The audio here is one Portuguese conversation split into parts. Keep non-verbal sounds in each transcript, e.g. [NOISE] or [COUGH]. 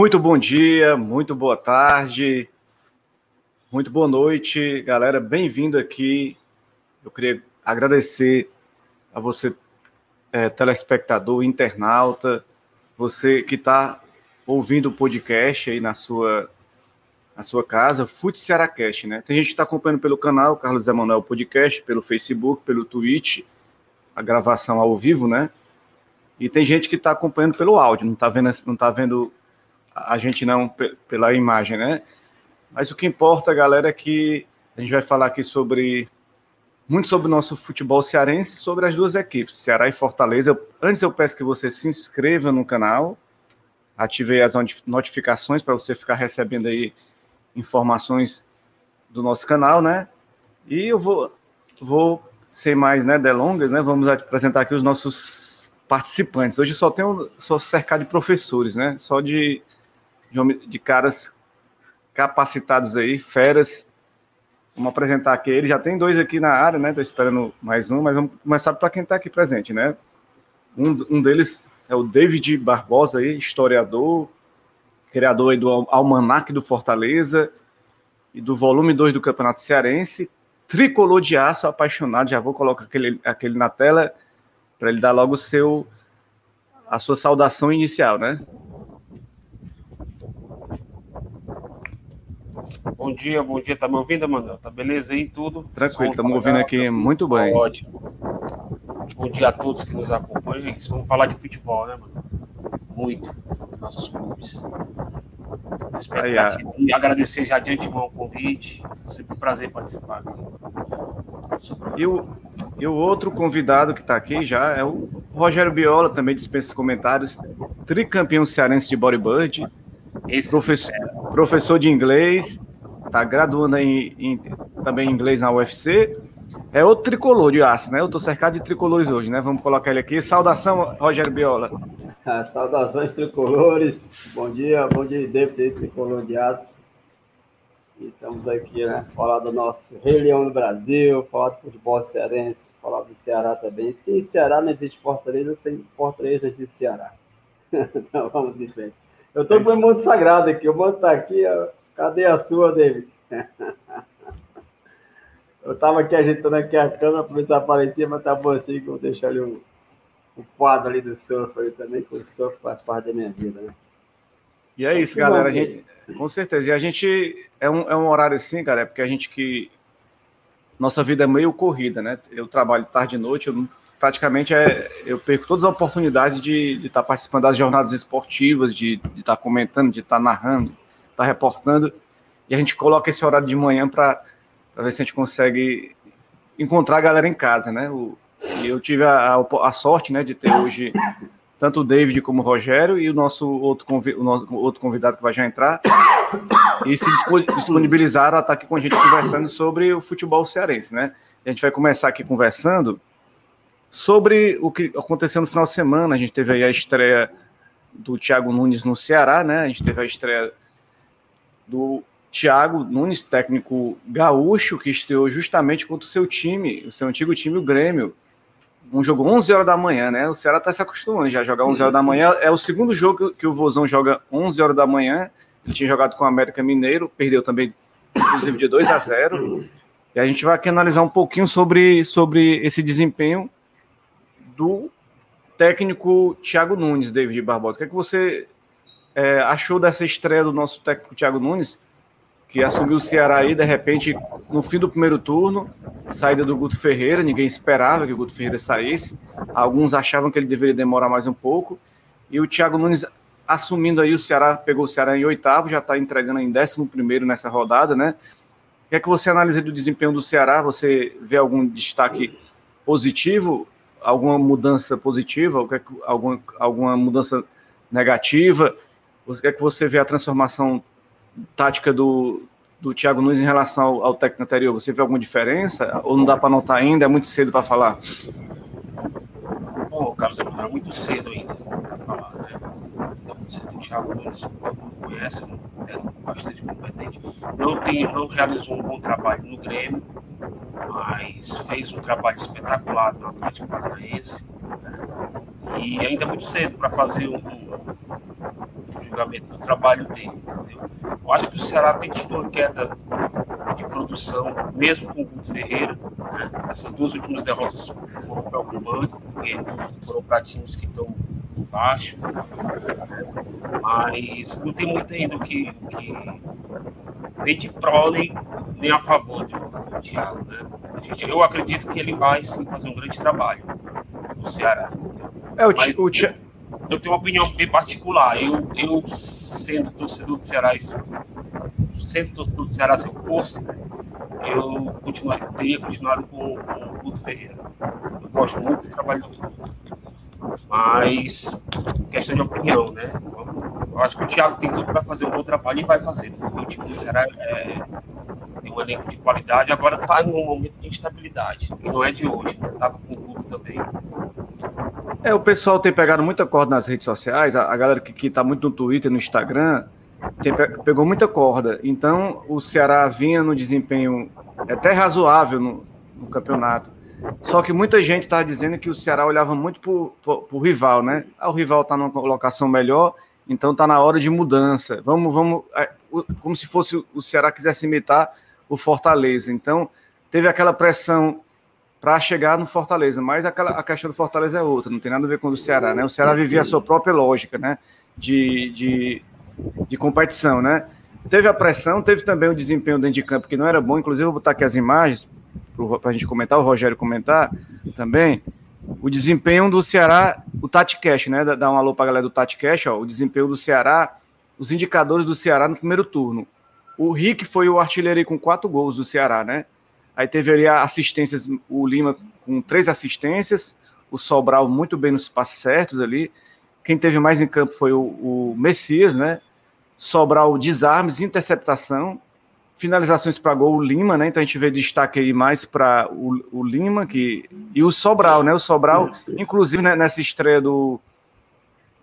Muito bom dia, muito boa tarde, muito boa noite, galera. Bem-vindo aqui. Eu queria agradecer a você, é, telespectador, internauta, você que está ouvindo o podcast aí na sua, na sua casa, Fute Cearacast, né? Tem gente que está acompanhando pelo canal Carlos Emanuel Podcast, pelo Facebook, pelo Twitch, a gravação ao vivo, né? E tem gente que está acompanhando pelo áudio, não está vendo, não tá vendo a gente não pela imagem, né? Mas o que importa, galera, é que a gente vai falar aqui sobre muito sobre o nosso futebol cearense, sobre as duas equipes, Ceará e Fortaleza. Antes eu peço que você se inscreva no canal, ative as notificações para você ficar recebendo aí informações do nosso canal, né? E eu vou, vou sem mais né, delongas, né? Vamos apresentar aqui os nossos participantes. Hoje só tenho só cercado de professores, né? Só de, de, de caras capacitados aí, feras. Vamos apresentar aqui. Ele já tem dois aqui na área, né? Estou esperando mais um, mas vamos começar para quem está aqui presente, né? Um, um deles é o David Barbosa, aí, historiador, criador aí do Almanac do Fortaleza e do volume 2 do Campeonato Cearense, tricolor de aço, apaixonado. Já vou colocar aquele, aquele na tela para ele dar logo seu a sua saudação inicial, né? Bom dia, bom dia. Tá me ouvindo, Manuel? Tá beleza aí tudo? Tranquilo, estamos ouvindo aqui muito bem. Ótimo. Bom dia a todos que nos acompanham. Gente. Vamos falar de futebol, né, mano? Muito nos nossos clubes. Aí, a... E agradecer já de antemão o convite. Sempre um prazer participar aqui. E o, e o outro convidado que está aqui já é o Rogério Biola, também dispensa comentários, tricampeão cearense de bodybuilding, professor, professor de inglês, está graduando em, em, também em inglês na UFC. É outro tricolor de aço, né? Eu estou cercado de tricolores hoje, né? Vamos colocar ele aqui. Saudação, Rogério Biola. [LAUGHS] Saudações tricolores. Bom dia, bom dia, David, tricolor de aço. E estamos aqui, né? Falar do nosso Rei Leão no Brasil, falar do futebol cearense, falar do Ceará também. Sem Ceará não existe Fortaleza, sem Fortaleza não existe Ceará. [LAUGHS] então vamos de frente. Eu estou com o manto sagrado aqui, o manto está aqui. Cadê a sua, David? [LAUGHS] eu estava aqui ajeitando aqui a câmera para ver se aparecia, mas tá bom assim que eu vou deixar ali o, o quadro ali do surf ali também, que o surf faz parte da minha vida, né? E é isso, galera. A gente, com certeza. E a gente é um, é um horário assim, cara, é porque a gente que. Nossa vida é meio corrida, né? Eu trabalho tarde e noite, eu praticamente é, eu perco todas as oportunidades de, estar tá participando das jornadas esportivas, de, estar tá comentando, de estar tá narrando, estar tá reportando, e a gente coloca esse horário de manhã para ver se a gente consegue encontrar a galera em casa, né? O, e eu tive a, a, a, sorte, né, de ter hoje tanto o David como o Rogério e o nosso outro, convi o nosso outro convidado que vai já entrar e se disponibilizaram a estar aqui com a gente conversando sobre o futebol cearense, né? A gente vai começar aqui conversando Sobre o que aconteceu no final de semana, a gente teve aí a estreia do Thiago Nunes no Ceará, né? A gente teve a estreia do Thiago Nunes, técnico gaúcho, que estreou justamente contra o seu time, o seu antigo time, o Grêmio. Um jogo 11 horas da manhã, né? O Ceará tá se acostumando já a jogar 11 horas da manhã. É o segundo jogo que o Vozão joga 11 horas da manhã. Ele tinha jogado com o América Mineiro, perdeu também, inclusive, de 2 a 0. E a gente vai aqui analisar um pouquinho sobre, sobre esse desempenho do técnico Thiago Nunes, David Barbosa. O que, é que você é, achou dessa estreia do nosso técnico Thiago Nunes, que assumiu o Ceará aí, de repente, no fim do primeiro turno, saída do Guto Ferreira, ninguém esperava que o Guto Ferreira saísse, alguns achavam que ele deveria demorar mais um pouco, e o Thiago Nunes assumindo aí o Ceará, pegou o Ceará em oitavo, já está entregando em décimo primeiro nessa rodada, né? O que é que você analisa do desempenho do Ceará? Você vê algum destaque positivo alguma mudança positiva, alguma, alguma mudança negativa? Você quer que você vê a transformação tática do, do Thiago Nunes em relação ao, ao técnico anterior? Você vê alguma diferença? Ou não dá para notar ainda? É muito cedo para falar? Carlos, é muito cedo ainda para falar, né? É muito cedo. O Thiago Nunes, todo mundo conhece, é um técnico bastante competente. Não, tem, não realizou um bom trabalho no Grêmio, mas fez um trabalho espetacular no Atlético Paranaense. Né? E ainda é muito cedo para fazer um, pagamento do trabalho dele. Entendeu? Eu acho que o Ceará tem tido uma queda de produção, mesmo com o Guto Ferreira. Né? Essas duas últimas derrotas foram preocupantes, porque foram para times que estão baixo. Mas não tem muito ainda o que, que nem de prole, nem a favor do, Thiago. Né? Gente, eu acredito que ele vai sim fazer um grande trabalho no Ceará. É, o, Mas, o Thiago eu tenho uma opinião bem particular. Eu, eu sendo torcedor do Ceará, sendo torcedor do Ceará, se eu fosse, eu continuaria, teria continuado com, o Guto Ferreira. Eu gosto muito do trabalho do Guto. Mas, questão de opinião, né? Eu acho que o Thiago tem tudo para fazer um bom trabalho e vai fazer. O time do Ceará é, tem um elenco de qualidade, agora está em um momento de instabilidade. E não é de hoje, né? Estava com o Guto também. É, o pessoal tem pegado muita corda nas redes sociais, a, a galera que, está muito no Twitter, no Instagram, tem, pegou muita corda. Então, o Ceará vinha no desempenho até razoável no, no campeonato. Só que muita gente está dizendo que o Ceará olhava muito para o rival, né? Ah, o rival está numa colocação melhor, então está na hora de mudança. Vamos, vamos, é, como se fosse o Ceará quisesse imitar o Fortaleza. Então, teve aquela pressão para chegar no Fortaleza. Mas aquela, a questão do Fortaleza é outra, não tem nada a ver com o Ceará, né? O Ceará vivia a sua própria lógica, né? De, de, de competição, né? Teve a pressão, teve também o desempenho dentro de campo que não era bom, inclusive vou botar aqui as imagens para a gente comentar, o Rogério comentar também. O desempenho do Ceará, o Tati Cash, né? Dá um alô para a galera do Tati Cash, ó. O desempenho do Ceará, os indicadores do Ceará no primeiro turno. O Rick foi o artilheiro com quatro gols do Ceará, né? Aí teve ali assistências, o Lima com três assistências, o Sobral muito bem nos passos certos ali. Quem teve mais em campo foi o, o Messias, né? Sobral desarmes, interceptação, finalizações para gol o Lima, né? Então a gente vê destaque aí mais para o, o, Lima que e o Sobral, né? O Sobral, inclusive né, nessa estreia do,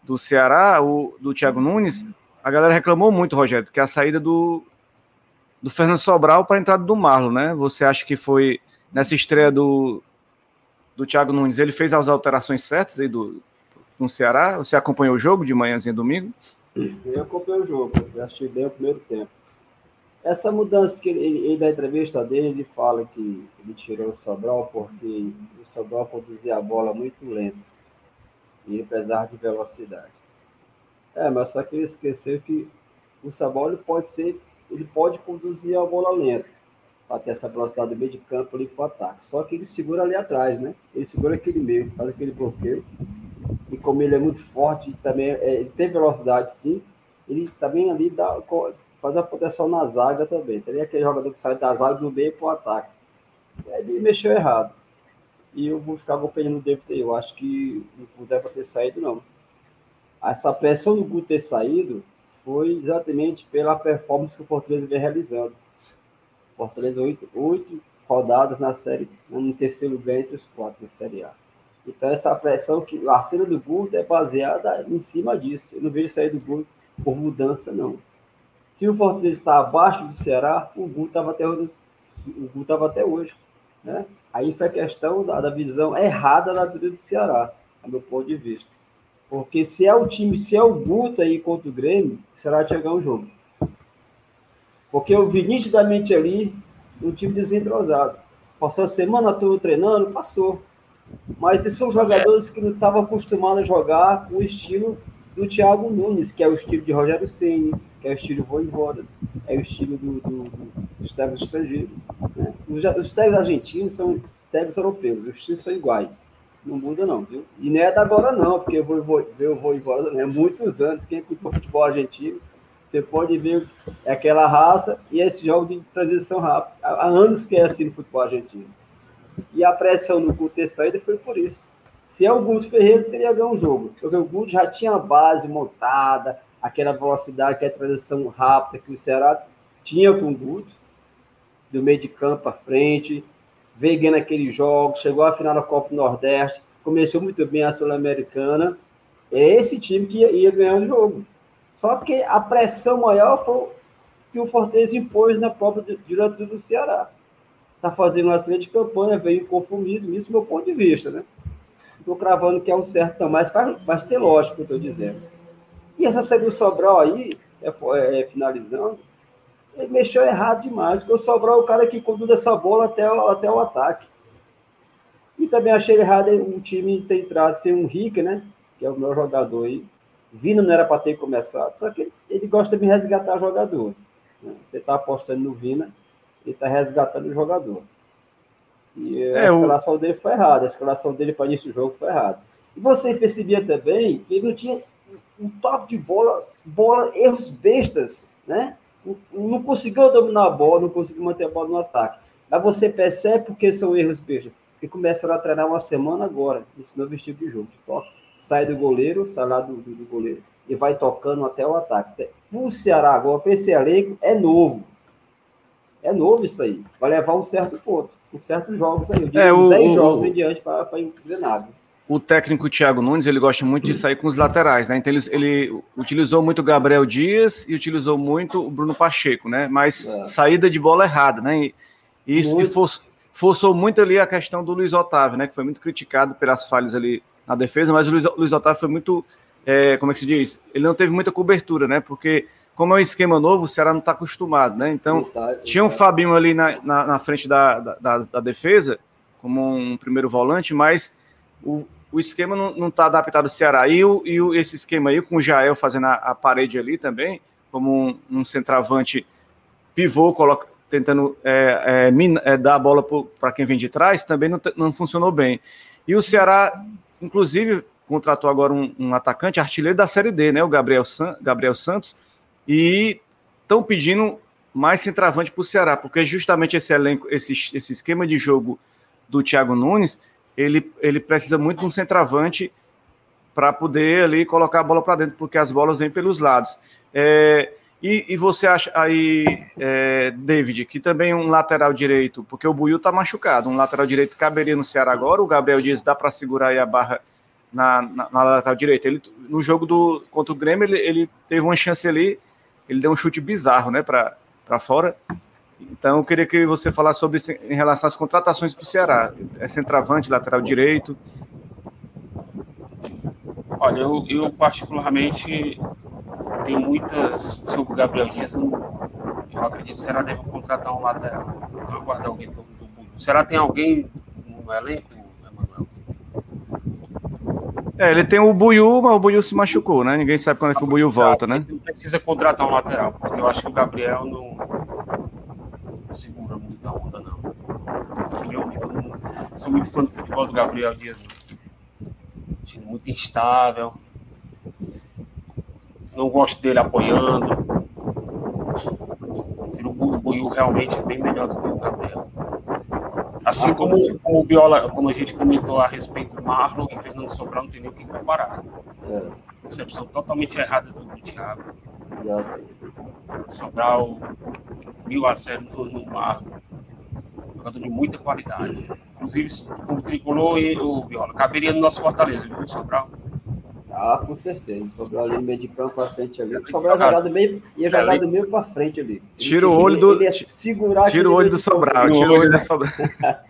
do Ceará, o, do Thiago Nunes, a galera reclamou muito, Rogério, que a saída do, do Fernando Sobral para a entrada do Marlon, né? Você acha que foi nessa estreia do, do Thiago Nunes, ele fez as alterações certas aí do, no Ceará? Você acompanhou o jogo de manhãzinha domingo? Eu acompanhei o jogo, eu assisti bem o primeiro tempo. Essa mudança que ele, ele, da entrevista dele, ele fala que ele tirou o Sobral porque o Sobral produzia a bola muito lento e ele de velocidade. É, mas só que ele esqueceu que o Sobral pode ser ele pode conduzir a bola lenta, para ter essa velocidade do meio de campo ali para o ataque. Só que ele segura ali atrás, né? Ele segura aquele meio, faz aquele bloqueio. E como ele é muito forte, também é, ele tem velocidade sim, ele também ali dá, faz a proteção na zaga também. Tem aquele jogador que sai da zaga do meio para o ataque. Ele mexeu errado. E eu vou ficar acompanhando o David Eu acho que não deve ter saído, não. Essa pressão do Guto ter saído foi exatamente pela performance que o Fortaleza vem realizando. Fortaleza, oito, oito rodadas na série, no terceiro lugar entre os quatro na Série A. Então, essa pressão que a cena do Guto é baseada em cima disso. Eu não vejo sair do Guto por mudança, não. Se o Fortaleza está abaixo do Ceará, o Guto estava até, o Guto até hoje. Né? Aí foi a questão da, da visão errada da diretoria do Ceará, a meu ponto de vista. Porque se é o time, se é o Guto aí contra o Grêmio, será que chegar o jogo. Porque eu vi nitidamente ali um time desentrosado. Passou a semana toda treinando, passou. Mas esses são jogadores que não estavam acostumados a jogar com o estilo do Thiago Nunes, que é o estilo de Rogério Ceni, é o estilo Voivoda, é o estilo do, do, do, dos técnicos estrangeiros. Né? Os, os argentinos são técnicos europeus, os estilos são iguais. Não muda, não, viu? E não é da agora, não, porque vou, vou, eu vou embora, né? muitos anos. Quem cultua futebol argentino, você pode ver é aquela raça e esse jogo de transição rápida. Há anos que é assim no futebol argentino. E a pressão no Guto ter saído foi por isso. Se é o Guto Ferreira, teria ganho um jogo. Porque o Guto já tinha a base montada, aquela velocidade, que é a transição rápida que o Ceará tinha com o Guto, do meio de campo à frente, veio ganhando aqueles jogos, chegou à final da Copa do Nordeste, começou muito bem a Sul-Americana. É esse time que ia, ia, ganhar o jogo. Só que a pressão maior foi que o Fortaleza impôs na própria diretoria do Ceará. Está fazendo uma excelente campanha, veio com conformismo, isso é meu ponto de vista, né? Estou cravando que é o certo, não, mas faz ter lógico que eu estou dizendo. E essa série do Sobral aí, é, é, finalizando, ele mexeu errado demais, porque o Sobral é o cara que conduz essa bola até, o, até o ataque. E também achei errado o time ter entrado sem um Rick, né? Que é o meu jogador aí. Vina não era para ter começado, só que ele gosta de resgatar jogador. Né? Você está apostando no Vina, ele está resgatando o jogador. E é, a escalação o... dele foi errada, a escalação dele para início do jogo foi errada. E você percebia também que ele não tinha um toque de bola, bola, erros bestas, né? Não conseguiu dominar a bola, não conseguiu manter a bola no ataque. Mas você percebe porque são erros bestas. Porque começaram a treinar uma semana agora, esse novo estilo de jogo. Toca, sai do goleiro, sai lá do, do, do goleiro e vai tocando até o ataque. O Ceará agora, para esse elenco, é novo. É novo isso aí. Vai levar um certo ponto, um certos jogos aí. Eu é, o, 10 o, jogos em diante para engrenar o técnico Thiago Nunes ele gosta muito de sair com os laterais, né? Então ele, ele utilizou muito o Gabriel Dias e utilizou muito o Bruno Pacheco, né? Mas é. saída de bola errada, né? E, isso e forçou, forçou muito ali a questão do Luiz Otávio, né? Que foi muito criticado pelas falhas ali na defesa, mas o Luiz, Luiz Otávio foi muito, é, como é que se diz? Ele não teve muita cobertura, né? Porque como é um esquema novo, o Ceará não está acostumado, né? Então tinha um Fabinho ali na, na, na frente da, da, da defesa como um primeiro volante, mas o, o esquema não está adaptado ao Ceará. E, o, e o, esse esquema aí, com o Jael fazendo a, a parede ali também, como um, um pivô, coloca, tentando é, é, é, dar a bola para quem vem de trás, também não, não funcionou bem. E o Ceará, inclusive, contratou agora um, um atacante artilheiro da Série D, né, o Gabriel, San, Gabriel Santos, e estão pedindo mais centroavante para o Ceará, porque justamente esse elenco, esse, esse esquema de jogo do Thiago Nunes ele, ele precisa muito de um centroavante para poder ali colocar a bola para dentro, porque as bolas vêm pelos lados. É, e, e, você acha aí, é, David, que também um lateral direito, porque o Buiu está machucado, um lateral direito caberia no Ceará agora, o Gabriel Dias dá para segurar aí a barra na, na, na, lateral direita. Ele, no jogo do, contra o Grêmio, ele, ele teve uma chance ali, ele deu um chute bizarro, né, para fora. Então, eu queria que você falasse sobre isso em relação às contratações para o Ceará. É centroavante, lateral direito? Olha, eu, eu particularmente tenho muitas sobre o Gabriel Dias. Eu, eu acredito que o Ceará deve contratar um lateral. Então, aguardar alguém do, tem alguém no elenco, Emanuel? É, ele tem o Buiu, mas o Buiu se machucou, né? Ninguém sabe quando é que o Buiu volta, né? Não precisa contratar um lateral, porque eu acho que o Gabriel não segura muita onda, não. Eu, não sou muito fã do futebol do Gabriel Dias, muito instável. Não gosto dele apoiando. O Buiu realmente é bem melhor do que o Gabriel. Assim como, como o Biola, como a gente comentou a respeito do Marlon e Fernando Sobral, não tem nem o que comparar. É. Concepção totalmente errada do, do Thiago. Sobral, mil a zero no, no Marco. Jogador de muita qualidade. Inclusive, como tricolor e o Viola. Caberia no nosso Fortaleza, viu, Sobral? Ah, com certeza. Sobral ali no meio de campo pra frente ali. Sobral jogar do meio, ia jogar é, do meio pra frente ali. Ele tira o olho do. segurar tira o olho do Sobral. Tira o olho do Sobral. [LAUGHS]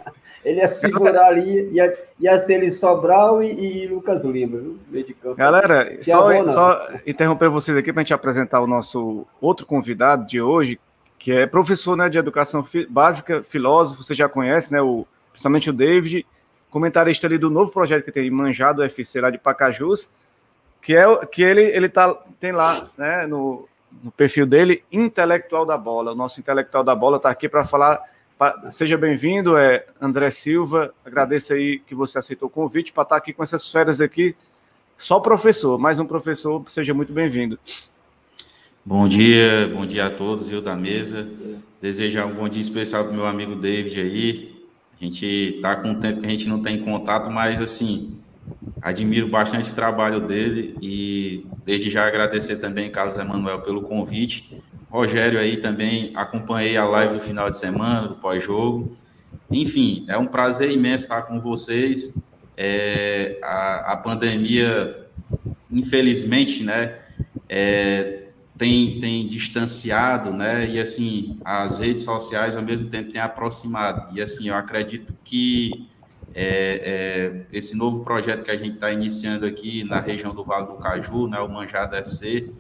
Ele ia segurar ali, ia, ia ser ele Sobral e, e Lucas Lima, viu? Meio de campo. Galera, só, bom, só interromper vocês aqui para a gente apresentar o nosso outro convidado de hoje, que é professor né, de educação básica, filósofo, você já conhece, né? O, principalmente o David, comentarista ali do novo projeto que tem Manjado UFC lá de Pacajus, que é que ele, ele tá, tem lá né, no, no perfil dele, intelectual da bola. O nosso intelectual da bola está aqui para falar Seja bem-vindo, é André Silva. Agradeço aí que você aceitou o convite para estar aqui com essas férias aqui. Só professor, mais um professor, seja muito bem-vindo. Bom dia, bom dia a todos, eu da mesa. Desejar um bom dia especial para meu amigo David aí. A gente está com um tempo que a gente não tem contato, mas assim, admiro bastante o trabalho dele e desde já agradecer também Carlos Emanuel pelo convite Rogério aí também acompanhei a live do final de semana, do pós-jogo. Enfim, é um prazer imenso estar com vocês. É, a, a, pandemia, infelizmente, né, é, tem, tem distanciado, né, e assim, as redes sociais ao mesmo tempo têm aproximado. E assim, eu acredito que é, é, esse novo projeto que a gente está iniciando aqui na região do Vale do Caju, né, o Manjada FC,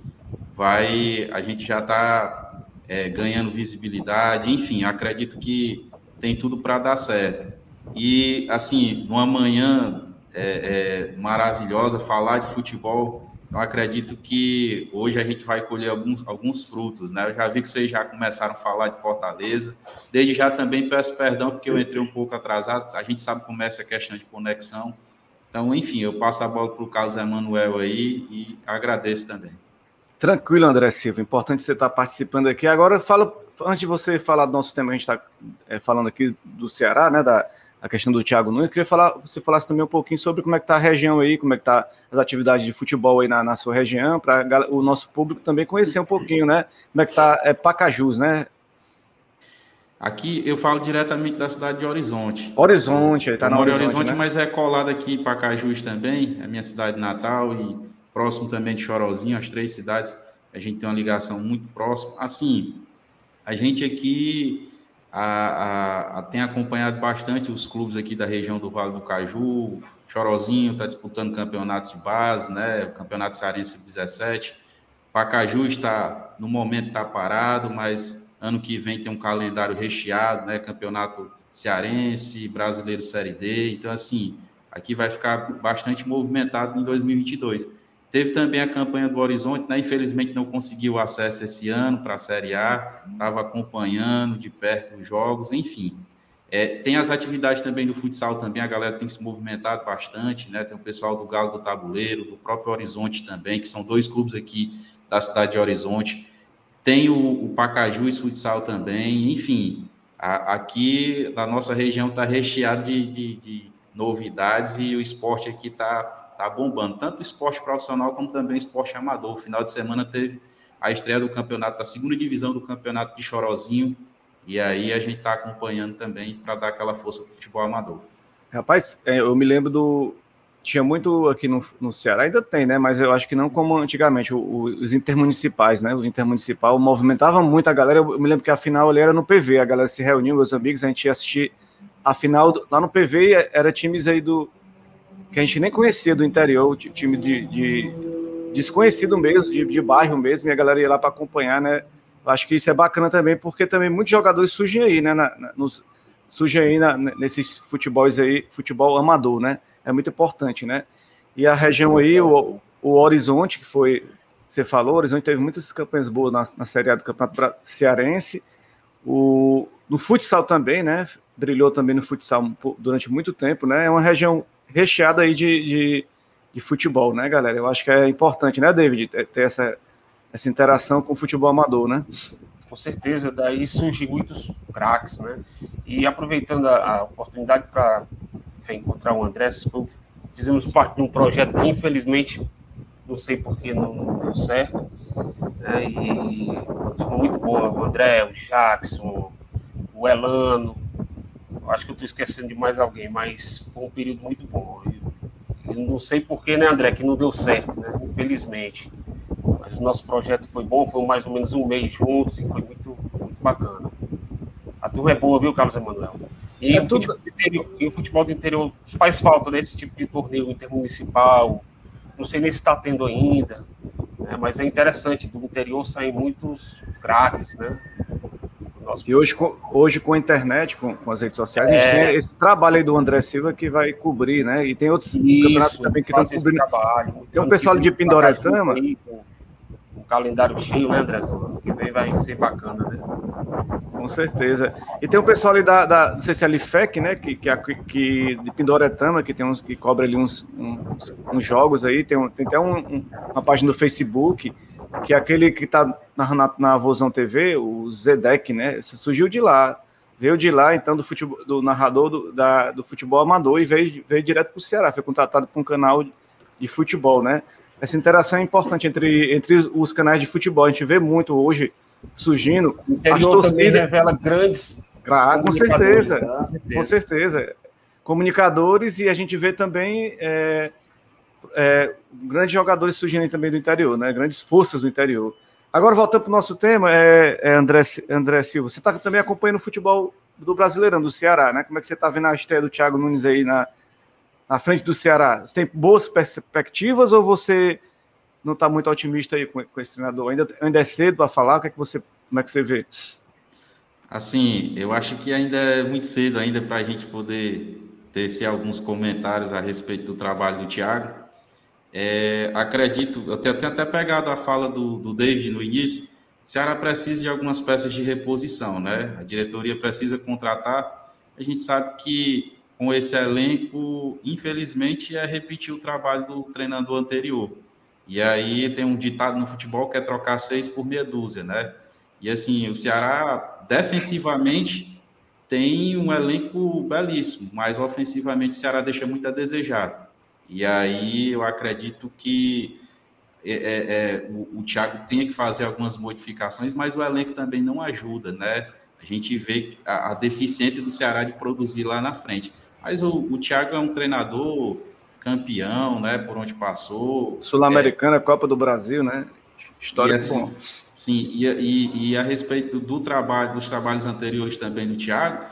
vai, a gente já está é, ganhando visibilidade, enfim, acredito que tem tudo para dar certo. E, assim, numa manhã é, é, maravilhosa, falar de futebol eu acredito que hoje a gente vai colher alguns, alguns frutos, né? Eu já vi que vocês já começaram a falar de Fortaleza. Desde já também peço perdão porque eu entrei um pouco atrasado. A gente sabe como é essa questão de conexão. Então, enfim, eu passo a bola para o Carlos Emanuel aí e agradeço também. Tranquilo, André Silva. Importante você estar participando aqui. Agora, fala, antes de você falar do nosso tema, a gente está é, falando aqui do Ceará, né? Da, a questão do Thiago Nunes. Eu queria falar, você falasse também um pouquinho sobre como é que está a região aí, como é que está as atividades de futebol aí na, na sua região, para o nosso público também conhecer um pouquinho, né? Como é que está é, Pacajus, né? Aqui eu falo diretamente da cidade de Horizonte. Horizonte, está na Horizonte, Horizonte né? mas é colado aqui Pacajus também, é minha cidade natal e próximo também de Chorozinho, as três cidades, a gente tem uma ligação muito próxima. Assim, a gente aqui a, a, tem acompanhado bastante os clubes aqui da região do Vale do Caju, Chorozinho está disputando campeonatos de base, né? O campeonato cearense 17. Pacaju está, no momento, está parado, mas ano que vem tem um calendário recheado, né? Campeonato cearense, brasileiro Série D. Então, assim, aqui vai ficar bastante movimentado em 2022. Teve também a campanha do Horizonte, né? infelizmente não conseguiu acesso esse ano para a Série A, estava acompanhando de perto os jogos, enfim. É, tem as atividades também do futsal também, a galera tem se movimentado bastante, né? Tem o pessoal do Galo do Tabuleiro, do próprio Horizonte também, que são dois clubes aqui da cidade de Horizonte. Tem o, o Pacajus Futsal também, enfim. A, aqui da nossa região está recheado de, de, de novidades e o esporte aqui está tá bombando, tanto esporte profissional como também esporte amador. O final de semana teve a estreia do campeonato, da segunda divisão do campeonato de Chorozinho, e aí a gente está acompanhando também para dar aquela força para o futebol amador. Rapaz, é, eu me lembro do. Tinha muito aqui no, no Ceará, ainda tem, né? Mas eu acho que não como antigamente, o, o, os intermunicipais, né? O intermunicipal movimentava muito a galera. Eu me lembro que a final ali era no PV, a galera se reuniu, meus amigos, a gente ia assistir a final lá no PV, era times aí do, que a gente nem conhecia do interior, time de, de desconhecido mesmo, de, de, bairro mesmo, e a galera ia lá para acompanhar, né? Acho que isso é bacana também, porque também muitos jogadores surgem aí, né? Na, na, nos, surgem aí na, nesses futebols aí, futebol amador, né? É muito importante, né? E a região aí, o, o Horizonte, que foi, você falou, o Horizonte teve muitas campanhas boas na, na Série A do Campeonato Cearense. O, no futsal também, né? Brilhou também no futsal durante muito tempo, né? É uma região recheada aí de, de, de, futebol, né, galera? Eu acho que é importante, né, David, ter essa, essa interação com o futebol amador, né? Com certeza, daí surgem muitos craques, né? E aproveitando a, a oportunidade para reencontrar o André, fizemos parte de um projeto que infelizmente não sei porque não, não deu certo. Né? E uma turma muito boa, o André, o Jackson, o Elano, acho que eu estou esquecendo de mais alguém, mas foi um período muito bom. Eu, eu não sei porquê, né, André, que não deu certo, né? Infelizmente. Mas o nosso projeto foi bom, foi mais ou menos um mês juntos e foi muito, muito bacana. A turma é boa, viu, Carlos Emanuel? E, é o, tudo... futebol interior, e o futebol do interior faz falta nesse né, tipo de torneio intermunicipal. Não sei nem se está tendo ainda, né? mas é interessante. Do interior saem muitos craques, né? E hoje, com, hoje com a internet, com, com as redes sociais, é. a gente é. tem esse trabalho aí do André Silva que vai cobrir, né? E tem outros Isso, campeonatos também que estão cobrindo. Trabalho. Tem um pessoal de Pindoretama. O calendário cheio, né, André? Ano que vem vai ser bacana, né? Com certeza. E tem um pessoal ali da, da não sei se é Lifec, né? Que, que, que, de Pindoretama, que tem uns que cobra ali uns, uns, uns jogos aí. Tem, tem até um, um, uma página do Facebook que é aquele que está na, na, Vozão TV, o Zedek, né? Surgiu de lá. Veio de lá, então, do, futebol, do narrador do, da, do futebol amador e veio, veio direto para o Ceará. Foi contratado para um canal de futebol, né? Essa interação é importante entre, entre os canais de futebol. A gente vê muito hoje surgindo. Interior também revela grandes. Ah, com certeza, né? com certeza. Comunicadores e a gente vê também é, é, grandes jogadores surgindo também do interior, né? Grandes forças do interior. Agora, voltando para o nosso tema, é, é André, André Silva, você está também acompanhando o futebol do Brasileirão, do Ceará, né? Como é que você está vendo a estreia do Thiago Nunes aí na, na frente do Ceará? Você tem boas perspectivas ou você não está muito otimista aí com, com esse treinador? Ainda, ainda é cedo para falar? O que é que você, como é que você vê? Assim, eu acho que ainda é muito cedo ainda para a gente poder tecer alguns comentários a respeito do trabalho do Thiago. É, acredito, eu tenho até pegado a fala do, do David no início, Ceará precisa de algumas peças de reposição, né? A diretoria precisa contratar. A gente sabe que com esse elenco, infelizmente, é repetir o trabalho do treinador anterior. E aí tem um ditado no futebol que é trocar seis por meia dúzia, né? E assim, o Ceará defensivamente tem um elenco belíssimo, mas ofensivamente o Ceará deixa muito a desejar. E aí eu acredito que é, é, é, o, o Thiago tem que fazer algumas modificações, mas o elenco também não ajuda, né? A gente vê a, a deficiência do Ceará de produzir lá na frente. Mas o, o Thiago é um treinador campeão, né? Por onde passou. Sul-Americana, é, Copa do Brasil, né? História assim, Sim, e, e, e, a respeito do trabalho, dos trabalhos anteriores também do Thiago,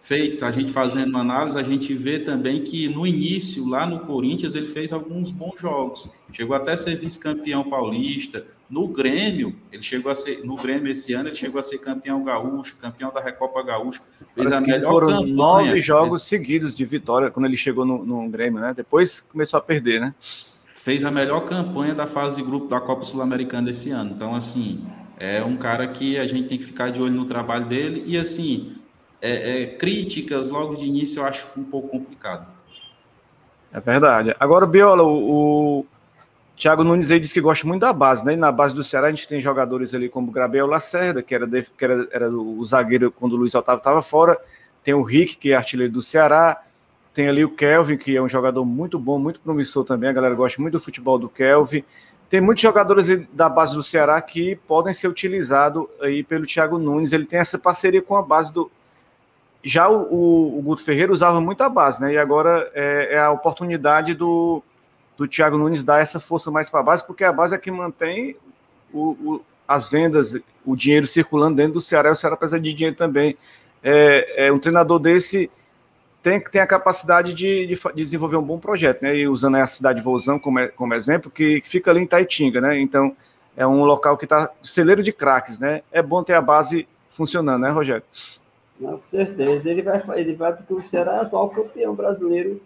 feito, a gente fazendo uma análise, a gente vê também que no início, lá no Corinthians, ele fez alguns bons jogos. Chegou até a ser vice-campeão paulista. No Grêmio, ele chegou a ser, no Grêmio esse ano, ele chegou a ser campeão gaúcho, campeão da Recopa Gaúcho. Fez Parece a melhor foram campanha. nove jogos seguidos de vitória quando ele chegou no, no Grêmio, né? Depois começou a perder, né? Fez a melhor campanha da fase de grupo da Copa Sul-Americana esse ano. Então, assim, é um cara que a gente tem que ficar de olho no trabalho dele. E, assim, é, é, críticas logo de início eu acho um pouco complicado. É verdade. Agora, Biola, o, o Thiago Nunes aí disse que gosta muito da base, né? E na base do Ceará a gente tem jogadores ali como Gabriel Lacerda, que era, de, que era, era o zagueiro quando o Luiz Otávio estava fora. Tem o Rick, que é artilheiro do Ceará. Tem ali o Kelvin, que é um jogador muito bom, muito promissor também. A galera gosta muito do futebol do Kelvin. Tem muitos jogadores da base do Ceará que podem ser utilizados aí pelo Thiago Nunes. Ele tem essa parceria com a base do, já o, o, o, Guto Ferreira usava muito a base, né? E agora é, é a oportunidade do, do Thiago Nunes dar essa força mais para a base, porque a base é que mantém o, as vendas, o dinheiro circulando dentro do Ceará, e o Ceará precisa de dinheiro também. É, é um treinador desse tem, tem a capacidade de, de, de, desenvolver um bom projeto, né? E usando a cidade de Vozão como, como exemplo, que fica ali em Taitinga, né? Então, é um local que está celeiro de craques, né? É bom ter a base funcionando, né, Rogério? Não, com certeza. Ele vai, ele vai porque o Ceará é atual campeão brasileiro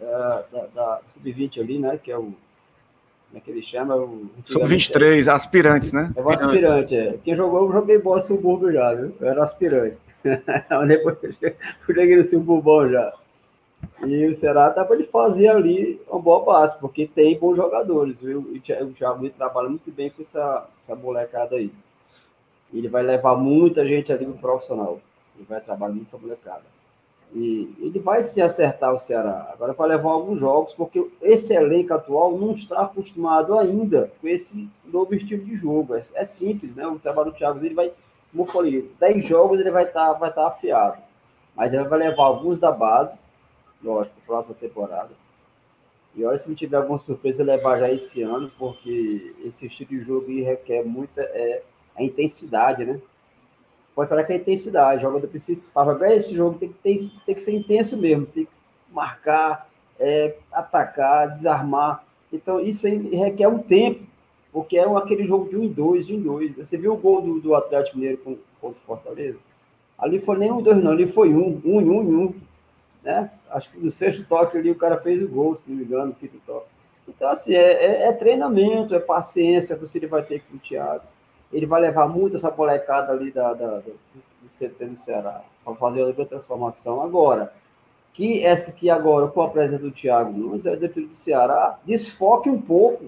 uh, da, da Sub-20 ali, né? Que é o. Como é que ele chama? Sub-23, aspirantes, né? É o aspirante, é. Quem jogou, eu joguei bola subúrbio já, viu? Eu era aspirante. [LAUGHS] Depois cheguei no subúrbio já. E o Ceará dá para ele fazer ali uma boa base, porque tem bons jogadores, viu? O Thiago trabalha muito bem com essa, essa molecada aí. Ele vai levar muita gente ali no profissional. Ele vai trabalhar muito molecada. E ele vai se acertar o Ceará. Agora vai levar alguns jogos, porque esse elenco atual não está acostumado ainda com esse novo estilo de jogo. É, é simples, né? O trabalho do Thiago, ele vai, como eu falei, 10 jogos ele vai estar tá, vai tá afiado. Mas ele vai levar alguns da base, lógico, próxima temporada. E olha se não tiver alguma surpresa levar já esse ano, porque esse estilo de jogo requer muita é, a intensidade, né? Pode falar que é intensidade. O jogador precisa, para jogar esse jogo, tem que, ter, tem que ser intenso mesmo, tem que marcar, é, atacar, desarmar. Então, isso requer um tempo, porque é um, aquele jogo de um em dois, de um em dois. Você viu o gol do, do Atlético Mineiro contra o Fortaleza? Ali foi nem um dois, não, ali foi um, um em um em um. Né? Acho que no sexto toque ali o cara fez o gol, se não me engano, no quinto toque. Então, assim, é, é, é treinamento, é paciência que você vai ter com o Thiago ele vai levar muito essa molecada ali da, da, do, do CT do Ceará para fazer a grande transformação. Agora, que essa que agora, com a presença do Thiago Nunes, é dentro do Ceará, desfoque um pouco,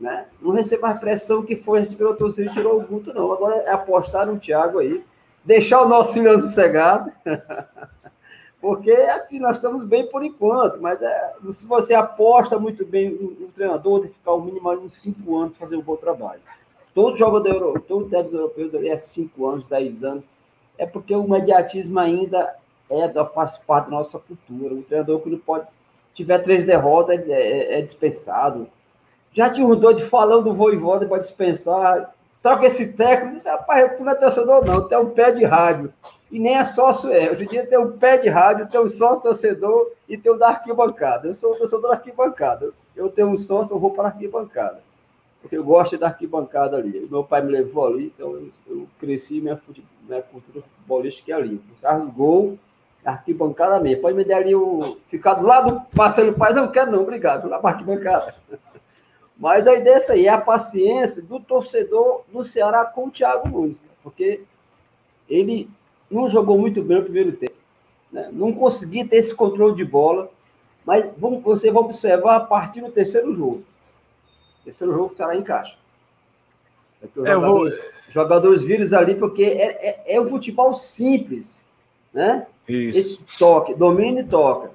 né? Não receba mais pressão que foi receber o torcedor e tirou o vulto, não. Agora é apostar no Thiago aí, deixar o nosso filho sossegado, [LAUGHS] porque assim, nós estamos bem por enquanto, mas é, se você aposta muito bem no treinador, tem que ficar o mínimo uns cinco anos fazer um bom trabalho. Todo jogador europeu, os europeus ali é 5 anos, 10 anos. É porque o mediatismo ainda é da, faz parte da nossa cultura. O treinador que pode tiver três derrotas é, é, é dispensado. Já tinha um doido falando do voivoda para dispensar. Troca esse técnico. Rapaz, não é torcedor, não. Tem um pé de rádio. E nem é sócio é. Hoje em dia tem o pé de rádio, tem o sócio torcedor e tem o da arquibancada. Eu sou torcedor da arquibancada. Eu tenho um sócio, eu vou para a arquibancada. Porque eu gosto da arquibancada ali. Meu pai me levou ali, então eu, eu cresci minha, minha cultura futebolística é ali. Carro gol, arquibancada mesmo. Pode me dar ali o. Ficar do lado do Marcelo Paz, não quero, não, obrigado. Lá para arquibancada. [LAUGHS] Mas a ideia é essa aí, é a paciência do torcedor do Ceará com o Thiago Nunes, porque ele não jogou muito bem no primeiro tempo. Né? Não conseguia ter esse controle de bola. Mas vamos, você vai observar a partir do terceiro jogo. Terceiro jogo que o Ceará encaixa. É os é, jogadores, vou... jogadores vírus ali, porque é, é, é o futebol simples. Né? Isso. Esse toque, domina e toca.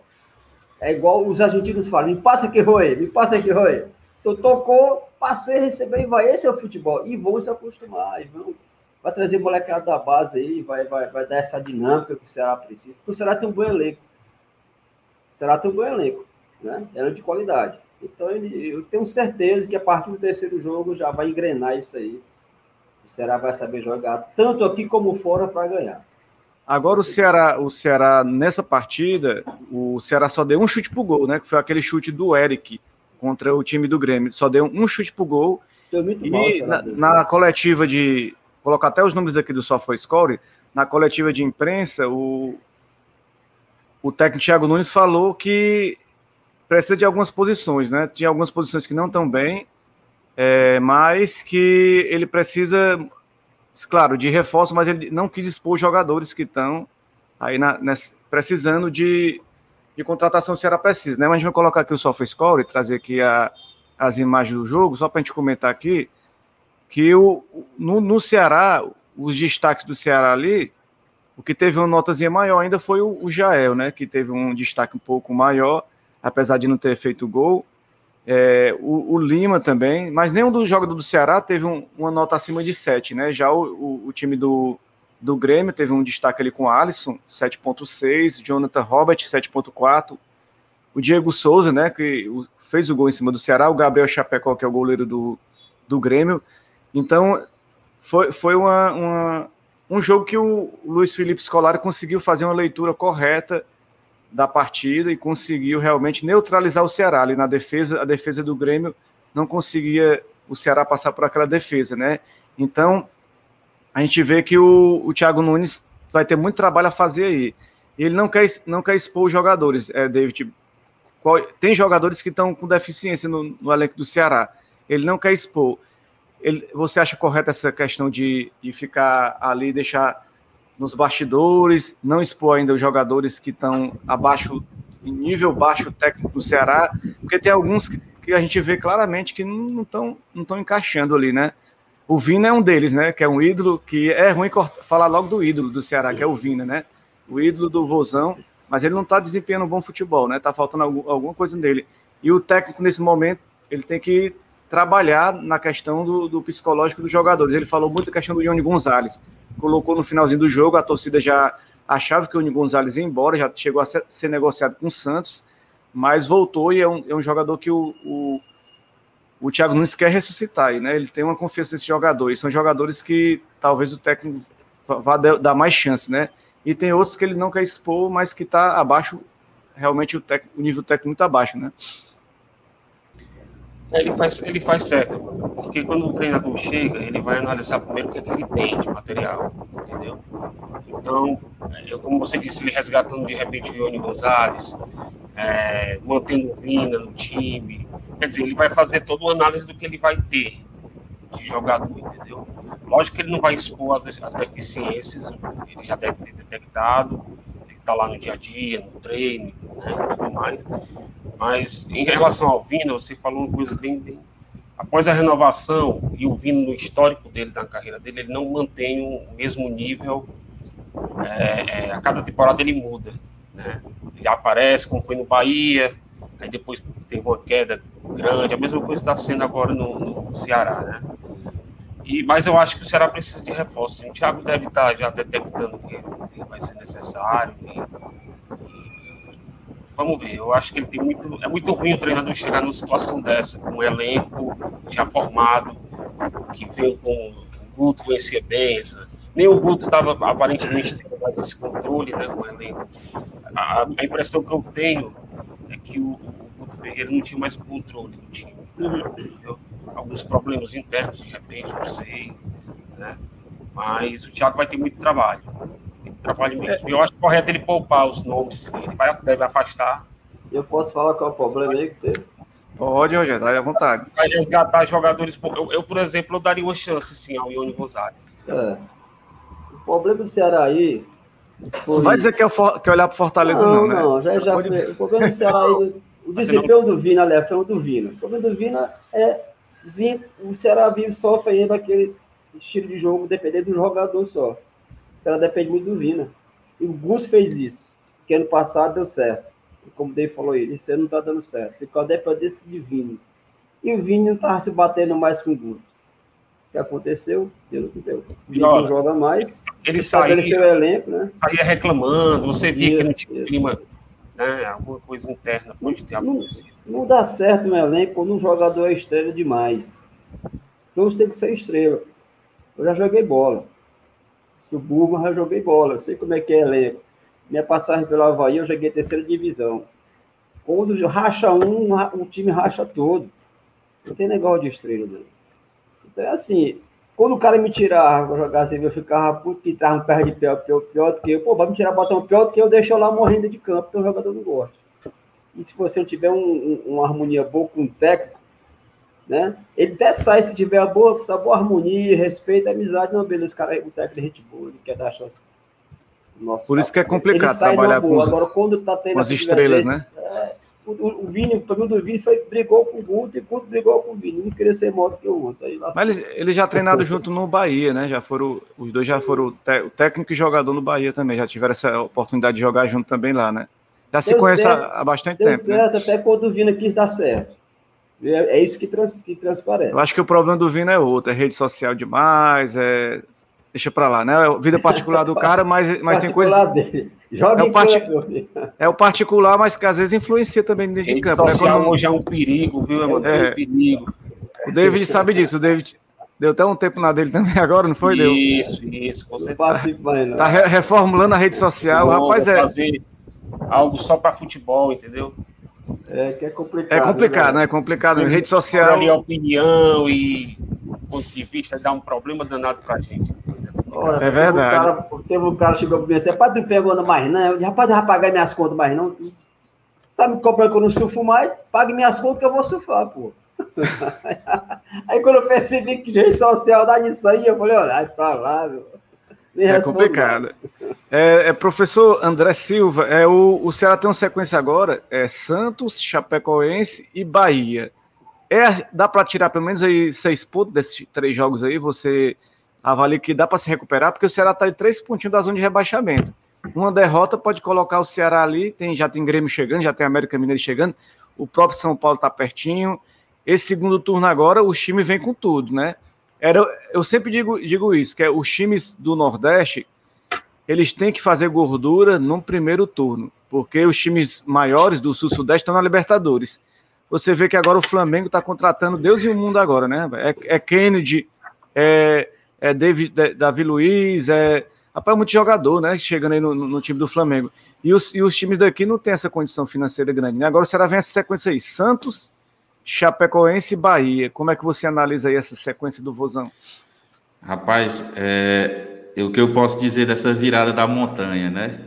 É igual os argentinos falam, me passa aqui, Roê, me passa aqui, Roê. Então tocou, passei, recebeu e vai. Esse é o futebol. E vão se acostumar. Vão, vai trazer molecada da base aí, vai, vai, vai dar essa dinâmica que o Ceará precisa. Porque o Ceará tem um bom elenco. O Ceará tem um bom elenco. Né? Era de qualidade. Então ele, eu tenho certeza que a partir do terceiro jogo já vai engrenar isso aí. O Ceará vai saber jogar, tanto aqui como fora, para ganhar. Agora o Ceará, o Ceará, nessa partida, o Ceará só deu um chute pro gol, né? Que foi aquele chute do Eric contra o time do Grêmio. Só deu um chute pro gol. e mal, na, na, coletiva de. Colocar até os números aqui do SofaScore, na coletiva de imprensa, o, o técnico Thiago Nunes falou que precisa de algumas posições, né? Tinha algumas posições que não estão bem, é, mas que ele precisa claro, de reforço, mas ele não quis expor jogadores que estão aí na, nessa, precisando de, de contratação se era preciso, né? Mas a gente vai colocar aqui o SofaScore e trazer aqui a, as imagens do jogo, só para a gente comentar aqui, que o, no, no Ceará, os destaques do Ceará ali, o que teve uma notazinha maior ainda foi o, o Jael, né? Que teve um destaque um pouco maior, apesar de não ter feito gol. É, o, o, Lima também, mas nenhum dos jogadores do Ceará teve um, uma nota acima de 7, né? Já o, o, o, time do, do Grêmio teve um destaque ali com o Alisson, 7.6, Jonathan Robert, 7.4, o Diego Souza, né, que fez o gol em cima do Ceará, o Gabriel Chapecó, que é o goleiro do, do Grêmio. Então, foi, foi uma, uma um jogo que o Luiz Felipe Scolari conseguiu fazer uma leitura correta da partida e conseguiu realmente neutralizar o Ceará ali na defesa. A defesa do Grêmio não conseguia o Ceará passar por aquela defesa, né? Então, a gente vê que o, o Thiago Nunes vai ter muito trabalho a fazer aí. Ele não quer, não quer expor os jogadores, é, David. Qual, tem jogadores que estão com deficiência no, no, elenco do Ceará. Ele não quer expor. Ele, você acha correta essa questão de, de ficar ali, deixar nos bastidores, não expor ainda os jogadores que estão abaixo, em nível baixo técnico do Ceará, porque tem alguns que, que a gente vê claramente que não estão não encaixando ali, né? O Vina é um deles, né? Que é um ídolo, que é ruim falar logo do ídolo do Ceará, que é o Vina, né? O ídolo do Vozão, mas ele não está desempenhando um bom futebol, né? Tá faltando algum, alguma coisa nele. E o técnico, nesse momento, ele tem que trabalhar na questão do, do psicológico dos jogadores. Ele falou muito da questão do Johnny Gonzalez colocou no finalzinho do jogo, a torcida já achava que o Uni Gonzalez ia embora, já chegou a ser, negociado com o Santos, mas voltou e é um, é um jogador que o, o, o Thiago Nunes quer ressuscitar, né? Ele tem uma confiança nesse jogador, e são jogadores que talvez o técnico vá dar mais chance, né? E tem outros que ele não quer expor, mas que está abaixo, realmente o, tec, o nível técnico muito abaixo, né? Ele faz, ele faz certo, porque quando o treinador chega, ele vai analisar primeiro o que, é que ele tem de material, entendeu? Então, como você disse, ele resgatando de repente o Ione Gonzalez, é, mantendo o Vina no time, quer dizer, ele vai fazer toda uma análise do que ele vai ter de jogador, entendeu? Lógico que ele não vai expor as, as deficiências, ele já deve ter detectado, está lá no dia a dia, no treino, né, tudo mais. Mas em relação ao Vina, você falou uma coisa bem, Após a renovação e o Vina no histórico dele, na carreira dele, ele não mantém o mesmo nível. É, é, a cada temporada ele muda. Né? Ele aparece, como foi no Bahia, aí depois teve uma queda grande. A mesma coisa está sendo agora no, no Ceará. Né? E, mas eu acho que o Ceará precisa de reforço. O Thiago deve estar já detectando que, vai ser necessário. E, vamos ver. Eu acho que ele tem muito. É muito ruim o treinador chegar numa situação dessa, com um elenco já formado, que veio com o Guto conhecia bem. Nem o Guto estava aparentemente tendo mais esse controle né, com o elenco. A, a, impressão que eu tenho é que o, o Guto Ferreira não tinha mais controle do time. Uhum. Alguns problemas internos, de repente, não sei. Né? Mas o Thiago vai ter muito trabalho. Muito trabalho mesmo. É. Eu acho correto ele poupar os nomes. Ele vai, deve afastar. Eu posso falar qual é o problema aí que teve? Pode, Rogério, dá à vontade. Vai resgatar jogadores. Eu, eu, por exemplo, eu daria uma chance sim ao Ione Rosales. É. O problema do Ceará aí. Foi... Não vai dizer que é, for... que é olhar para Fortaleza, não, não, né? Não, já, já. O problema do Ceará aí. O [LAUGHS] desempenho do Vina, aliás, foi o do Vina. O problema do Vina é. O Ceará vive sofre ainda aquele estilo de jogo dependendo do jogador só. O Ceará depende muito do Vina. E o Gus fez isso. Que ano passado deu certo como o Dave falou aí, isso não está dando certo. Ficou a dependência de Vini. E o Vini não estava se batendo mais com o Guto. O que aconteceu? Deu que deu. O Vini não joga mais. Ele saía, elenco, né? saía reclamando, você via isso, que não tinha clima, né? alguma coisa interna pode ter acontecido. Não, não dá certo no elenco quando um jogador é estrela demais. Todos tem que ser estrela. Eu já joguei bola. Suburban já joguei bola. Eu sei como é que é elenco. Minha passagem pelo Havaí, eu joguei terceira divisão. Quando racha um, o time racha todo. Não tem negócio de estrela, né? Então é assim, quando o cara me tirava jogar assim, eu ficava puto que tava perto de pior, pior, pior do que eu. Pô, vai me tirar botão pior do que eu, deixo lá morrendo de campo, porque o jogador não gosta. E se você tiver um, um, uma harmonia boa com o técnico, né? Ele até sai se tiver a boa, a boa harmonia, respeito, amizade, não, beleza, o cara, o técnico é gente boa, ele quer dar chance nosso Por isso que é complicado trabalhar com, os, Agora, quando tá tendo com as estrelas, né? É, o, o, Vini, o problema do Vini foi brigou com o Guto e o Guto brigou com o Vini. Um queria ser maior do que o outro. Aí, Mas eles, eles já treinaram junto no Bahia, né? Já foram, os dois já foram o técnico e jogador no Bahia também. Já tiveram essa oportunidade de jogar junto também lá, né? Já se conhece há bastante deu tempo. Né? Certo, né? até quando o Vini quis dar certo. É, é isso que, trans, que transparece. Eu acho que o problema do Vini é outro, é rede social demais, é deixa para lá, né? Vida particular do cara, mas, [LAUGHS] mas tem coisa. Dele. Joga é o, part... é o particular, mas que às vezes influencia também dentro de campo. Né? Quando... hoje é um perigo, viu? É, é um perigo. O David sabe disso. O David deu até um tempo na dele também agora, não foi? Isso, deu. isso, com certeza. Tá reformulando a rede social. Bom, Rapaz, é. Fazer algo só para futebol, entendeu? É que é complicado. É complicado, né? É complicado. Sim, rede social. Ali a opinião e ponto de vista dá um problema danado pra gente. Olha, é verdade. Teve um cara, teve um cara chegou para mim assim, rapaz, não pegou mais não. Eu, rapaz, vai pagar minhas contas mais não. Tá me cobrando que eu não surfo mais? Pague minhas contas que eu vou surfar, pô. [LAUGHS] aí quando eu percebi que rede social dá nisso aí, eu falei, olha, pra lá, meu. é complicado. É, é, professor André Silva, é, o, o Ceará tem uma sequência agora, é Santos, Chapecoense e Bahia. É, dá para tirar pelo menos aí seis pontos desses três jogos aí, você avalia que dá para se recuperar, porque o Ceará está em três pontinhos da zona de rebaixamento. Uma derrota pode colocar o Ceará ali, tem, já tem Grêmio chegando, já tem América Mineiro chegando, o próprio São Paulo está pertinho. Esse segundo turno agora, o time vem com tudo, né? Era, eu sempre digo, digo isso, que é os times do Nordeste, eles têm que fazer gordura no primeiro turno, porque os times maiores do Sul-Sudeste estão na Libertadores. Você vê que agora o Flamengo está contratando Deus e o mundo agora, né? É, é Kennedy, é é David, Davi Luiz, é. Rapaz, é muito jogador, né? Chegando aí no, no, time do Flamengo. E os, e os times daqui não tem essa condição financeira grande. Né? Agora será vem essa sequência aí: Santos, Chapecoense e Bahia. Como é que você analisa aí essa sequência do Vozão? Rapaz, é, o que eu posso dizer dessa virada da montanha, né?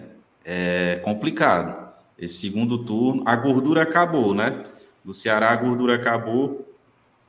É complicado. Esse segundo turno, a gordura acabou, né? No Ceará a gordura acabou.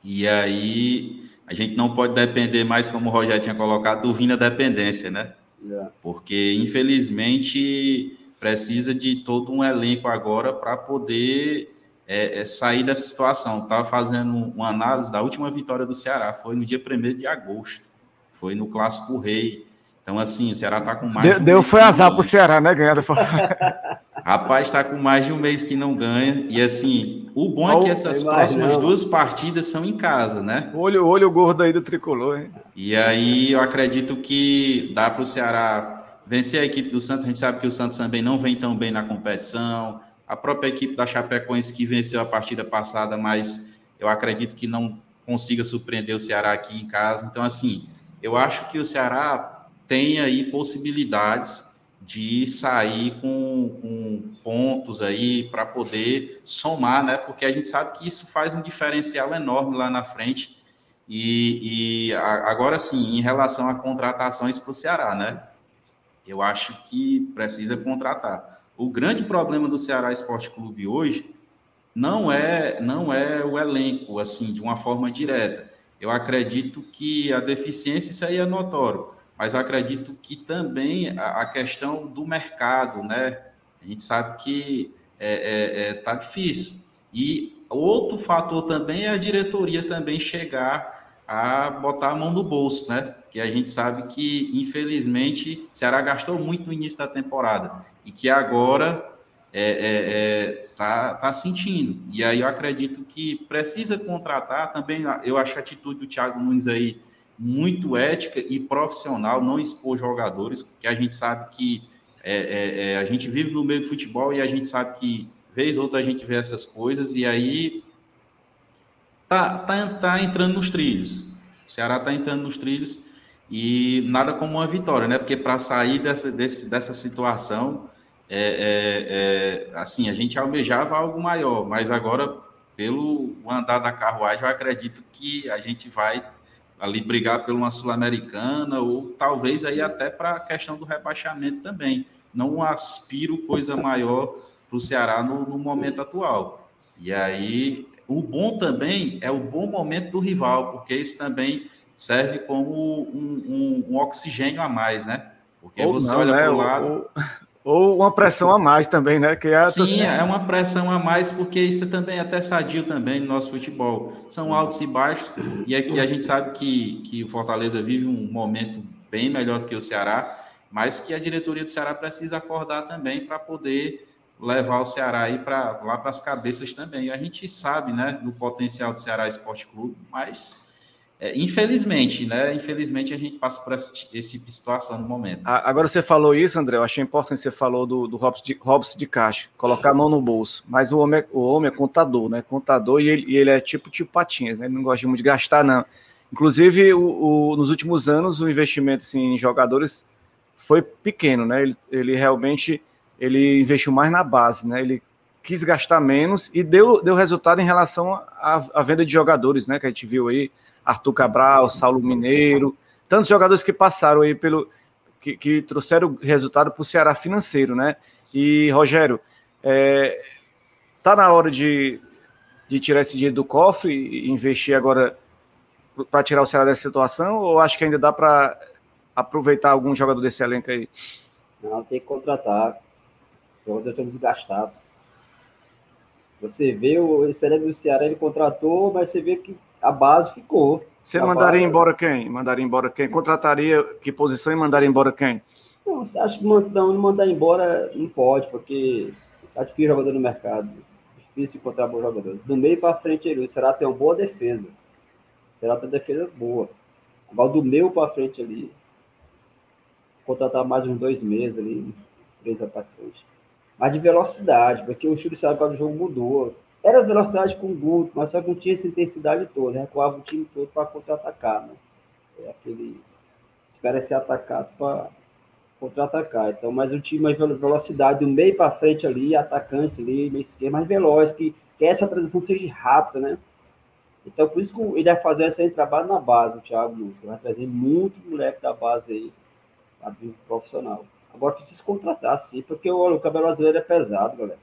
E aí a gente não pode depender mais, como o Rogério tinha colocado, do Vina dependência, né? Yeah. Porque, infelizmente, precisa de todo um elenco agora para poder é, é, sair dessa situação. Estava fazendo uma análise da última vitória do Ceará, foi no dia 1 de agosto, foi no Clássico Rei. Então, assim, o Ceará está com mais. Deu, deu foi azar para o Ceará, né? Ganhar [LAUGHS] Rapaz, está com mais de um mês que não ganha. E assim, o bom é que essas próximas duas partidas são em casa, né? Olho, olho gordo aí do tricolor, hein? E aí eu acredito que dá para o Ceará vencer a equipe do Santos. A gente sabe que o Santos também não vem tão bem na competição. A própria equipe da Chapecoense que venceu a partida passada, mas eu acredito que não consiga surpreender o Ceará aqui em casa. Então, assim, eu acho que o Ceará tem aí possibilidades de sair com, com pontos aí para poder somar, né? Porque a gente sabe que isso faz um diferencial enorme lá na frente. E, e agora sim, em relação a contratações para o Ceará, né? Eu acho que precisa contratar. O grande problema do Ceará Esporte Clube hoje não é não é o elenco assim de uma forma direta. Eu acredito que a deficiência isso aí é notório, mas eu acredito que também a, questão do mercado, né? A gente sabe que é, é, é, tá difícil. E outro fator também é a diretoria também chegar a botar a mão no bolso, né? Que a gente sabe que, infelizmente, o Ceará gastou muito no início da temporada e que agora é, é, é, tá, tá sentindo. E aí eu acredito que precisa contratar também. Eu acho a atitude do Thiago Nunes aí muito ética e profissional, não expor jogadores, que a gente sabe que é, é, é, a gente vive no meio do futebol e a gente sabe que vez ou outra a gente vê essas coisas e aí tá, tá, tá entrando nos trilhos. O Ceará tá entrando nos trilhos e nada como uma vitória, né? Porque para sair dessa, desse, dessa situação, é, é, é, assim, a gente almejava algo maior, mas agora, pelo andar da carruagem, eu acredito que a gente vai ali brigar por uma Sul-Americana ou talvez aí até para a questão do rebaixamento também. Não aspiro coisa maior para o Ceará no, no momento atual. E aí o bom também é o bom momento do rival, porque isso também serve como um, um, um oxigênio a mais, né? Porque ou você não, olha né? para o lado. Ou, [LAUGHS] ou, uma pressão a mais também, né? Que é Sim, é uma pressão a mais, porque isso também é até sadio também no nosso futebol. São altos e baixos, e aqui a gente sabe que, que o Fortaleza vive um momento bem melhor do que o Ceará, mas que a diretoria do Ceará precisa acordar também para poder levar o Ceará aí para lá para as cabeças também. A gente sabe, né, do potencial do Ceará Esporte Clube, mas é, infelizmente, né, infelizmente a gente passa por esse, esse tipo de situação no momento. Agora você falou isso, André, eu achei importante você falou do, do Robson, de, Robson de caixa, colocar a mão no bolso, mas o homem, é, o homem é contador, né, contador e ele, e ele é tipo tipo patinhas, né, ele não gosta muito de gastar não. Inclusive, o, o, nos últimos anos, o investimento assim, em jogadores foi pequeno, né, ele, ele realmente ele investiu mais na base, né? Ele quis gastar menos e deu, deu resultado em relação à, à venda de jogadores, né? Que a gente viu aí, Arthur Cabral, Saulo Mineiro, tantos jogadores que passaram aí pelo. que, que trouxeram resultado para o Ceará financeiro, né? E, Rogério, é, tá na hora de, de tirar esse dinheiro do cofre e investir agora para tirar o Ceará dessa situação, ou acho que ainda dá para aproveitar algum jogador desse elenco aí? Não, tem que contratar jogadores estão desgastados. Você vê o cérebro do Ceará, ele contratou, mas você vê que a base ficou. Você mandaria base... embora quem? Mandaria embora quem? Contrataria que posição e mandaria embora quem? Não, você acha que não, mandar embora não pode, porque tá difícil jogador no mercado. Difícil encontrar bons jogadores. Do meio para frente, ele, o Ceará tem uma boa defesa. O Ceará tem uma defesa boa. Agora, do meio para frente ali, contratar mais uns dois meses ali, três atacantes mas de velocidade, porque o estilo de do jogo mudou. Era velocidade com o Guto, mas só que não tinha essa intensidade toda, recuava o time todo para contra-atacar, né? É aquele. Espera ser atacado para contra-atacar. Então, mas o time mais velocidade do meio para frente ali, atacante ali, meio esquerda, mais veloz, que, que essa transição seja rápida, né? Então, por isso que ele vai fazer esse trabalho na base, o Thiago Luz, vai trazer muito moleque da base aí, para profissional. Agora precisa contratar, sim, porque o, o cabelo brasileiro é pesado, galera.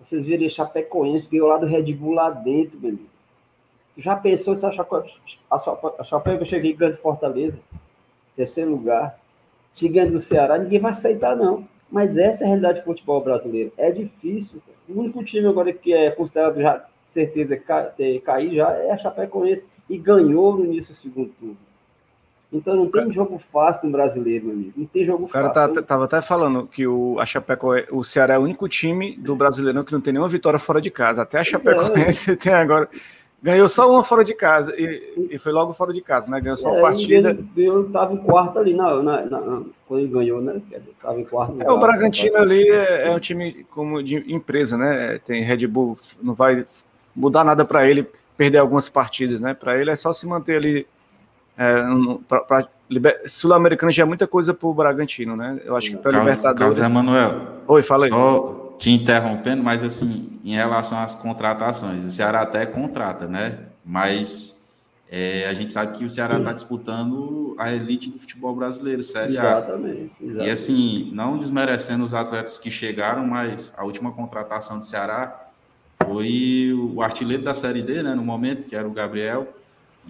Vocês viram a Chapecoense ganhou lá do Red Bull lá dentro, meu amigo. Já pensou se a Chapecoense, a Chapecoense eu cheguei grande Fortaleza, terceiro lugar, chegando do Ceará, ninguém vai aceitar, não. Mas essa é a realidade do futebol brasileiro. É difícil. O único time agora que é considerado já certeza cair já é a Chapecoense e ganhou no início do segundo turno. Então não tem jogo fácil no brasileiro, meu amigo. Não tem jogo fácil. O cara tá, tava até falando que o, a Chapeco, o Ceará é o único time do brasileirão que não tem nenhuma vitória fora de casa. Até a Chapecoense é. [LAUGHS] tem agora. Ganhou só uma fora de casa. E, e foi logo fora de casa, né? Ganhou só uma é, partida. Eu tava em quarto ali, na, na, na, quando ele ganhou, né? Tava em quarto. É, o Bragantino ali é, é, um time como de empresa, né? Tem Red Bull, não vai mudar nada para ele perder algumas partidas, né? Para ele é só se manter ali é, Sul-Americana já é muita coisa para o Bragantino, né? Eu acho que para Libertadores. Carlos Emanuel. Oi, fala aí. Só te interrompendo, mas assim, em relação às contratações, o Ceará até contrata, né? Mas é, a gente sabe que o Ceará está disputando a elite do futebol brasileiro, Série A. Exatamente, exatamente. E assim, não desmerecendo os atletas que chegaram, mas a última contratação do Ceará foi o artilheiro da Série D, né? No momento, que era o Gabriel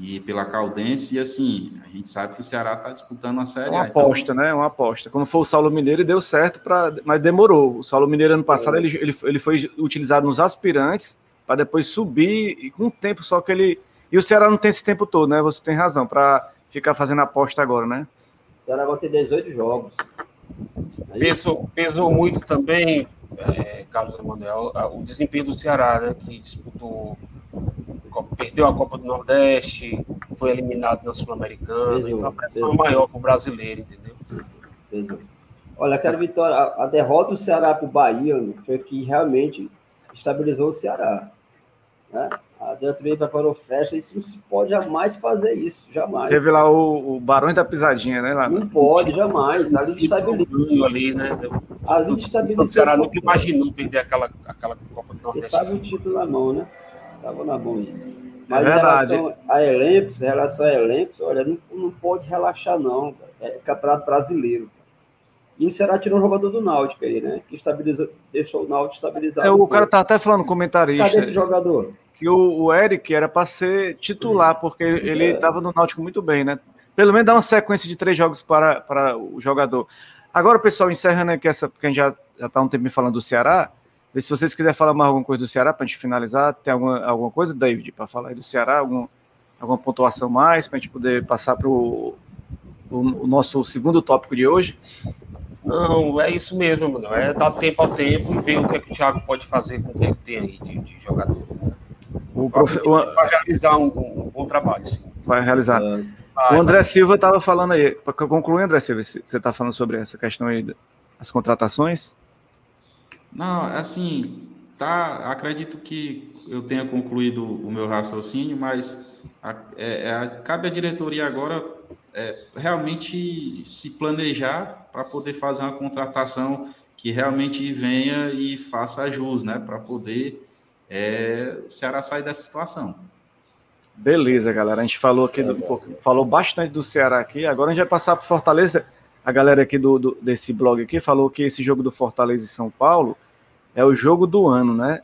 e pela Caldense, e assim, a gente sabe que o Ceará está disputando a Série Uma A. Uma aposta, então... né? Uma aposta. Quando foi o Saulo Mineiro, deu certo, pra... mas demorou. O Saulo Mineiro, ano passado, é. ele, ele, ele foi utilizado nos aspirantes para depois subir, e com um tempo só que ele. E o Ceará não tem esse tempo todo, né? Você tem razão, para ficar fazendo aposta agora, né? O Ceará vai ter 18 jogos. Pesou, pesou muito também, é, Carlos Emanuel, o desempenho do Ceará, né? Que disputou perdeu a Copa do Nordeste, foi eliminado na Sul-Americana, então a pressão é maior para o brasileiro, entendeu? Olha, aquela vitória, a, a derrota do Ceará para o Bahia foi que realmente estabilizou o Ceará. Né? A diretoria preparou festa, isso não se pode jamais fazer isso, jamais. Teve lá o, o Barões da Pisadinha, né? Lá, não pode, jamais. Ali estabiliza. Ali, né? Ali estabiliza. O Ceará nunca imaginou perder aquela, aquela Copa do Nordeste. Estava o título na mão, né? Estava na mão. Mas é verdade. em relação a elencos, em relação a elencos, olha, não, não pode relaxar, não. É campeonato brasileiro. E o Ceará tirou um jogador do Náutico aí, né? Que estabilizou, deixou o Náutico estabilizado. É, o cara tá até falando comentarista. Cadê esse jogador? Que o, o Eric era para ser titular, porque ele estava é. no Náutico muito bem, né? Pelo menos dá uma sequência de três jogos para, para o jogador. Agora, pessoal, encerrando aqui essa, porque a gente já está um tempo falando do Ceará. Se vocês quiserem falar mais alguma coisa do Ceará para a gente finalizar, tem alguma, alguma coisa, David, para falar aí do Ceará? Algum, alguma pontuação mais para a gente poder passar para o, o nosso segundo tópico de hoje? Não, é isso mesmo, mano. É dar tempo ao tempo e ver o que, é que o Thiago pode fazer com o que, que tem aí de, de jogador. O profe... Vai realizar um, um, bom trabalho, sim. Vai realizar. Vai, o André vai. Silva estava falando aí, para concluir, André Silva, você está falando sobre essa questão aí das contratações? Não, assim, tá, acredito que eu tenha concluído o meu raciocínio, mas a, é, é, cabe à diretoria agora é, realmente se planejar para poder fazer uma contratação que realmente venha e faça jus, né, para poder é, o Ceará sair dessa situação. Beleza, galera. A gente falou aqui, do, falou bastante do Ceará aqui. Agora a gente vai passar para Fortaleza. A galera aqui do, do, desse blog aqui falou que esse jogo do Fortaleza e São Paulo é o jogo do ano, né?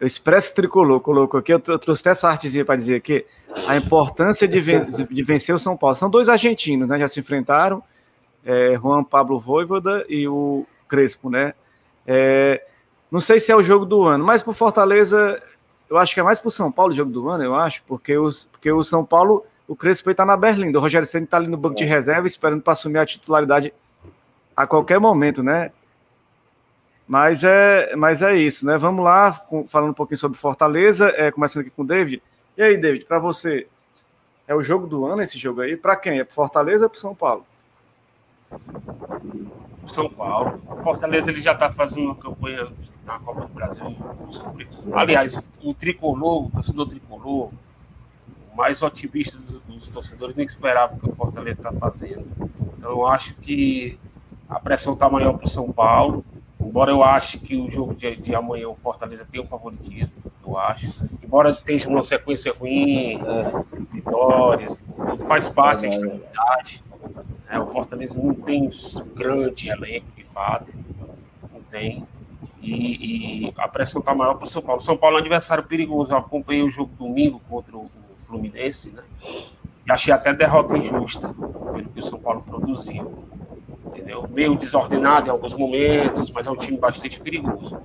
O Expresso Tricolor colocou aqui, eu, eu trouxe até essa artezinha para dizer aqui, a importância de, ven de, vencer o São Paulo. São dois argentinos, né? Já se enfrentaram, é, Juan Pablo Voivoda e o Crespo, né? É, não sei se é o jogo do ano, mas por Fortaleza, eu acho que é mais pro São Paulo o jogo do ano, eu acho, porque, os, porque o São Paulo, o Crespo está na Berlim, o Rogério Senna está ali no banco de reserva esperando para assumir a titularidade a qualquer momento, né? Mas é, mas é isso, né? Vamos lá, falando um pouquinho sobre Fortaleza, é, começando aqui com o David. E aí, David, para você, é o jogo do ano esse jogo aí? Para quem? É para Fortaleza ou para São Paulo? São Paulo. O Fortaleza ele já está fazendo uma campanha na Copa do Brasil. Aliás, o tricolor, o torcedor tricolor, o mais otimista dos, dos torcedores, nem esperava o que o Fortaleza está fazendo. Então, eu acho que a pressão está maior para o São Paulo. Embora eu ache que o jogo de, de amanhã o Fortaleza tem um favoritismo, eu acho. Embora tenha uma sequência ruim, vitórias, faz parte da estabilidade. É, o Fortaleza não tem um grande elenco, de fato. Não tem. E, e a pressão está maior para o São Paulo. São Paulo é um adversário perigoso. Eu acompanhei o jogo domingo contra o, Fluminense, né? E achei até derrota injusta pelo que o São Paulo produziu entendeu? Meio desordenado em alguns momentos, mas é um time bastante perigoso.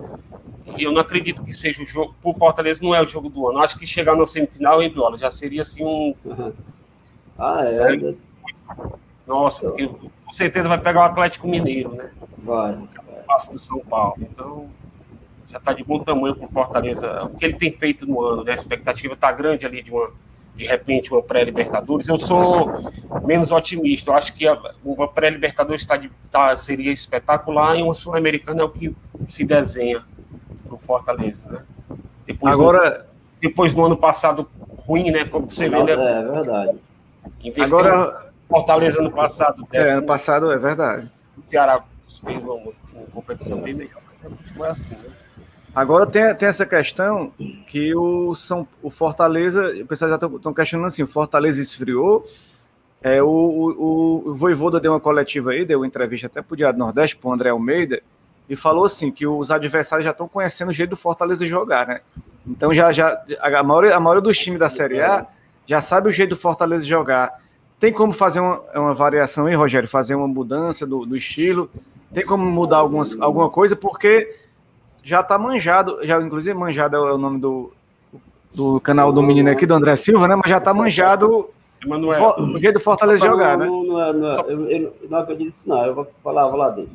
E eu não acredito que seja o jogo, por Fortaleza não é o jogo do ano. Acho que chegar na semifinal, hein, Biola, já seria assim um. [LAUGHS] Ah, é. é. Nossa, porque com certeza vai pegar o Atlético Mineiro, né? Vai. Passo do São Paulo. Então, já está de bom tamanho para Fortaleza. O que ele tem feito no ano, né? A expectativa está grande ali de uma de repente uma pré-Libertadores. Eu sou menos otimista. Eu acho que uma pré-Libertadores tá tá, seria espetacular e uma Sul-Americana é o que se desenha para o Fortaleza. Né? Depois Agora, do, depois do ano passado ruim, né? Como você vê, né? É verdade. Agora, Fortaleza no passado. É, no passado é verdade. O Ceará fez uma, uma competição bem melhor, mas futebol é assim, né? Agora tem, tem essa questão que o, São, o Fortaleza, o pessoal já estão questionando assim, o Fortaleza esfriou, é, o, o, o Voivoda deu uma coletiva aí, deu entrevista até para o Diário Nordeste, para o André Almeida, e falou assim, que os adversários já estão conhecendo o jeito do Fortaleza jogar, né? Então já, já a, maioria, a maioria dos times da Série A já sabe o jeito do Fortaleza jogar. Tem como fazer uma, uma variação aí, Rogério? Fazer uma mudança do, do estilo? Tem como mudar algumas, alguma coisa? Porque já tá manjado, já inclusive manjado é o nome do, do canal do menino aqui, do André Silva, né? Mas já tá manjado Emanuel. o jeito do Fortaleza jogar, né? Não, não, é, não, é, eu, eu, não acredito nisso, não. Eu vou falar, vou lá dele.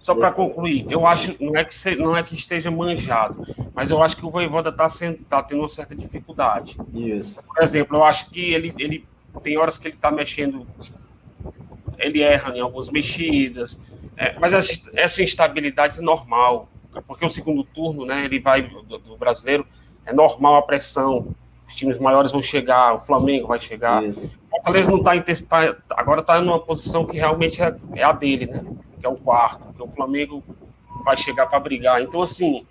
Só para concluir, eu acho não é que se, não é que esteja manjado, mas eu acho que o Voivoda está tá tendo uma certa dificuldade. Isso. Por exemplo, eu acho que ele, ele tem horas que ele está mexendo, ele erra em algumas mexidas, é, mas essa, essa instabilidade é normal porque o segundo turno, né, ele vai do, do, brasileiro, é normal a pressão, os times maiores vão chegar, o Flamengo vai chegar. O Fortaleza não está tá, agora está numa posição que realmente é, é, a dele, né? Que é o quarto, que o Flamengo vai chegar para brigar. Então, assim,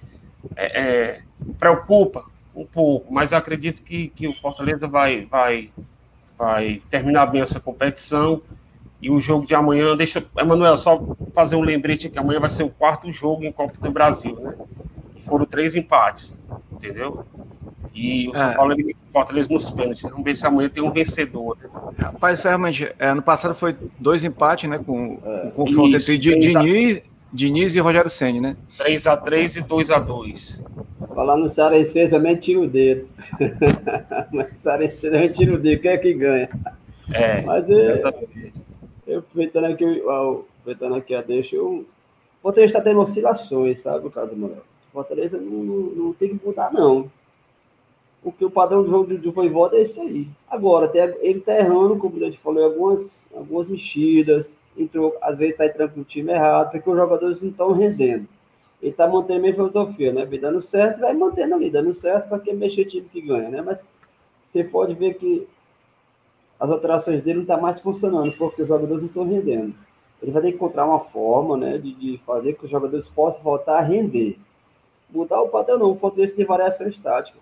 é, é, preocupa um pouco, mas eu acredito que, que o Fortaleza vai, vai, vai terminar bem essa competição e o jogo de amanhã, deixa. Emanuel, só fazer um lembrete que amanhã vai ser o quarto jogo em Copa do Brasil, né? E foram três empates, entendeu? E o São é. Paulo ele Fortaleza nos pênaltis. Vamos ver se amanhã tem um vencedor. Né? Rapaz, realmente, é, ano passado foi dois empates, né? Com, é. com o confronto entre Diniz, Diniz e Rogério Senni, né? 3x3 e 2x2. Falar no Cearense também tira o dedo. [LAUGHS] Mas o Cearense também tira o dedo. Quem é que ganha? É, Mas é, eu, aproveitando aqui, aproveitando aqui a deixa, eu, o Fortaleza está tendo oscilações, sabe, o caso, Manuel? O Fortaleza não, não, tem que mudar, não. Porque o padrão do jogo do, Voivoda é esse aí. Agora, ele está errando, como a gente falou, algumas, algumas mexidas, entrou, às vezes está entrando no time errado, porque os jogadores não estão rendendo. Ele está mantendo a minha filosofia, né? Vai dando certo, vai mantendo ali, dando certo para quem mexer o time que ganha, né? Mas você pode ver que as alterações dele não estão tá mais funcionando, porque os jogadores não estão rendendo. Ele vai ter que encontrar uma forma né, de, de fazer que os jogadores possam voltar a render. Mudar o padrão não, o Fortaleza tem variação estática.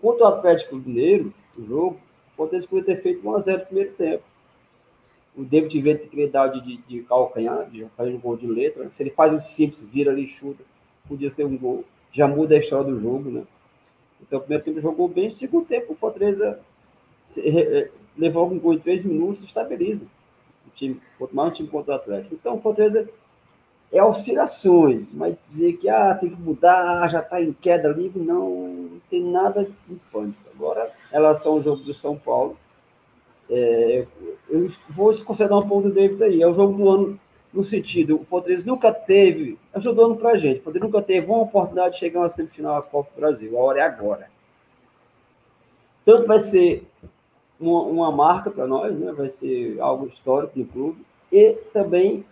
Quanto o Atlético Mineiro, o jogo, o Fortaleza poderia ter feito 1x0 no primeiro tempo. O David Vento tem criatividade de, de calcanhar, de fazer um gol de letra. Se ele faz um simples, vira ali, chuta, podia ser um gol. Já muda a história do jogo, né? Então, o primeiro tempo jogou bem, o segundo tempo o Fortaleza levou um gol em três minutos estabiliza o time, quanto mais um time contra o Atlético. Então, o Fortaleza é oscilações, mas dizer que ah, tem que mudar, já está em queda livre, não, não tem nada de pânico. Agora, em relação ao jogo do São Paulo, é, eu vou considerar um ponto do David aí. É o jogo do ano, no sentido, o Fortaleza nunca teve, é o jogo do ano para a gente, o Fortaleza nunca teve uma oportunidade de chegar a uma semifinal da Copa do Brasil. A hora é agora. Tanto vai ser uma, uma marca para nós, né? vai ser algo histórico no clube, e também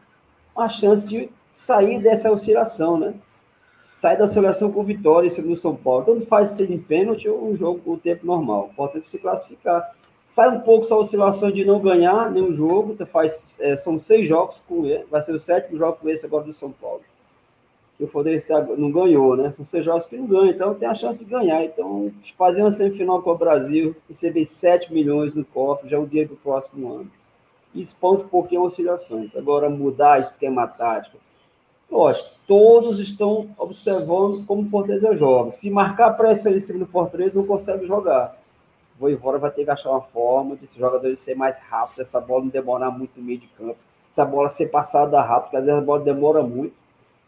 uma chance de sair dessa oscilação, né? Sair da oscilação com vitória em São Paulo. Tanto faz ser em pênalti ou um jogo com tempo normal. Pode se classificar. Sai um pouco essa oscilação de não ganhar nenhum jogo. Faz, é, são seis jogos com ele. Vai ser o sétimo jogo com esse agora do São Paulo que o Fortaleza não ganhou, né? São seis jogos que não ganham, então tem a chance de ganhar. Então, fazer uma semifinal com o Brasil, receber 7 milhões no cofre, já é o dia do próximo ano. Isso um pouquinho oscilações. Agora, mudar esquema tático. Lógico, todos estão observando como o Fortaleza joga. Se marcar pressão em cima do Fortaleza, não consegue jogar. O Voivoda vai ter que achar uma forma de esses jogadores ser mais rápido, essa bola não demorar muito no meio de campo, essa bola ser passada rápido, porque às vezes a bola demora muito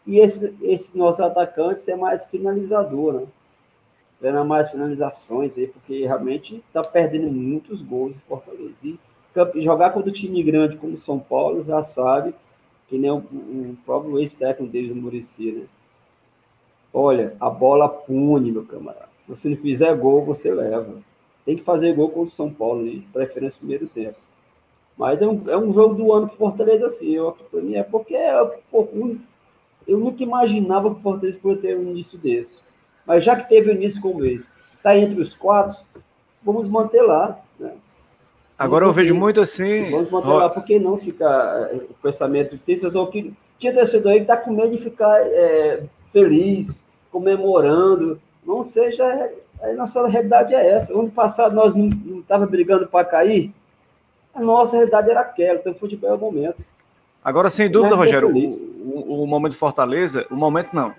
e esse, esse nosso atacante é mais finalizador, né? Treina mais finalizações aí, porque realmente está perdendo muitos gols de Fortaleza. E jogar contra o time grande como São Paulo, já sabe, que nem o, o próprio ex-técnico deles, o Murici, né? Olha, a bola pune, meu camarada. Se você não fizer gol, você leva. Tem que fazer gol contra o São Paulo, de preferência no primeiro tempo. Mas é um, é um jogo do ano para Fortaleza, assim. Eu, para mim é porque é um pouco eu nunca imaginava que o Fortaleza poderia ter um início desse. Mas já que teve um início como esse, está entre os quatro, vamos manter lá. Né? Agora eu vejo muito assim. Vamos manter lá, por que não ficar eh, com pensamento de? Ou que tinha torcedor aí que está com medo de ficar é, feliz, comemorando. Não seja. A nossa realidade é essa. Ano passado nós não estávamos brigando para cair. A nossa realidade era aquela. Então, futebol é o momento. Agora, sem dúvida, Rogério, o, o, o, momento de Fortaleza, o momento não.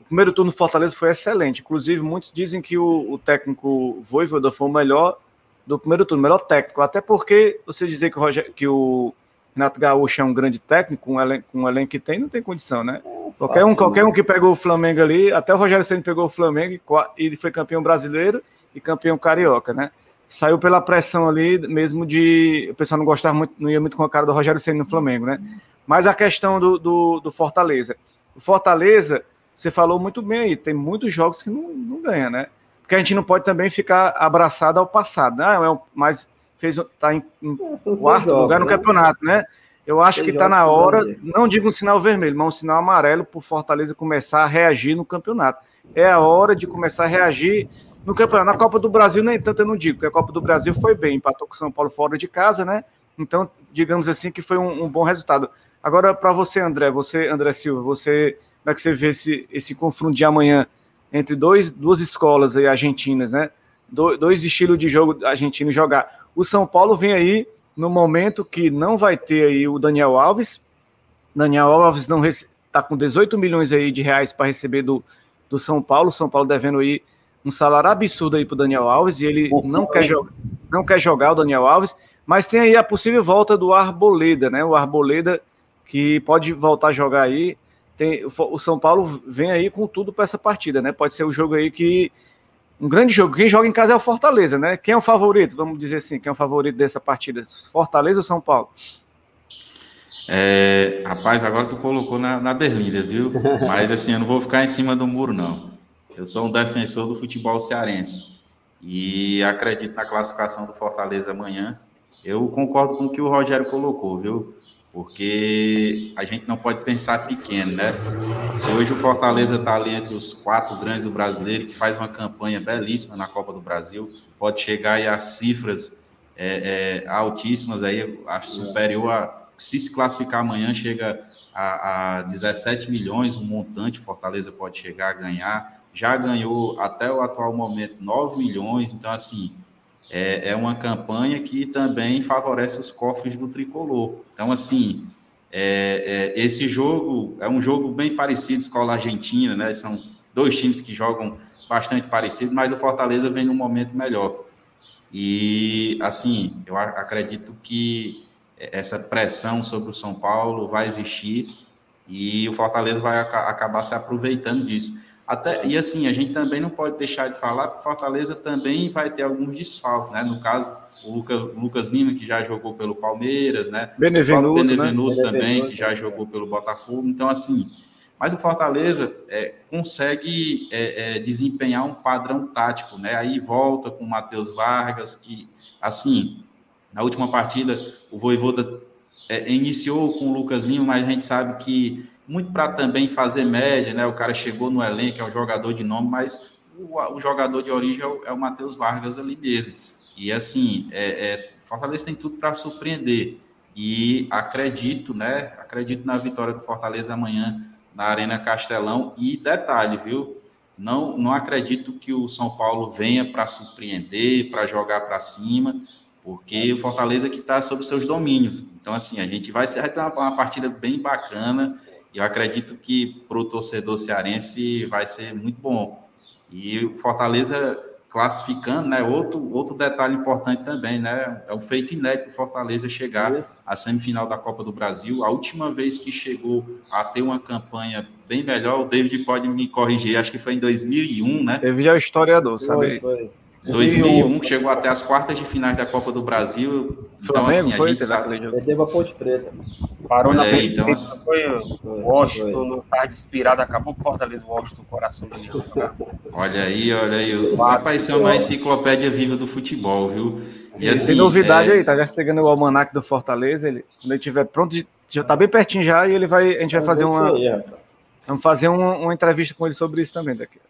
O primeiro turno do Fortaleza foi excelente. Inclusive, muitos dizem que o, o técnico Voivoda foi o melhor do primeiro turno, melhor técnico. Até porque você dizer que o, Roger, que o Renato Gaúcho é um grande técnico, com um elenco, um elenco que tem, não tem condição, né? Qualquer um, qualquer um que pegou o Flamengo ali, até o Rogério Senna pegou o Flamengo e foi campeão brasileiro e campeão carioca, né? Saiu pela pressão ali, mesmo de. O pessoal não gostava muito, não ia muito com a cara do Rogério Senna no Flamengo, né? Mas a questão do, do, do Fortaleza. O Fortaleza, você falou muito bem aí, tem muitos jogos que não, não ganha, né? Porque a gente não pode também ficar abraçado ao passado, né? É mas fez tá em, em é, quarto jogos, lugar no né? campeonato, né? Eu acho que está na hora, não digo um sinal vermelho, mas um sinal amarelo para o Fortaleza começar a reagir no campeonato. É a hora de começar a reagir no campeonato. Na Copa do Brasil, nem tanto eu não digo, porque a Copa do Brasil foi bem, empatou com o São Paulo fora de casa, né? Então, digamos assim que foi um, um bom resultado. Agora, para você, André, você, André Silva, você, como é que você vê esse, esse confronto de amanhã entre dois, duas escolas aí argentinas, né? Do, dois estilos de jogo argentino jogar. O São Paulo vem aí no momento que não vai ter aí o Daniel Alves. Daniel Alves não está com 18 milhões aí de reais para receber do, do São Paulo. São Paulo devendo aí um salário absurdo aí para Daniel Alves e ele não quer, jogar, não quer jogar o Daniel Alves. Mas tem aí a possível volta do Arboleda, né? O Arboleda que pode voltar a jogar aí tem, o São Paulo vem aí com tudo para essa partida, né? Pode ser o um jogo aí que. Um grande jogo. Quem joga em casa é o Fortaleza, né? Quem é o favorito? Vamos dizer assim, quem é o favorito dessa partida? Fortaleza ou São Paulo? É, rapaz, agora tu colocou na, na berlinda, viu? [LAUGHS] Mas assim, eu não vou ficar em cima do muro, não. Eu sou um defensor do futebol cearense e acredito na classificação do Fortaleza amanhã. Eu concordo com o que o Rogério colocou, viu? porque a gente não pode pensar pequeno, né? Se hoje o Fortaleza está ali entre os quatro grandes do brasileiro, que faz uma campanha belíssima na Copa do Brasil, pode chegar aí a cifras é, é, altíssimas aí, acho superior a se se classificar amanhã chega a, a 17 milhões, um montante Fortaleza pode chegar a ganhar, já ganhou até o atual momento 9 milhões, então assim é, é uma campanha que também favorece os cofres do tricolor. Então, assim, é, é, esse jogo é um jogo bem parecido, escola argentina, né? São dois times que jogam bastante parecido, mas o Fortaleza vem num momento melhor. E, assim, eu acredito que essa pressão sobre o São Paulo vai existir e o Fortaleza vai acabar se aproveitando disso. Até, e assim, a gente também não pode deixar de falar que Fortaleza também vai ter alguns desfalques, né? No caso, o Lucas, Lucas Lima, que já jogou pelo Palmeiras, né? Benevenuto, o Benevenuto né? também, Benevenuto. que já jogou pelo Botafogo. Então, assim, mas o Fortaleza é, consegue é, é, desempenhar um padrão tático, né? Aí volta com o Matheus Vargas, que, assim, na última partida, o Voivoda é, iniciou com o Lucas Lima, mas a gente sabe que muito para também fazer média, né? O cara chegou no elenco, é um jogador de nome, mas o, o jogador de origem é o, é o Matheus Vargas ali mesmo. E assim, é, é, Fortaleza tem tudo para surpreender. E acredito, né? Acredito na vitória do Fortaleza amanhã na Arena Castelão. E detalhe, viu? Não, não acredito que o São Paulo venha para surpreender, para jogar para cima, porque o Fortaleza que está sob seus domínios. Então, assim, a gente vai, vai ter uma, uma partida bem bacana eu acredito que para o torcedor cearense vai ser muito bom. E o Fortaleza classificando, né? Outro, outro detalhe importante também, né? É o feito inédito Fortaleza chegar à semifinal da Copa do Brasil. A última vez que chegou a ter uma campanha bem melhor, o David pode me corrigir, acho que foi em 2001, né? David é o historiador, sabe? Foi, foi. 2001, chegou até as quartas de finais da Copa do Brasil. Então, Flamengo, assim, a foi, gente sabe. Perdeu a Ponte Preta. Parou na é, então, assim, foi o Washington, no tarde inspirado, acabou com Fortaleza, o Washington, coração do leão. Olha aí, olha aí. Rapaz, isso é uma enciclopédia viva do futebol, viu? E assim, Tem novidade é... aí, tá já chegando o almanac do Fortaleza, ele, quando ele estiver pronto, já tá bem pertinho já, e ele vai, a gente vai fazer uma... Vamos fazer uma, uma entrevista com ele sobre isso também daqui.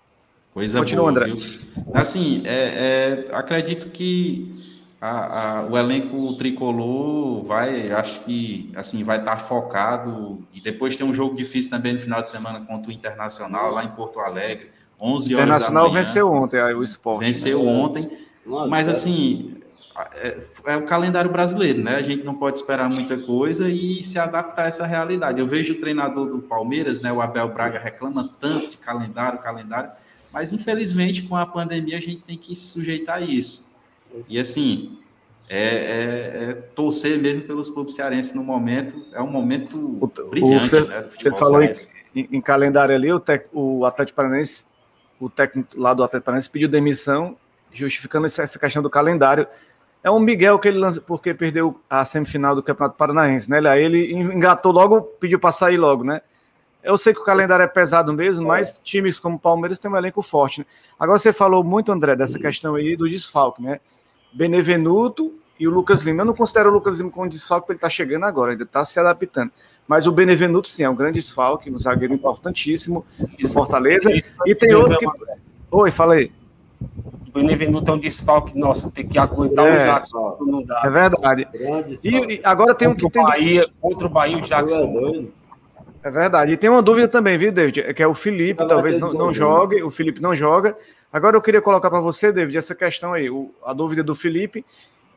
Coisa Continua, boa, André. Viu? Assim, é, é, acredito que a, a, o elenco tricolor vai, acho que assim vai estar focado e depois tem um jogo difícil também no final de semana contra o Internacional lá em Porto Alegre, 11 horas Internacional da manhã. venceu ontem aí o esporte. Venceu né? ontem, mas assim é, é, o calendário brasileiro, né? A gente não pode esperar muita coisa e se adaptar a essa realidade. Eu vejo o treinador do Palmeiras, né? O Abel Braga reclama tanto de calendário, calendário, mas infelizmente com a pandemia a gente tem que se sujeitar a isso. E assim, é, é, é, torcer mesmo pelos clubes cearenses no momento, é um momento o, brilhante. O, né, você falou em, em, calendário ali, o, tec, o Atlético Paranaense, o técnico lá do Atlético Paranaense pediu demissão, justificando essa questão do calendário. É um Miguel que ele lança, porque perdeu a semifinal do Campeonato Paranaense, né? Ele engatou logo, pediu para sair logo, né? Eu sei que o calendário é pesado mesmo, é. mas times como o Palmeiras têm um elenco forte. Né? Agora você falou muito, André, dessa questão aí do desfalque, né? Benevenuto e o Lucas Lima. Eu não considero o Lucas Lima como desfalque, porque ele está chegando agora, ainda está se adaptando. Mas o Benevenuto, sim, é um grande desfalque, um zagueiro importantíssimo do Fortaleza. E tem outro que. Oi, fala aí. O Benevenuto é um desfalque, nossa, tem que aguentar é, o Jackson, não dá. É verdade. E, e, agora tem um que tem. Bahia, contra o Bahia, o Jackson. É verdade. E tem uma dúvida também, viu, David? Que é o Felipe, talvez não, não jogue, o Felipe não joga. Agora eu queria colocar para você, David, essa questão aí, o, a dúvida do Felipe.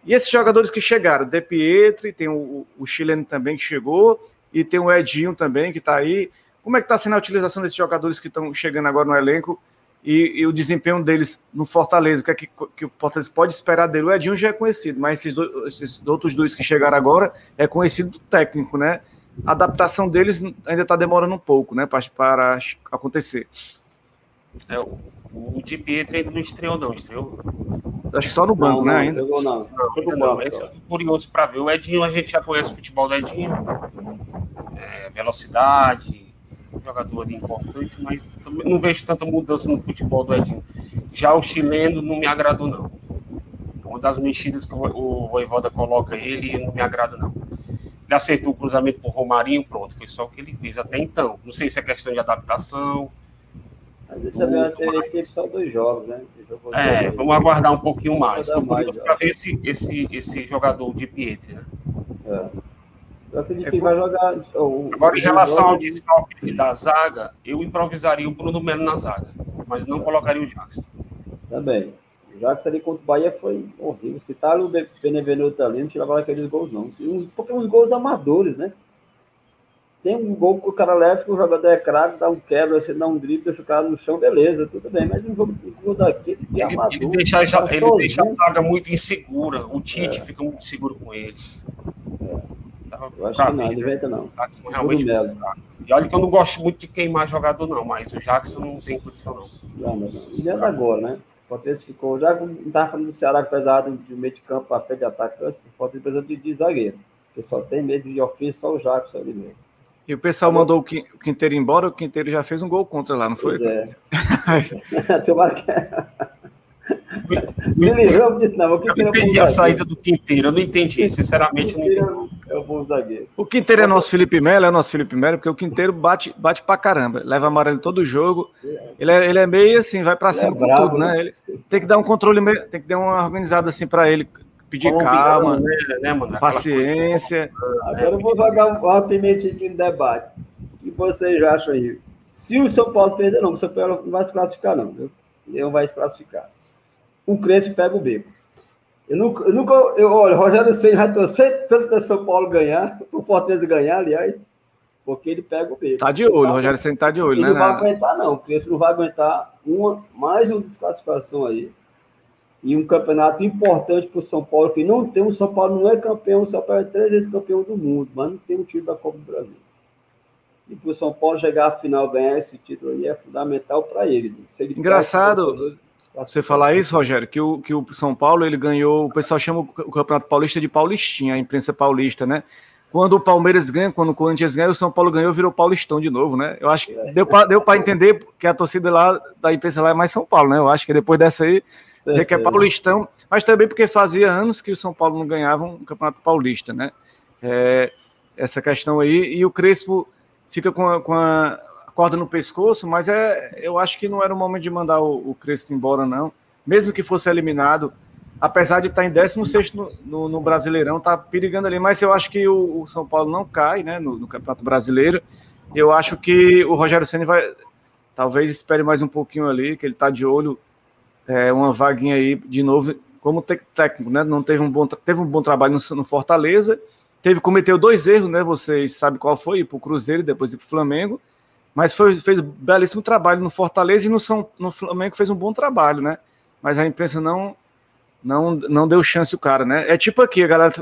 E esses jogadores que chegaram, De Pietri, tem o, o chileno também que chegou, e tem o Edinho também que está aí. Como é que está sendo a utilização desses jogadores que estão chegando agora no elenco e, e, o desempenho deles no Fortaleza? O que, é que, que, o Fortaleza pode esperar dele? O Edinho já é conhecido, mas esses, esses outros dois que chegaram agora é conhecido do técnico, né? A adaptação deles ainda está demorando um pouco, né, para, para acontecer. É, o Di Pietro ainda não estreou, não, estreou? Acho que só no banco, não, né? Ainda. Não, não. não, não. Esse eu fico curioso para ver. O Edinho, a gente já conhece o futebol do Edinho. É, velocidade, jogador ali importante, mas não vejo tanta mudança no futebol do Edinho. Já o chileno não me agradou, não. Uma das mexidas que o Voivoda coloca ele não me agrada, não. Ele acertou o cruzamento por Romarinho, pronto, foi só o que ele fez até então. Não sei se é questão de adaptação, mas ele também vai ter só dois jogos, né? É, vamos aguardar um pouquinho mais. Estou curioso para ver esse, esse, esse jogador de Pietri, né? É. Eu acredito é que vai jogar. O, Agora, em relação ao desfalque da zaga, eu improvisaria o Bruno Melo na zaga, mas não colocaria o Jackson. Também. O Jackson ali contra o Bahia foi horrível. Se tá o Benevenuto ali, não tirava aqueles gols, não. Porque uns gols amadores, né? Tem um gol que o cara leva, que o jogador é craque, dá um quebra, você dá um drible, deixa o cara no chão, beleza, tudo bem. Mas um jogo, um jogo daquele que é amador. Ele, deixa, tá ele deixa a zaga muito insegura. O Tite é. fica muito seguro com ele. É. Eu acho que não, inventa não. Jackson realmente e olha que eu não gosto muito de queimar jogador, não, mas o Jackson não tem condição, não. Não, não, não. E dentro agora, né? O Fortaleza ficou. Já não estava falando do Ceará pesado de meio de campo para frente de ataque, o Fortaleza precisa de, de zagueiro. Porque só tem medo de ofício, só o Jackson ali mesmo. E o pessoal mandou o Quinteiro embora, o Quinteiro já fez um gol contra lá, não foi? Pois é. [LAUGHS] Tomara que. Me livrou não, o eu entendi a saída do Quinteiro, eu não entendi, sinceramente não entendi. É o bom zagueiro. O Quinteiro é nosso Felipe Melo, é nosso Felipe Melo, porque o Quinteiro bate, bate pra caramba, leva amarelo todo jogo. Ele é, ele é meio assim, vai pra cima é com bravo, tudo, né? né? Ele tem que dar um controle, tem que dar uma organizada assim pra ele, pedir calma, né, né, mano? paciência. Agora eu vou jogar uma pimentinha aqui no debate. O que vocês acham aí? Se o São Paulo perder, não, o São Paulo não vai se classificar, não. Viu? Ele não vai se classificar. O Crespo pega o beco. Eu nunca, eu nunca eu, olha, o Rogério Senna vai torcer tanto para São Paulo ganhar, para o Fortaleza ganhar, aliás, porque ele pega o beco. Tá de olho, o Rogério Senna tá de olho, ele né? Ele não vai aguentar, não. O Crespo não vai aguentar uma, mais uma desclassificação aí e um campeonato importante para o São Paulo, que não tem, o São Paulo não é campeão, o São Paulo é três vezes campeão do mundo, mas não tem o um título da Copa do Brasil. E para o São Paulo chegar à final, ganhar esse título aí é fundamental para ele. ele Engraçado você falar isso, Rogério, que o, que o São Paulo ele ganhou, o pessoal chama o Campeonato Paulista de Paulistinha, a imprensa paulista, né? Quando o Palmeiras ganha, quando o Corinthians ganha, o São Paulo ganhou, virou Paulistão de novo, né? Eu acho que é. deu para deu entender que a torcida lá da imprensa lá é mais São Paulo, né? Eu acho que depois dessa aí dizer que é paulistão, mas também porque fazia anos que o São Paulo não ganhava um campeonato paulista, né? É, essa questão aí, e o Crespo fica com a, com a, corda no pescoço, mas é, eu acho que não era o momento de mandar o, o Crespo embora, não. Mesmo que fosse eliminado, apesar de estar em 16 no, no, no Brasileirão, está perigando ali, mas eu acho que o, o São Paulo não cai né, no, no, Campeonato Brasileiro. Eu acho que o Rogério Senna vai. Talvez espere mais um pouquinho ali, que ele está de olho. É, uma vaguinha aí de novo como técnico, né? Não teve um bom, teve um bom trabalho no, no Fortaleza, teve cometeu dois erros, né? Vocês sabem qual foi, para o Cruzeiro e depois para o Flamengo, mas foi, fez belíssimo trabalho no Fortaleza e no, São, no Flamengo fez um bom trabalho, né? Mas a imprensa não não, não deu chance o cara, né? É tipo aqui, a galera,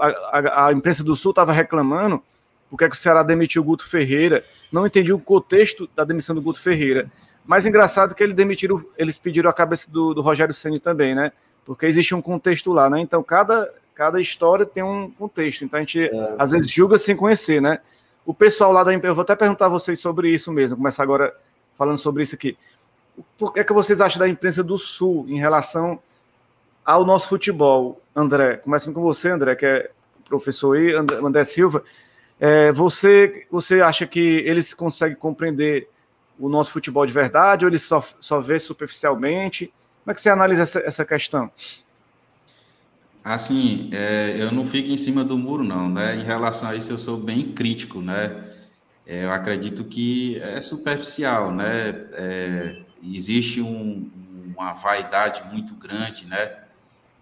a, a, a imprensa do Sul estava reclamando porque é que o Ceará demitiu o Guto Ferreira. Não entendi o contexto da demissão do Guto Ferreira. Mas engraçado que eles demitiram, eles pediram a cabeça do, do Rogério Ceni também, né? porque existe um contexto lá, né? Então, cada, cada história tem um contexto. Então, a gente é. às vezes julga sem conhecer, né? O pessoal lá da empresa, eu vou até perguntar a vocês sobre isso mesmo, começar agora falando sobre isso aqui. O que é que vocês acham da imprensa do Sul em relação ao nosso futebol, André? Começando com você, André, que é professor aí, André, Silva. É, você, você acha que eles conseguem compreender o nosso futebol de verdade ou eles só, só vê superficialmente? Como é que você analisa essa, essa questão? Assim, é, eu não fico em cima do muro, não, né? Em relação a isso, eu sou bem crítico, né? É, eu acredito que é superficial, né? É, existe um, uma vaidade muito grande, né?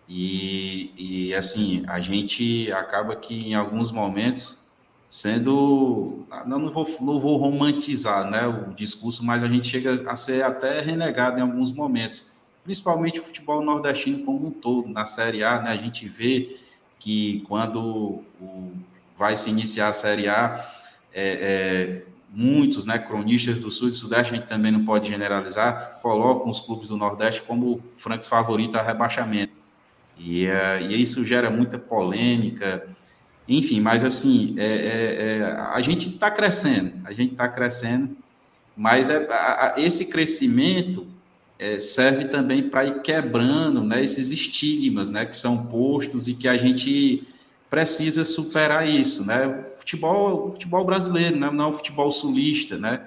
E, e, assim, a gente acaba que em alguns momentos sendo. Não, não, vou, não vou romantizar né, o discurso, mas a gente chega a ser até renegado em alguns momentos principalmente o futebol nordestino como um todo. Na Série A, né, a gente vê que quando o, vai se iniciar a Série A, é, é, muitos né, cronistas do Sul e do Sudeste, a gente também não pode generalizar, colocam os clubes do Nordeste como francos favoritos a rebaixamento. E, é, e isso gera muita polêmica, enfim, mas assim, é, é, é a gente está crescendo, a gente está crescendo, mas é, a, a, esse crescimento é, serve também para ir quebrando né, esses estigmas né, que são postos e que a gente precisa superar isso. Né? O futebol, futebol brasileiro, né, não é o futebol sulista. Né?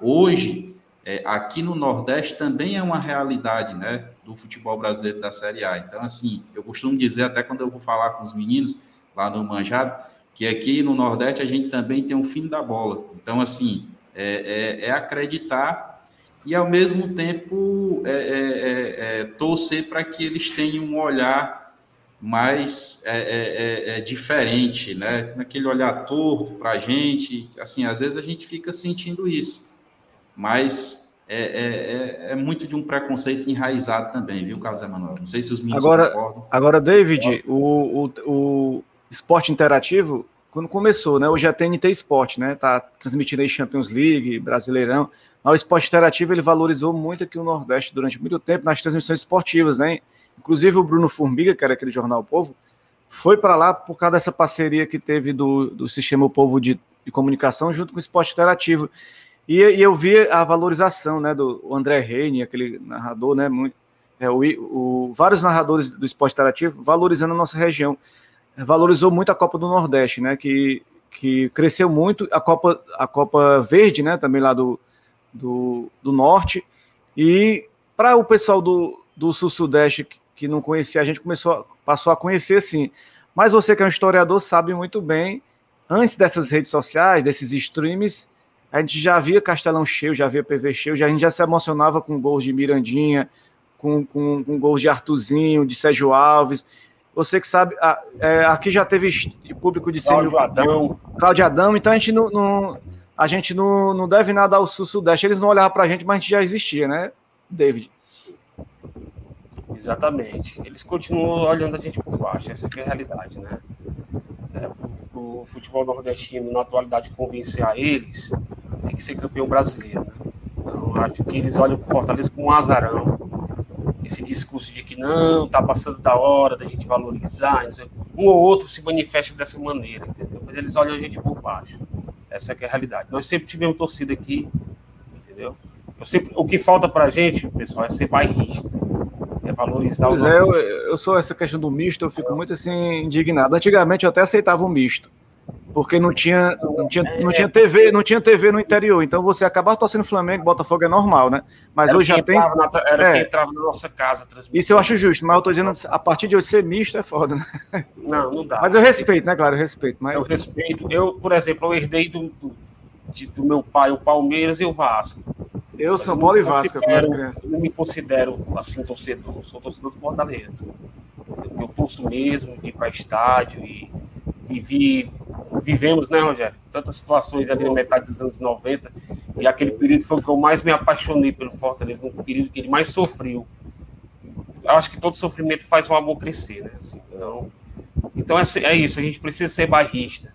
hoje, é, aqui no Nordeste também é uma realidade né, do futebol brasileiro da Série A. Então, assim, eu costumo dizer, até quando eu vou falar com os meninos lá no Manjado, que aqui no Nordeste a gente também tem um fim da bola. Então, assim, é, é, é acreditar e ao mesmo tempo é, é, é, é torcer para que eles tenham um olhar mais diferente, né? Naquele olhar torto para a gente, assim, às vezes a gente fica sentindo isso, mas é, muito de um preconceito enraizado também, viu, Carlos Emanuel? Não sei se os meninos agora, concordam. Agora, David, o, o, o esporte interativo, quando começou, né? Hoje a TNT Esporte, né? Tá transmitindo aí Champions League, Brasileirão. O esporte interativo ele valorizou muito aqui o Nordeste durante muito tempo nas transmissões esportivas, né? Inclusive o Bruno Formiga, que era aquele jornal Povo, foi para lá por causa dessa parceria que teve do, do Sistema o Povo de, de Comunicação junto com o esporte interativo. E, e, eu vi a valorização, né, do André Reine, aquele narrador, né, muito, é, o, o, vários narradores do esporte interativo valorizando a nossa região. Valorizou muito a Copa do Nordeste, né, que, que cresceu muito, a Copa, a Copa Verde, né, também lá do, do, do norte. E para o pessoal do, do sul-sudeste que não conhecia, a gente começou, passou a conhecer sim. Mas você que é um historiador sabe muito bem, antes dessas redes sociais, desses streams, a gente já via Castelão cheio, já via PV cheio, já, a gente já se emocionava com gols de Mirandinha, com, com, com gols de Artuzinho, de Sérgio Alves. Você que sabe, é, aqui já teve público de Cláudio Adão. Cláudio Adão, então a gente não, não a gente não, não deve nada ao sul-sudeste. Eles não olhavam para a gente, mas a gente já existia, né, David? Exatamente. Eles continuam olhando a gente por baixo, essa é a realidade, né? É, o futebol nordestino, na atualidade, convencer a eles, tem que ser campeão brasileiro. Né? Então, acho que eles olham o Fortaleza como um azarão. Esse discurso de que não, tá passando da hora da gente valorizar, um ou outro se manifesta dessa maneira, entendeu? Mas eles olham a gente por baixo. Essa é, é a realidade. Nós sempre tivemos torcida aqui, entendeu? Sempre, o que falta para a gente, pessoal, é ser bairrista. É valorizar pois. É, eu, eu, sou essa questão do misto, eu fico muito assim indignado. Antigamente eu até aceitava o misto. porque não tinha, não tinha, não tinha TV, não tinha TV no interior. Então você acabar torcendo Flamengo, Botafogo é normal, né? Mas era hoje já tem. Na, era é. quem entrava na nossa casa. Isso eu acho justo, mas eu tô dizendo, a partir de hoje ser misto é foda, né? Não, não dá. Mas eu respeito, né, claro, eu respeito. Mas... Eu respeito. Eu, por exemplo, eu herdei do, do, do meu pai o Palmeiras e o Vasco. Eu, São Paulo e Vasco, eu não me considero assim torcedor, sou torcedor do Fortaleza. Eu, eu torço mesmo de ir para estádio e vivi, vivemos, né, Rogério? Tantas situações ali na metade dos anos 90, e aquele período foi o que eu mais me apaixonei pelo Fortaleza, no período que ele mais sofreu. Eu acho que todo sofrimento faz o amor crescer, né? Assim, então, então é, é, isso, a gente precisa ser bairrista,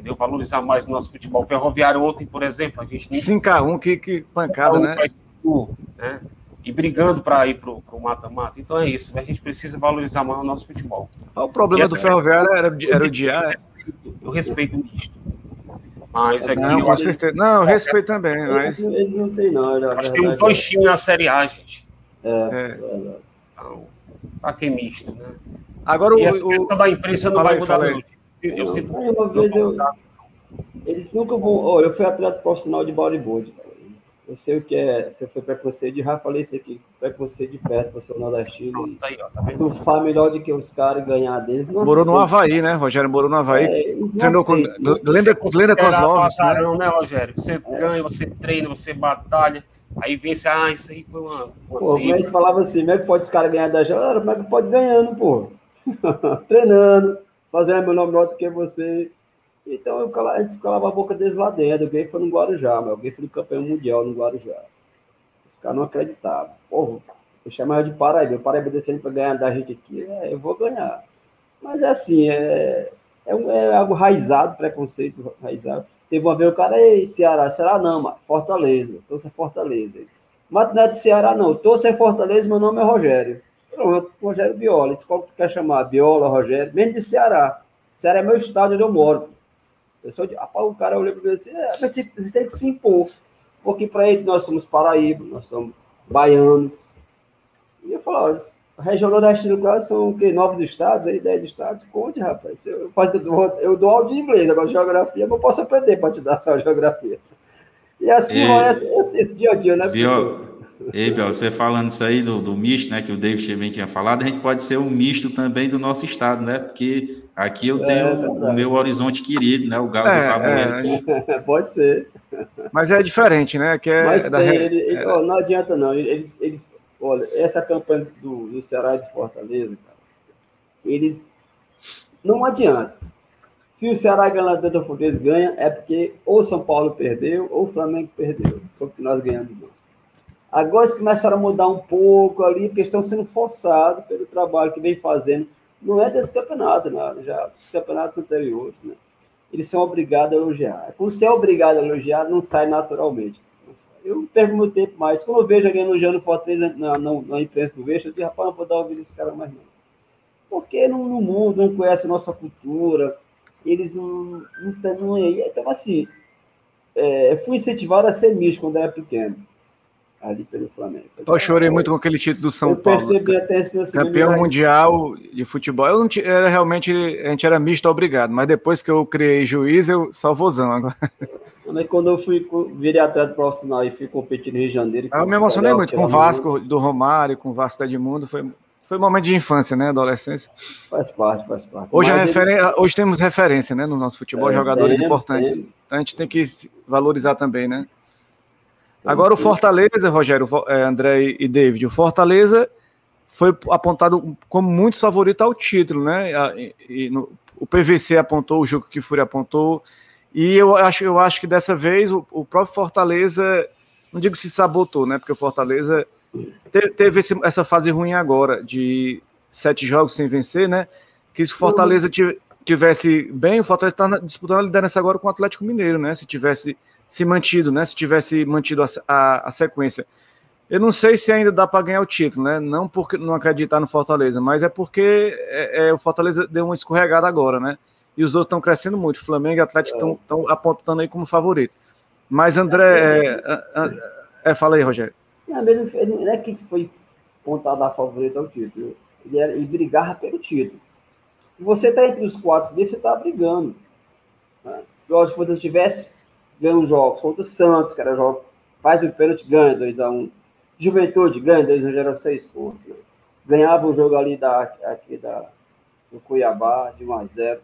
entendeu? Valorizar mais o nosso futebol. Ferroviário ontem, por exemplo, a gente... 5x1, que, que pancada, né? né? e brigando para ir para o mata-mata. Então é isso, a gente precisa valorizar mais o nosso futebol. O problema do Ferroviário era, era o dia. Eu respeito o misto. Mas aqui. Não, com certeza. Não, eu respeito também. Mas... Eles, não tem, não. Nós temos dois times na Série A, gente. É, é. Então, para que misto, né? Agora e o. o... da imprensa não vai mudar, não. Eu, eu, sinto... uma vez eu, eles nunca vão. Oh, eu fui atleta profissional de bodyboard. Eu sei o que é. Você foi preconceito de já falei isso aqui, preconceito de perto, você é nordestino. Tá aí, ó, tá melhor do que os caras ganhar deles. morou no Havaí, né? Rogério morou no Havaí. É, treinou com Glenda, Glenda Cosloves. Né? né, Rogério? Você é. ganha, você treina, você batalha. Aí vence, ah, isso aí foi uma. pô, mas falava assim, como é que pode os caras ganhar da gente? Como é que pode ganhando, pô? [LAUGHS] Treinando, fazendo meu nome melhor do que você. Então eu cala, a gente calava a boca deles lá dentro. Alguém foi no Guarujá, mas alguém foi no campeão mundial no Guarujá. Os caras não acreditavam. Porra, eu chamava de Paraíba. O Paraíba descendo para ganhar da gente aqui, é, eu vou ganhar. Mas é assim, é, é, um, é algo raizado, preconceito raizado. Teve uma vez o cara, ei, Ceará, Ceará não, mas Fortaleza, torce é Fortaleza. Mas não é de Ceará, não, torce é Fortaleza, meu nome é Rogério. Pronto, Rogério Biola. Qual que tu quer chamar? Biola, Rogério, mesmo de Ceará. Ceará é meu estado onde eu moro. Eu sou de, o cara olhou para mim assim, é, mas você tem que se impor. Porque para ele nós somos paraíbas, nós somos baianos. E eu falo, a região nordestina quase são o quê? Novos estados, aí, dez estados? Conte, rapaz. Eu, faço, eu dou aula de inglês, agora geografia, mas eu posso aprender para te dar [LAUGHS] essa geografia. E assim, esse, esse, esse, dia a dia, né? Bio... Ei, Bel, você falando isso aí do, do misto, né, que o David também tinha falado, a gente pode ser um misto também do nosso estado, né? Porque Aqui eu tenho é, o meu horizonte querido, né? O Galo é, do Tabuleiro é. [LAUGHS] Pode ser. Mas é diferente, né? Que é Mas tem, ele, ele, é. ó, não adianta não. Eles, eles, olha, essa campanha do, do Ceará de Fortaleza, cara, eles não adianta. Se o Ceará ganhar da Fortaleza ganha, é porque ou São Paulo perdeu ou o Flamengo perdeu. Foi porque nós ganhamos não. Agora eles começaram a mudar um pouco ali, porque estão sendo forçados pelo trabalho que vem fazendo não é desse campeonato, não, já dos campeonatos anteriores, né? Eles são obrigados a elogiar. Quando você é obrigado a elogiar, não sai naturalmente. Eu perco meu tempo mais. Quando eu vejo alguém elogiando Fortaleza na, na, na imprensa do Veja, eu digo, rapaz, não vou dar ouvido esse cara mais não. Porque no, no mundo não conhece a nossa cultura, eles não, não, não, Então, assim, é, fui incentivado a ser misto quando era pequeno ali pelo Flamengo. Eu chorei muito com aquele título do São eu Paulo. Campeão mundial de futebol. Eu não era realmente a gente era misto obrigado, mas depois que eu criei juiz, eu vozão agora. Quando eu fui virei atleta profissional e fui competir no Rio de Janeiro. Eu me emocionei muito com o Vasco do Romário, com o Vasco da Edmundo, foi foi um momento de infância, né? Adolescência. Faz parte, faz parte. Hoje, referen... Hoje temos referência, né? No nosso futebol, é, jogadores importantes. Então a gente tem que valorizar também, né? Agora o Fortaleza, Rogério, é, André e David, o Fortaleza foi apontado como muito favorito ao título, né? E, e no, o PVC apontou, o Juco Kifuri apontou, e eu acho, eu acho que dessa vez o, o, próprio Fortaleza, não digo se sabotou, né? Porque o Fortaleza teve, teve esse, essa fase ruim agora, de sete jogos sem vencer, né? Que se o Fortaleza tivesse bem, o Fortaleza está disputando a liderança agora com o Atlético Mineiro, né? Se tivesse se mantido, né? Se tivesse mantido a, a, a sequência. Eu não sei se ainda dá para ganhar o título, né? Não porque não acreditar no Fortaleza, mas é porque é, é, o Fortaleza deu uma escorregada agora, né? E os outros estão crescendo muito. Flamengo e Atlético estão apontando aí como favorito. Mas André, é, é, é fala aí, Rogério. Não, não é que foi apontado a favorito ao título. Ele, era, ele brigava pelo título. Se você está entre os quatro, você está brigando. Né? Se o Fortaleza tivesse ganhando jogos contra o Santos, que era jogo, faz o pênalti, ganha 2x1. Um. Juventude ganha 2x1, gera 6 pontos. Né? Ganhava o jogo ali da, aqui da, do Cuiabá, de 1x0,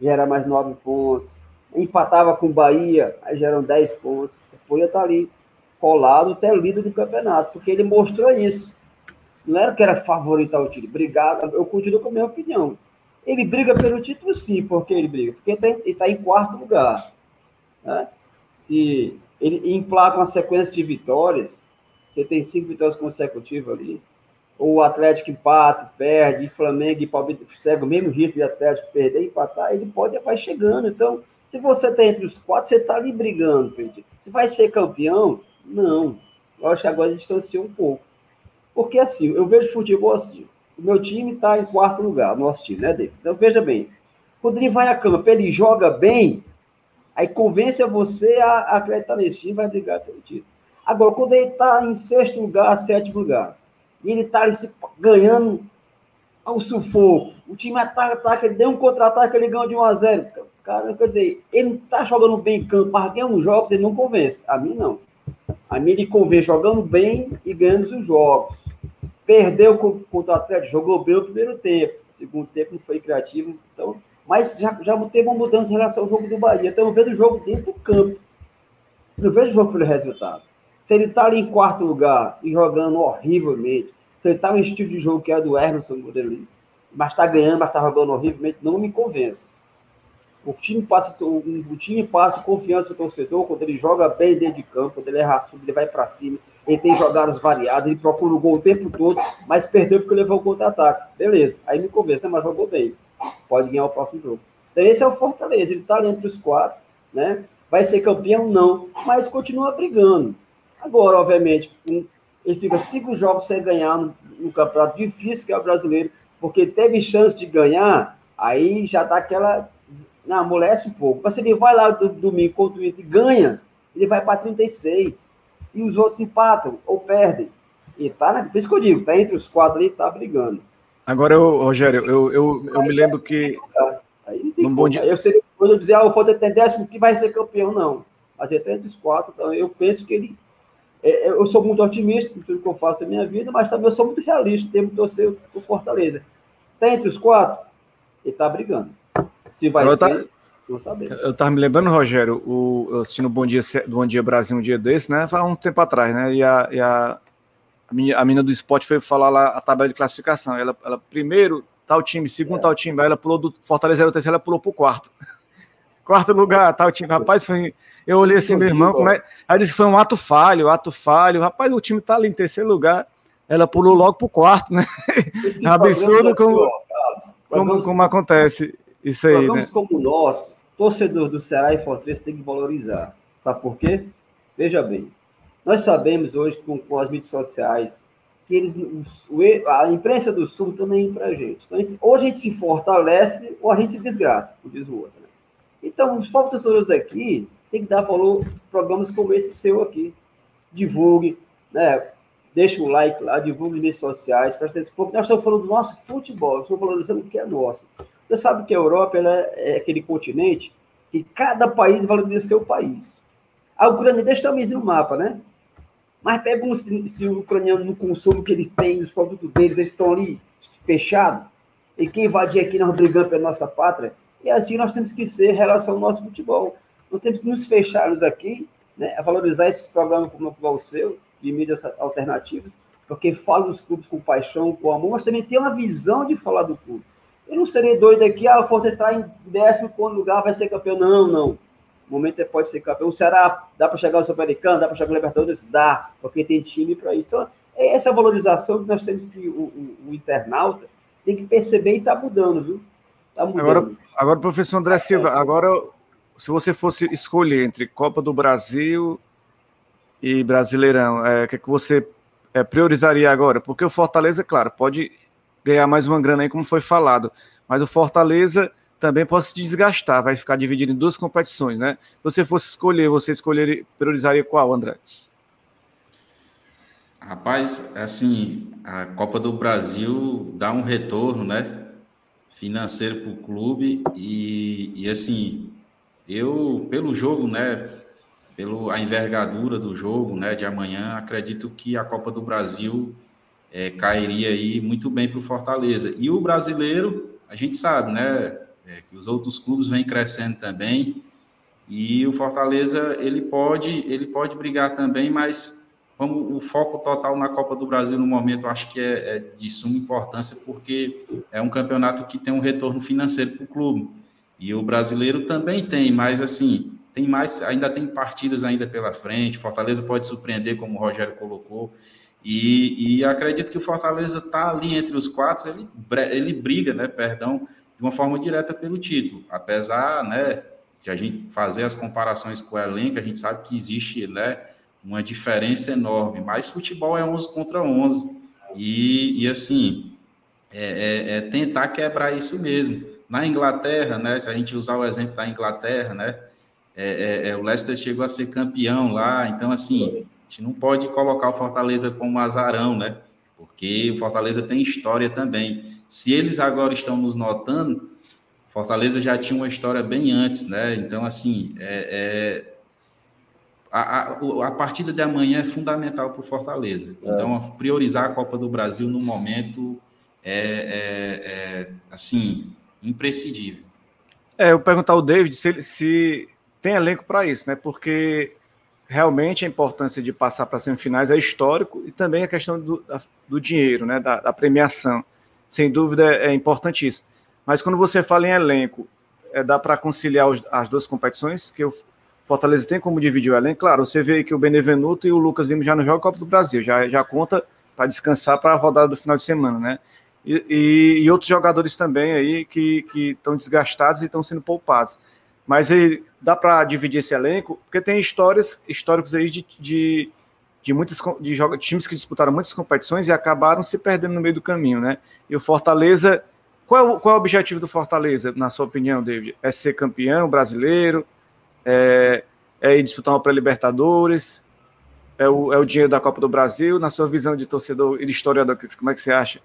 gera mais 9 pontos. Empatava com o Bahia, aí geram 10 pontos. Depois ia estar ali colado até líder do campeonato, porque ele mostrou isso. Não era que era favorito ao título, brigado, eu continuo com a minha opinião. Ele briga pelo título, sim, porque ele briga, porque ele está tá em quarto lugar. Né? Se ele emplaca uma sequência de vitórias, você tem cinco vitórias consecutivas ali, ou o Atlético empata, perde, e Flamengo e Palmeiras segue o mesmo ritmo de Atlético perder e empatar, ele pode vai chegando. Então, se você está entre os quatro, você está ali brigando. Se vai ser campeão, não. Eu acho que agora distancia um pouco. Porque assim, eu vejo futebol assim. O meu time está em quarto lugar, nosso time, né, David? Então veja bem. Ele vai a campo, ele joga bem, aí convence a você a acreditar nesse time vai brigar pelo título. Agora, quando ele está em sexto lugar, sétimo lugar, e ele está ganhando ao sufoco, o time ataca, ataca, ele deu um contra-ataque, ele ganha de 1 a 0 Cara, quer dizer, ele não está jogando bem em campo, mas ganha uns jogos, ele não convence. A mim, não. A mim, ele convence jogando bem e ganhando os jogos. Perdeu contra o Atlético, jogou bem o primeiro tempo. Segundo tempo não foi criativo. Então, mas já, já teve uma mudança em relação ao jogo do Bahia. Então, eu vejo o jogo dentro do campo. Não vejo o jogo pelo resultado. Se ele está ali em quarto lugar e jogando horrivelmente, se ele está no estilo de jogo que é do Emerson, mas está ganhando, mas está jogando horrivelmente, não me convence. O time passa, o, time passa confiança no torcedor quando ele joga bem dentro de campo, quando ele é raçudo, ele vai para cima, ele tem jogadas variadas, ele procura o gol o tempo todo, mas perdeu porque levou o contra-ataque. Beleza, aí me convence, mas jogou bem. Pode ganhar o próximo jogo. Então, esse é o Fortaleza, ele está ali entre os quatro, né? Vai ser campeão? Não, mas continua brigando. Agora, obviamente, ele fica cinco jogos sem ganhar no, no campeonato difícil que é o brasileiro, porque teve chance de ganhar, aí já dá aquela não, amolece um pouco. Mas se ele vai lá do domingo contra o Inter e ganha, ele vai para 36. E os outros empatam ou perdem. E tá, né? Por isso que eu digo, tá entre os quatro ali, tá brigando. Agora, eu, Rogério, eu, eu, eu me lembro que. Aí tem bom dia... Eu seria coisa eu dizer, ah, o Fortaleza tem décimo que vai ser campeão, não. Mas ele tá entre os quatro, então eu penso que ele. É, é, eu sou muito otimista em tudo que eu faço na minha vida, mas também eu sou muito realista, tenho que torcer o Fortaleza. Tá entre os quatro, ele tá brigando. Se vai eu ser, não sabemos. Eu estava me lembrando, Rogério, o, eu assisti no Bom Dia, Bom Dia Brasil um dia desse, né? Há um tempo atrás, né? E a, e a, a, minha, a mina do esporte foi falar lá a tabela de classificação. Ela, ela primeiro, tal time, segundo, é. tal time. Aí ela pulou do Fortaleza 03, ela pulou pro quarto. [LAUGHS] quarto lugar, tal time. Rapaz, foi, eu olhei assim, meu irmão, como é? Aí disse que foi um ato falho, ato falho. Rapaz, o time tá ali em terceiro lugar. Ela pulou logo pro quarto, né? [LAUGHS] Absurdo como, como, como acontece. Isso aí, né? como o nosso, torcedor do Ceará e Fortaleza tem que valorizar. Sabe por quê? Veja bem, nós sabemos hoje com, com as mídias sociais que eles, a imprensa do Sul também para a gente. Então, a gente, ou a gente se fortalece ou a gente se desgraça, como diz o outro. Né? Então, os próprios torcedores daqui têm que dar valor a programas como esse seu aqui. Divulgue, né? deixa o like lá, divulgue nas mídias sociais, presta atenção, porque nós estamos falando do nosso futebol, estamos valorizando o que é nosso. Você sabe que a Europa é aquele continente que cada país valoriza o seu país. A Ucrânia deixa também no mapa, né? Mas pega um, se, se o ucraniano no consumo que eles têm, os produtos deles, eles estão ali fechados, e quem invadir aqui nós brigamos pela nossa pátria, e assim nós temos que ser em relação ao nosso futebol. Nós temos que nos fecharmos aqui, né, a valorizar esses programas como o seu, de mídias alternativas, porque fala dos clubes com paixão, com amor, mas também tem uma visão de falar do clube. Eu não serei doido aqui, ah, o Fortaleza está em décimo lugar, vai ser campeão. Não, não. O momento é pode ser campeão. O Ceará dá para chegar ao Sul-Americano, dá para chegar ao Libertadores? Dá, porque tem time para isso. Então, é essa valorização que nós temos que o, o, o internauta tem que perceber e está mudando, viu? Tá mudando. Agora, agora, professor André Silva, agora, se você fosse escolher entre Copa do Brasil e Brasileirão, é, o que, é que você é, priorizaria agora? Porque o Fortaleza, claro, pode ganhar mais uma grana aí, como foi falado. Mas o Fortaleza também pode se desgastar, vai ficar dividido em duas competições, né? Se você fosse escolher, você escolheria, priorizaria qual, André? Rapaz, assim, a Copa do Brasil dá um retorno, né? Financeiro para o clube e, e, assim, eu, pelo jogo, né, pela envergadura do jogo, né, de amanhã, acredito que a Copa do Brasil é, cairia aí muito bem para o Fortaleza. E o brasileiro, a gente sabe, né, é, que os outros clubes vêm crescendo também, e o Fortaleza, ele pode, ele pode brigar também, mas o foco total na Copa do Brasil no momento, acho que é, é de suma importância, porque é um campeonato que tem um retorno financeiro para o clube. E o brasileiro também tem, mas assim, tem mais, ainda tem partidas ainda pela frente. Fortaleza pode surpreender, como o Rogério colocou. E, e acredito que o Fortaleza está ali entre os quatro, ele, ele briga, né, perdão, de uma forma direta pelo título. Apesar, né, de a gente fazer as comparações com o elenco, a gente sabe que existe, né, uma diferença enorme. Mas futebol é 11 contra 11. E, e assim, é, é, é tentar quebrar isso mesmo. Na Inglaterra, né, se a gente usar o exemplo da Inglaterra, né, é, é, é, o Leicester chegou a ser campeão lá, então assim, a gente não pode colocar o Fortaleza como azarão, né? Porque o Fortaleza tem história também. Se eles agora estão nos notando, Fortaleza já tinha uma história bem antes, né? Então, assim, é, é a, a, a, partida de amanhã é fundamental para o Fortaleza. É. Então, priorizar a Copa do Brasil no momento é, é, é assim, imprescindível. É, eu perguntar ao David se, se tem elenco para isso, né? Porque realmente a importância de passar para semifinais é histórico e também a questão do, do dinheiro, né? Da, da, premiação. Sem dúvida é, importantíssimo. Mas quando você fala em elenco, é, dá para conciliar os, as duas competições, que o Fortaleza tem como dividir o elenco. Claro, você vê que o Benevenuto e o Lucas Lima já não jogam Copa do Brasil, já, já conta para descansar para a rodada do final de semana, né? E, e, e outros jogadores também aí que estão desgastados e estão sendo poupados. Mas ele, dá para dividir esse elenco, porque tem histórias, históricos aí de, de, de muitos de joga, times que disputaram muitas competições e acabaram se perdendo no meio do caminho, né? E o Fortaleza, qual é o, qual é o objetivo do Fortaleza, na sua opinião, David? É ser campeão brasileiro? É, é ir disputar uma pré-libertadores? É o, é o dinheiro da Copa do Brasil? Na sua visão de torcedor e de historiador, como é que você acha?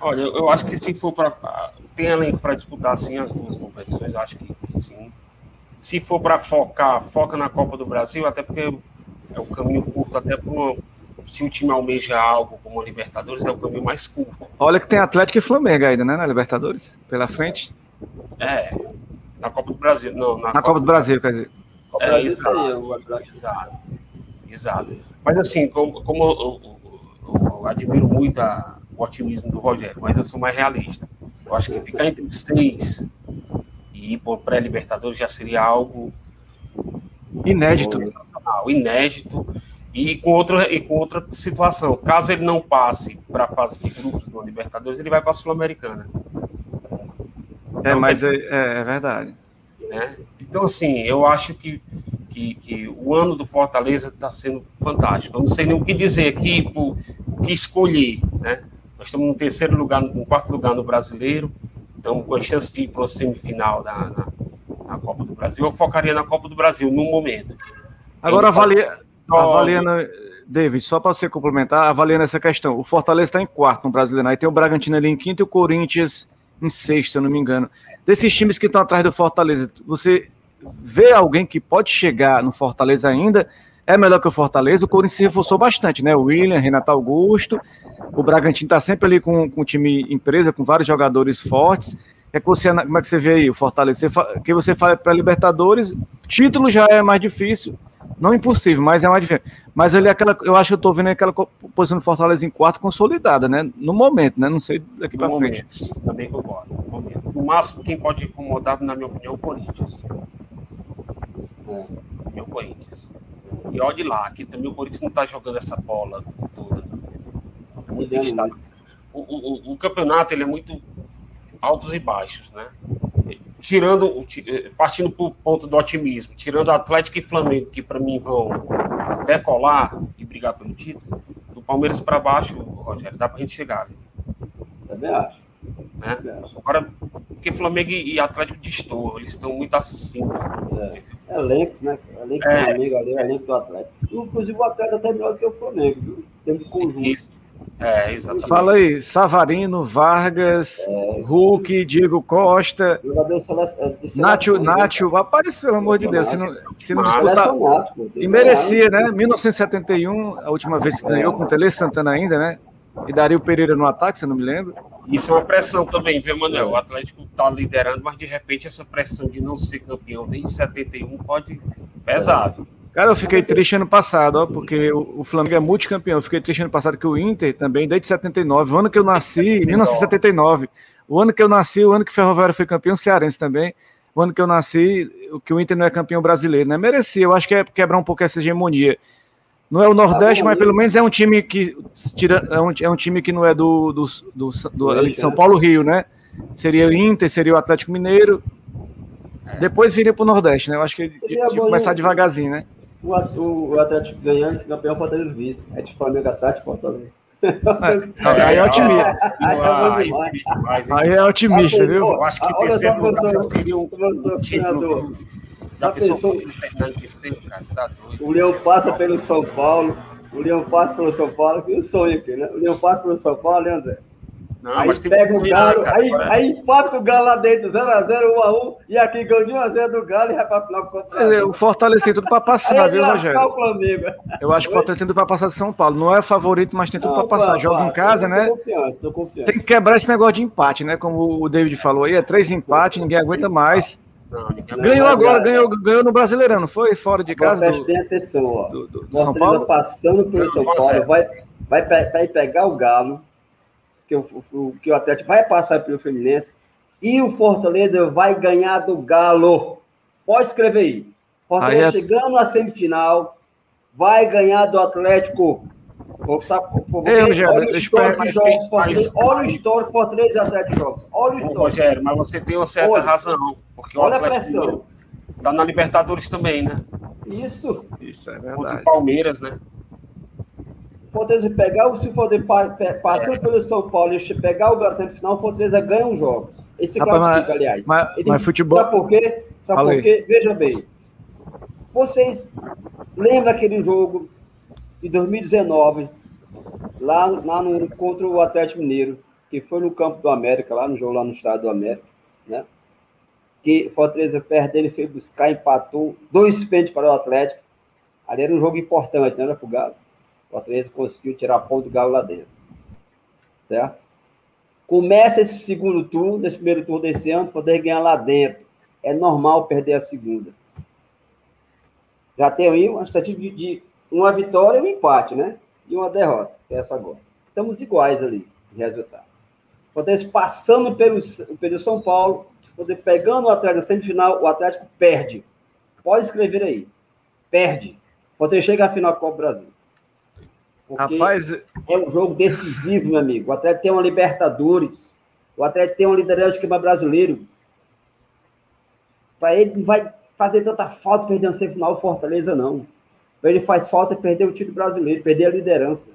Olha, eu acho que se for para. Tem elenco para disputar, sim, as duas competições, eu acho que, que sim. Se for para focar, foca na Copa do Brasil, até porque é o caminho curto, até para se o time almeja algo como a Libertadores, é o caminho mais curto. Olha que tem Atlético e Flamengo ainda, né, na Libertadores, pela frente. É, na Copa do Brasil, não. Na, na Copa, Copa, do Brasil, quer dizer. É, Brasil exato, exato, exato. Mas assim, como, como eu, eu, eu admiro muito a, o otimismo do Rogério, mas eu sou mais realista. Eu acho que ficar entre os seis e ir para pré-Libertadores já seria algo inédito. Inédito e com outra e com outra situação. Caso ele não passe para a fase de grupos do Libertadores, ele vai para a Sul-Americana. É, então, é, mas é, é, verdade. Né? Então, assim, eu acho que, que, que o ano do Fortaleza está sendo fantástico. Eu não sei nem o que dizer aqui, o que escolher, né? Nós estamos no terceiro lugar, no quarto lugar no brasileiro, então com a chance de ir para a semifinal da, na, na, Copa do Brasil. Eu focaria na Copa do Brasil no momento. Agora, avalia, avaliando, David, só para você complementar, avaliando essa questão, o Fortaleza está em quarto no brasileiro, aí tem o Bragantino ali em quinto e o Corinthians em sexto, se eu não me engano. Desses times que estão atrás do Fortaleza, você vê alguém que pode chegar no Fortaleza ainda? é melhor que o Fortaleza. O Corinthians se reforçou bastante, né? O William, Renato Augusto. O Bragantino está sempre ali com, com o time empresa, com vários jogadores fortes. É que você, como é que você vê aí o Fortaleza? Que você fala para Libertadores, título já é mais difícil. Não impossível, mas é mais difícil. Mas ali aquela, eu acho que eu estou vendo aquela posição do Fortaleza em quarto consolidada, né? No momento, né? Não sei daqui para frente. Também concordo. No, no máximo, quem pode incomodar, na minha opinião, é o Corinthians. O meu Corinthians. E olhe lá, que também o Corinthians não está jogando essa bola toda. Muito o, o, o, campeonato ele é muito altos e baixos, né? Tirando, partindo para o ponto do otimismo, tirando Atlético e Flamengo, que para mim vão decolar e brigar pelo título, do Palmeiras para baixo, Rogério, dá para a gente chegar. Também acho. Né? Agora, porque Flamengo e Atlético destoam, eles estão muito acima. É. Elenco, né? Elenco é. do Flamengo ali, elenco do Atlético. Inclusive o Atlético até melhor do que o Flamengo, viu? Tem um conjunto. Isso. É, exatamente. Fala aí, Savarino, Vargas, é, Hulk, Diego Costa, Nacho, Nacho, rapaz, pelo amor de Deus, se não, se não disputar. E merecia, né? 1971, a última vez que ganhou, com o Tele Santana ainda, né? E Dario Pereira no ataque, se eu não me lembro. Isso é uma pressão também, viu, Manuel? O Atlético está liderando, mas de repente essa pressão de não ser campeão desde 71 pode pesar. Cara, eu fiquei triste ano passado, ó, porque o, o Flamengo é multicampeão. Eu fiquei triste ano passado que o Inter também, desde 79, o ano que eu nasci, 1979, o ano que eu nasci, o ano que o Ferroviário foi campeão, cearense também, o ano que eu nasci, o que o Inter não é campeão brasileiro, né? Merecia, eu acho que é quebrar um pouco essa hegemonia. Não é o Nordeste, mas pelo menos é um time que tira, é, um, é um time que não é do, do, do, do de São Paulo Rio, né? Seria o Inter, seria o Atlético Mineiro. Depois viria para o Nordeste, né? Eu acho que tinha que começar devagarzinho, né? O, o Atlético ganhando, esse campeão Fortaleza vice. É de Flamengo Atlético Fortaleza. Aí é otimista. [LAUGHS] Aí é otimista, viu? Eu acho que terceiro lugar seria um título. Já pensou? Tá o Leão passa pelo São Paulo. O Leão passa pelo São Paulo. Que o sonho aqui, né? O Leão passa pelo São Paulo, né, André? Não, aí pega o Galo, cara, aí, agora... aí empata o Galo lá dentro, 0x0, 1x1, e aqui ganha de 1x0 do Galo e vai pra final do é, O Fortaleza tem tudo pra passar, viu, Rogério? Eu acho que o Fortaleza tem tudo pra passar de São Paulo. Não é favorito, mas tem tudo não, pra passar. Joga em casa, né? Confiante, tô confiante. Tem que quebrar esse negócio de empate, né? Como o David falou aí, é três empates, ninguém aguenta mais. Não, ganhou agora, ganhou, ganhou no Brasileirão, não foi? Fora de casa. Preste bem atenção, ó. Do, do, do São Paulo. passando pelo São Paulo, vai, vai, vai pegar o Galo que o, o, que o Atlético vai passar pelo Fluminense e o Fortaleza vai ganhar do Galo. Pode escrever aí. Fortaleza aí é... chegando à semifinal, vai ganhar do Atlético. Ei, Rogério, Olha o histórico Fortaleza e Atlético jogos. Olha o histórico. Rogério, mas você tem uma certa olha, razão. Porque olha o Atlético está na Libertadores também, né? Isso. Isso é verdade. Contra o Palmeiras, né? Fortaleza pegar, se Fortaleza passando pelo São Paulo e pegar o Galo final, o Fortaleza ganha um jogo. Esse Rapaz, classifica, mas, aliás. Mas, Ele, mas futebol. Sabe por quê? Sabe por quê? Veja bem. Vocês lembram aquele jogo de 2019, lá, lá no, contra o Atlético Mineiro, que foi no campo do América, lá no jogo lá no estado do América, né? Que Fortaleza perde, ele foi buscar, empatou, dois pênaltis para o Atlético. Ali era um jogo importante, não era pro Galo. Fortaleza conseguiu tirar ponto do Galo lá dentro. Certo? Começa esse segundo turno, nesse primeiro turno desse ano, poder ganhar lá dentro. É normal perder a segunda. Já tem aí uma estatística de, uma vitória e um empate, né? E uma derrota, que é essa agora. Estamos iguais ali, de resultado. Fortaleza passando pelo, pelo São Paulo, poder pegando o Atlético na semifinal, o Atlético perde. Pode escrever aí. Perde. Fortaleza chega à final do Copa do Brasil. Rapaz, é um jogo decisivo, meu amigo. O Atlético tem uma Libertadores. O Atlético tem uma liderança de esquema brasileiro. Para ele não vai fazer tanta falta perder uma semifinal Fortaleza, não. Para ele faz falta perder o título brasileiro, perder a liderança.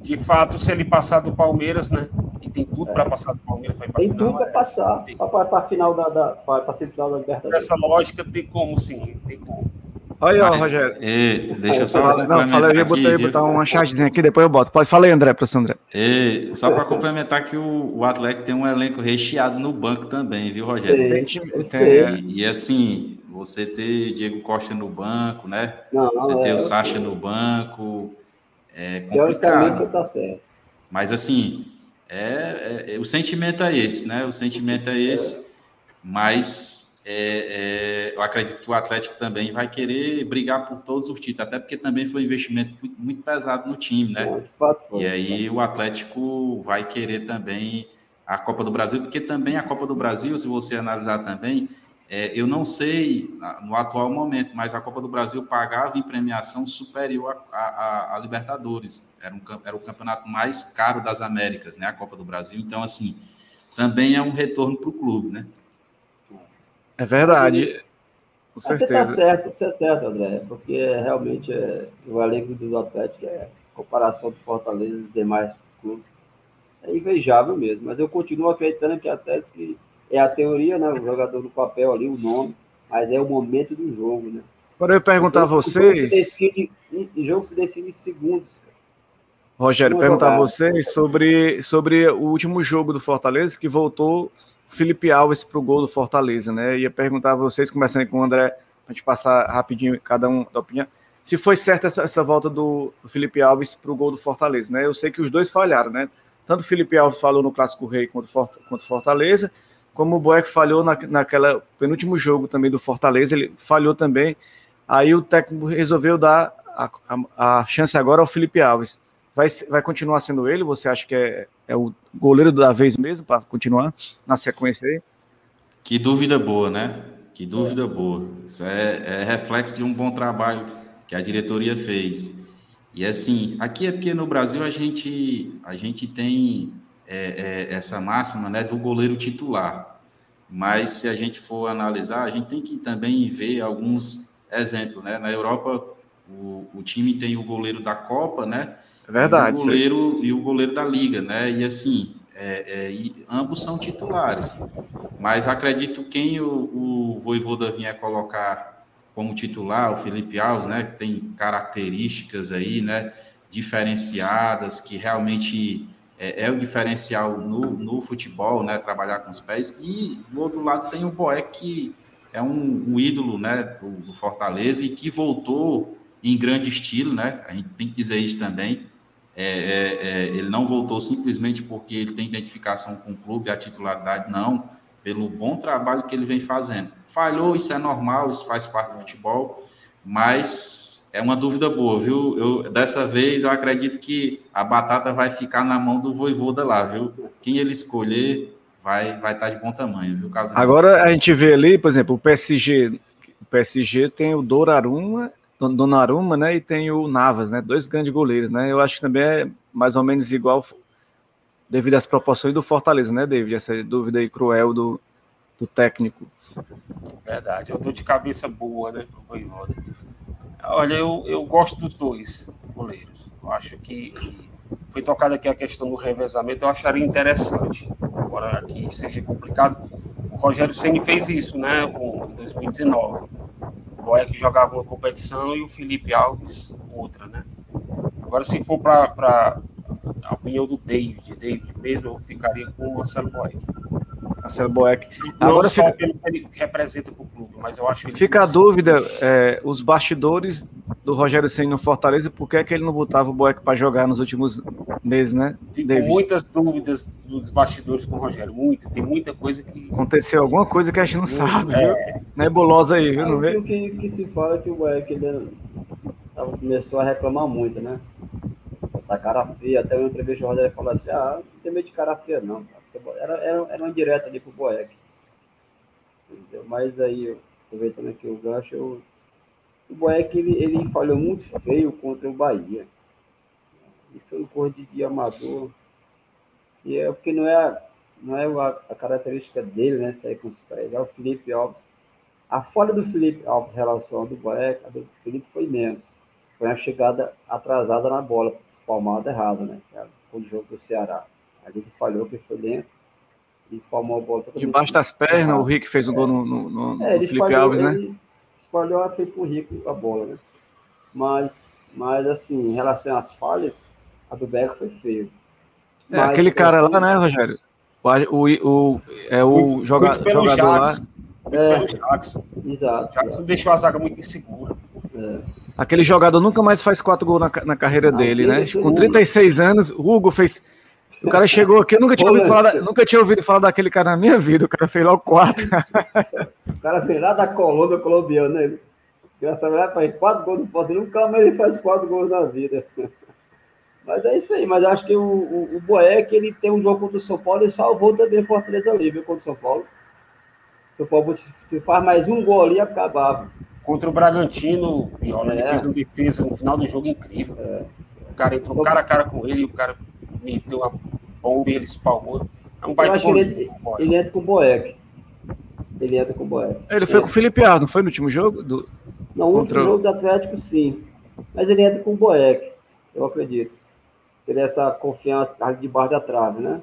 De fato, se ele passar do Palmeiras, né? E tem tudo é. para passar do Palmeiras, vai Tem final, tudo para é. passar, para a final da, da para semifinal da Libertadores. Essa lógica tem como sim, tem como. Olha aí, ó, Rogério. E, deixa eu só. Não, fala aí, eu botei botar uma chargezinha aqui, depois eu boto. Pode falar aí, André, professor André. E, só para complementar que o, o Atlético tem um elenco recheado no banco também, viu, Rogério? Tem, tem, e, e, assim, você ter Diego Costa no banco, né? Não, você ter é, o Sacha no banco. É complicado. Você tá certo. Mas assim, é, é, o sentimento é esse, né? O sentimento é esse, mas é, é, eu acredito que o Atlético também vai querer brigar por todos os títulos, até porque também foi um investimento muito, pesado no time, né? E aí o Atlético vai querer também a Copa do Brasil, porque também a Copa do Brasil, se você analisar também, é, eu não sei no atual momento, mas a Copa do Brasil pagava em premiação superior a, a, a Libertadores. Era, um, era o campeonato mais caro das Américas, né? A Copa do Brasil. Então, assim, também é um retorno para o clube, né? É verdade. Com certeza. Você está certo, você está certo, André, porque realmente é, o elenco do Atlético é comparação do Fortaleza e dos demais clubes. É invejável mesmo, mas eu continuo acreditando que a tese que é a teoria, né? O jogador no papel ali, o nome, mas é o momento do jogo, né? Agora eu perguntar a vocês. O jogo se decide, o jogo se decide em segundos. Rogério, perguntar a vocês sobre, sobre o último jogo do Fortaleza, que voltou Felipe Alves para o gol do Fortaleza, né? Ia perguntar a vocês, começando com o André, para a gente passar rapidinho cada um da opinião, se foi certa essa, essa volta do, do Felipe Alves para o gol do Fortaleza, né? Eu sei que os dois falharam, né? Tanto o Felipe Alves falou no Clássico Rei contra o Fortaleza, como o Boeck falhou na, naquela penúltimo jogo também do Fortaleza, ele falhou também. Aí o técnico resolveu dar a, a, a chance agora ao Felipe Alves. Vai, vai continuar sendo ele? Você acha que é, é o goleiro da vez mesmo para continuar na sequência aí? Que dúvida boa, né? Que dúvida boa. Isso é, é reflexo de um bom trabalho que a diretoria fez. E assim, aqui é porque no Brasil a gente, a gente tem é, é, essa máxima né, do goleiro titular. Mas se a gente for analisar, a gente tem que também ver alguns exemplos. Né? Na Europa, o, o time tem o goleiro da Copa, né? É verdade. E o goleiro, e o goleiro da Liga, né? E assim, é, é, ambos são titulares. Mas acredito quem o, o Voivoda vier colocar como titular, o Felipe Alves, né? Que tem características aí, né? Diferenciadas, que realmente é, é, o diferencial no, no futebol, né? Trabalhar com os pés. E do outro lado tem o Boé, que é um, um ídolo, né? Do, do, Fortaleza e que voltou em grande estilo, né? A gente tem que dizer isso também. É, é, é ele não voltou simplesmente porque ele tem identificação com o clube, a titularidade, não. Pelo bom trabalho que ele vem fazendo. Falhou, isso é normal, isso faz parte do futebol, mas é uma dúvida boa, viu? Eu, dessa vez eu acredito que a batata vai ficar na mão do Voivoda lá, viu? Quem ele escolher vai vai estar tá de bom tamanho, viu, Caso Agora a gente vê ali, por exemplo, o PSG, o PSG tem o Doraruma, Donnarumma, né, e tem o Navas, né, dois grandes goleiros, né? Eu acho que também é mais ou menos igual devido às proporções do Fortaleza, né, David? Essa dúvida aí cruel do, do técnico. Verdade, eu tô de cabeça boa, né, pro Voivoda. Olha, eu, eu gosto dos dois goleiros. Eu acho que foi tocada aqui a questão do revezamento, eu acharia interessante. Agora aqui seja complicado. O Rogério Ceni fez isso, né, em 2019. O Boeck jogava uma competição e o Felipe Alves outra, né? Agora, se for para a opinião do David, David mesmo, eu ficaria com o Marcelo Boeck. Marcelo Boeck. Agora só fica... pelo que ele representa para o clube, mas eu acho que Fica a dúvida, é, os bastidores do Rogério Senna no Fortaleza, por que, é que ele não botava o Boeck para jogar nos últimos meses, né? Ficam muitas dúvidas dos bastidores com o Rogério, muita, tem muita coisa que... Aconteceu alguma coisa que a gente não sabe, é... viu? Nebulosa aí, viu? Não vê? O que, que se fala é que o Boeck ele começou a reclamar muito, né? Tá cara feia, até uma entrevista o Rogério falou assim, ah, não tem medo de cara feia não, cara. Era, era, era uma direta ali pro Boeck. Entendeu? Mas aí, aproveitando aqui o gancho, eu, o Boeck ele, ele falhou muito feio contra o Bahia. E foi um corte de amador. E é porque não é, não é a, a característica dele, né? Sair com os pés. É o Felipe Alves. A falha do Felipe Alves em relação ao do Boeck, a do Felipe foi menos. Foi uma chegada atrasada na bola, espalmada errada, né? Foi o jogo do Ceará. Ali ele falhou, que foi dentro. E espalmou a bola. Debaixo das pernas, o Rick fez o gol no, no, no, é, no Felipe Alves, né? Ele espalhou, fez pro Rico a bola, né? Mas, mas, assim, em relação às falhas, a do Beco foi feio. É, mas, aquele cara assim, lá, né, Rogério? O, o, o, é o muito, joga, muito jogador Jackson, lá. Muito é, pelo Jackson. Exato. Jackson exato. deixou a zaga muito insegura. É. Aquele jogador nunca mais faz quatro gols na, na carreira ah, dele, né? Com 36 anos, o Hugo fez o cara chegou aqui, eu nunca tinha, ouvido falar, da, nunca tinha ouvido falar daquele cara na minha vida. O cara fez logo quatro. o cara fez lá da Colômbia colombiana, né? Engraçado, lá para quatro gols no Fortaleza. Nunca mais ele faz quatro gols na vida. Mas é isso aí. Mas acho que o, o, o Boeck, ele tem um jogo contra o São Paulo e salvou também o Fortaleza ali, viu? Contra o São Paulo. O São Paulo se faz mais um gol ali, acabava. Contra o Bragantino, Viola, é. ele fez uma defesa no final do jogo incrível. É. O cara entrou cara a cara com ele e o cara meteu uma bomba e ele espalmou. É um baita ele, ele, entra com o Boeck. Ele entra com o Boeck. Ele foi é. com o Felipe Arno, não foi no último jogo? Do... No último jogo do Atlético, sim. Mas ele entra com o Boeck, eu acredito. Ele é essa confiança tá debaixo da trave, né?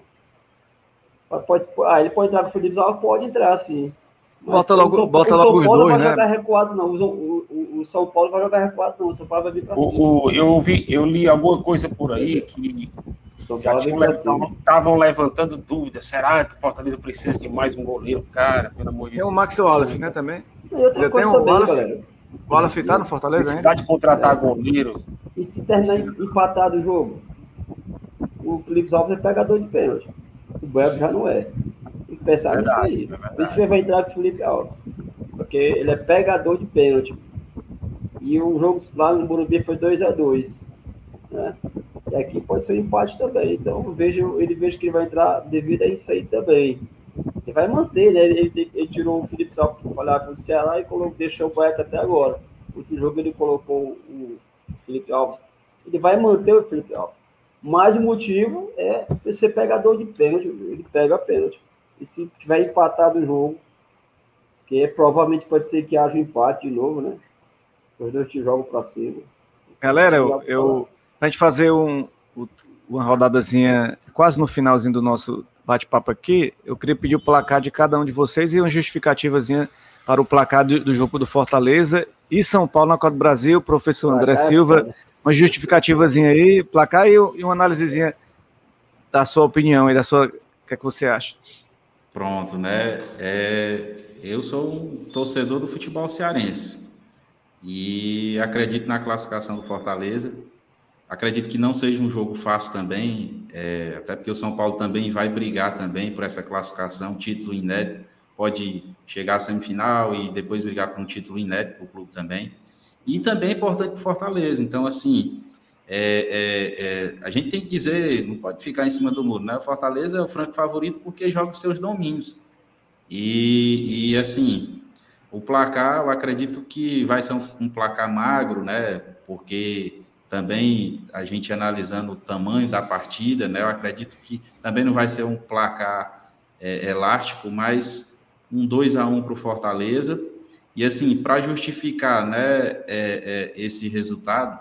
Pode, ah, ele pode entrar com o Felipe Alves? Pode entrar, sim. Mas bota logo, bota logo os dois, não vai né? jogar recuado, não. O, o, o o São Paulo vai jogar recuado, não. O São Paulo vai vir para cima. O, eu, vi, eu li alguma coisa por aí que já estavam levantando dúvidas. Será que o Fortaleza precisa de mais um goleiro? Cara, pelo amor de Deus. Tem o Max Wallace, né, também. E outra Já coisa tem também, Wallace, galera. O Wallace tá no Fortaleza Precisar de contratar é. goleiro. E se terminar empatado o jogo? O Felipe Alves é pegador de pênalti. O Bebo já não é. Tem que pensar verdade, nisso aí. É Isso vai entrar com o Felipe Alves. Porque ele é pegador de pênalti. E o jogo lá no Morumbi foi 2x2. Né? E aqui pode ser um empate também. Então vejo, ele vejo que ele vai entrar devido a isso aí também. Ele vai manter, né? Ele, ele, ele tirou o Felipe Salvo para falar com o Ceará e colocou, deixou o Boeca até agora. O outro jogo ele colocou o Felipe Alves. Ele vai manter o Felipe Alves. Mas o motivo é ser pegador de pênalti. Ele pega a pênalti. E se tiver empatado o jogo, que é, provavelmente pode ser que haja um empate de novo, né? Os dois te jogam para cima. Galera, eu, eu, a gente fazer um, uma rodadazinha quase no finalzinho do nosso bate-papo aqui, eu queria pedir o placar de cada um de vocês e uma justificativazinha para o placar do, do jogo do Fortaleza e São Paulo na Copa do Brasil, professor André Silva, uma justificativazinha aí, placar e, e uma análisezinha da sua opinião e da sua, o que é que você acha? Pronto, né? É, eu sou um torcedor do futebol cearense e acredito na classificação do Fortaleza. Acredito que não seja um jogo fácil também, é, até porque o São Paulo também vai brigar também por essa classificação, título inédito, pode chegar à semifinal e depois brigar por um título inédito para o clube também. E também é importante para Fortaleza. Então, assim, é, é, é, a gente tem que dizer, não pode ficar em cima do muro, né? O Fortaleza é o franco favorito porque joga seus domínios. E, e, assim, o placar, eu acredito que vai ser um, um placar magro, né? Porque também a gente analisando o tamanho da partida, né? Eu acredito que também não vai ser um placar é, elástico, mas um 2 a 1 para o Fortaleza. E assim, para justificar né, é, é, esse resultado,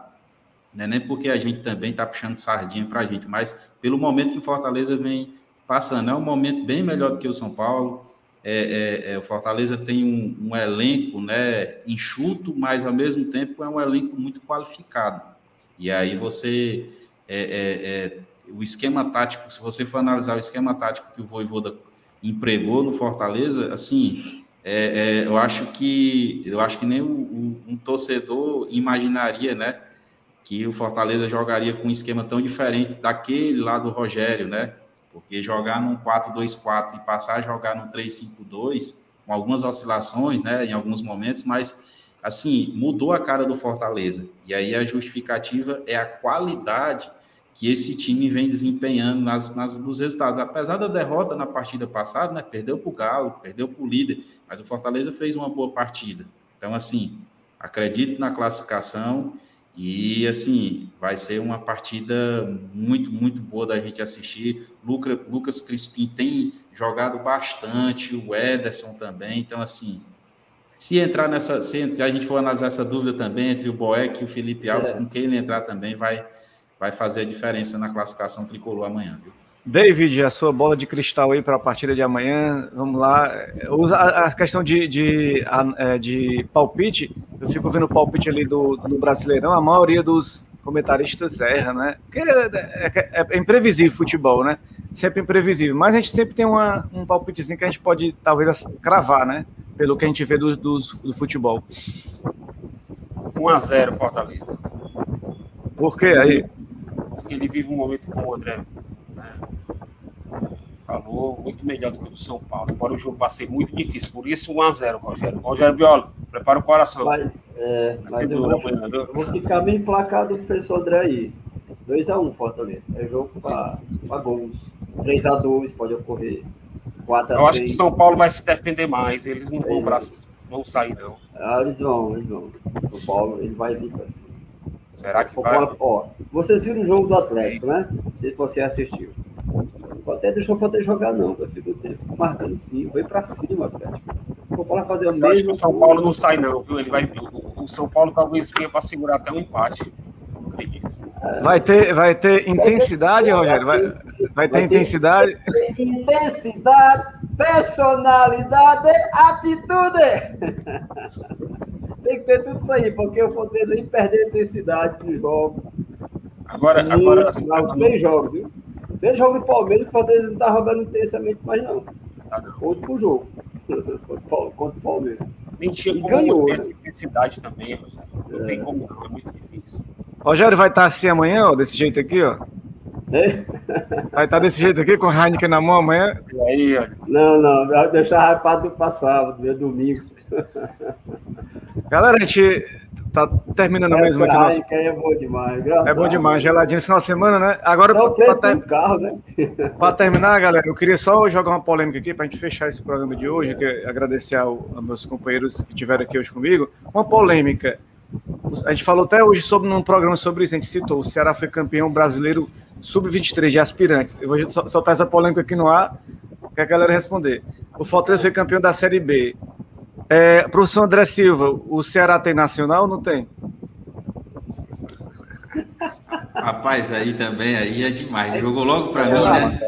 né, nem porque a gente também está puxando sardinha para a gente, mas pelo momento que o Fortaleza vem passando, é um momento bem melhor do que o São Paulo. É, é, é, o Fortaleza tem um, um, elenco né, enxuto, mas ao mesmo tempo é um elenco muito qualificado. E aí você. É, é, é, o esquema tático, se você for analisar o esquema tático que o Voivoda empregou no Fortaleza, assim, é, é, eu acho que eu acho que nem o, um torcedor imaginaria, né, que o Fortaleza jogaria com um esquema tão diferente daquele lá do Rogério, né? Porque jogar num 4-2-4 e passar a jogar no 3-5-2, com algumas oscilações, né, em alguns momentos, mas assim, mudou a cara do Fortaleza. E aí a justificativa é a qualidade que esse time vem desempenhando nas, nas, nos resultados. Apesar da derrota na partida passada, né, perdeu para o Galo, perdeu para o líder, mas o Fortaleza fez uma boa partida. Então, assim, acredito na classificação e, assim, vai ser uma partida muito, muito boa da gente assistir. Lucas, Lucas Crispim tem jogado bastante, o Ederson também. Então, assim, se entrar nessa, se a gente for analisar essa dúvida também entre o Boeck e o Felipe Alves, é. com quem ele entrar também vai, vai fazer a diferença na classificação tricolor amanhã, viu? David, a sua bola de cristal aí para a partida de amanhã, vamos lá. Usa a questão de, de, é, de palpite, eu fico vendo o palpite ali do, do Brasileirão, a maioria dos comentaristas erra, né? Porque é, é, é, é imprevisível futebol, né? Sempre imprevisível. Mas a gente sempre tem uma, um palpitezinho que a gente pode talvez cravar, né? pelo que a gente vê do, do, do futebol. 1x0 Fortaleza. Por quê aí? Porque ele vive um momento como o André né, falou, muito melhor do que o do São Paulo. Embora o jogo vá ser muito difícil. Por isso, 1x0, Rogério. Rogério Biola, prepara o coração. Mas, é, mas eu, vou, eu vou ficar bem placado do professor André aí. 2x1 Fortaleza. É jogo para gols. 3x2 pode ocorrer. Eu acho que o São Paulo vai se defender mais. Eles não vão, pra, vão sair, não. Ah, eles vão, eles vão. O Paulo ele vai vir para cima. Será que o vai? Paulo, ó, vocês viram o jogo do Atlético, né? Se você assistiu. Até deixou poder jogar, não, para segundo tempo. Marcando sim, foi para cima, Atlético. O Paulo fazer o mesmo. acho que o São Paulo não sai, não, viu? Ele vai, o São Paulo talvez venha para segurar até um empate. Vai ter, vai ter intensidade, Rogério? Vai, vai ter intensidade? Intensidade, personalidade, atitude. tem que ter tudo isso aí, porque o Fortaleza aí perdeu a intensidade dos jogos. Agora, e, agora. Três jogos, viu? Tem jogo do Palmeiras que o Fortaleza não tá jogando intensamente mais, não. Tá, não. Outro pro jogo. [LAUGHS] Contra o Palmeiras. Nem tinha como ganhou, ter né? essa intensidade também, Não é. tem como, não. É muito difícil. Rogério vai estar assim amanhã, ó, desse jeito aqui, ó. É? Vai estar desse jeito aqui, com o Heineken na mão amanhã? E aí, olha. Não, não, vai deixar rapado para sábado, meu domingo. [LAUGHS] Galera, a gente tá terminando Essa mesmo aqui. Nosso... É bom demais. É bom demais, geladinho no final de semana, né? Agora, para ter... carro, né? [LAUGHS] terminar, galera, eu queria só jogar uma polêmica aqui para a gente fechar esse programa de hoje, que agradecer ao, aos meus companheiros que estiveram aqui hoje comigo. Uma polêmica. A gente falou até hoje sobre num programa sobre isso, a gente citou, o Ceará foi campeão brasileiro sub-23 de aspirantes. Eu vou soltar essa polêmica aqui no ar, que a galera responder. O Fortaleza foi campeão da Série B. É, professor André Silva, o Ceará tem nacional ou não tem? Rapaz, aí também aí é demais. Jogou logo para mim, né?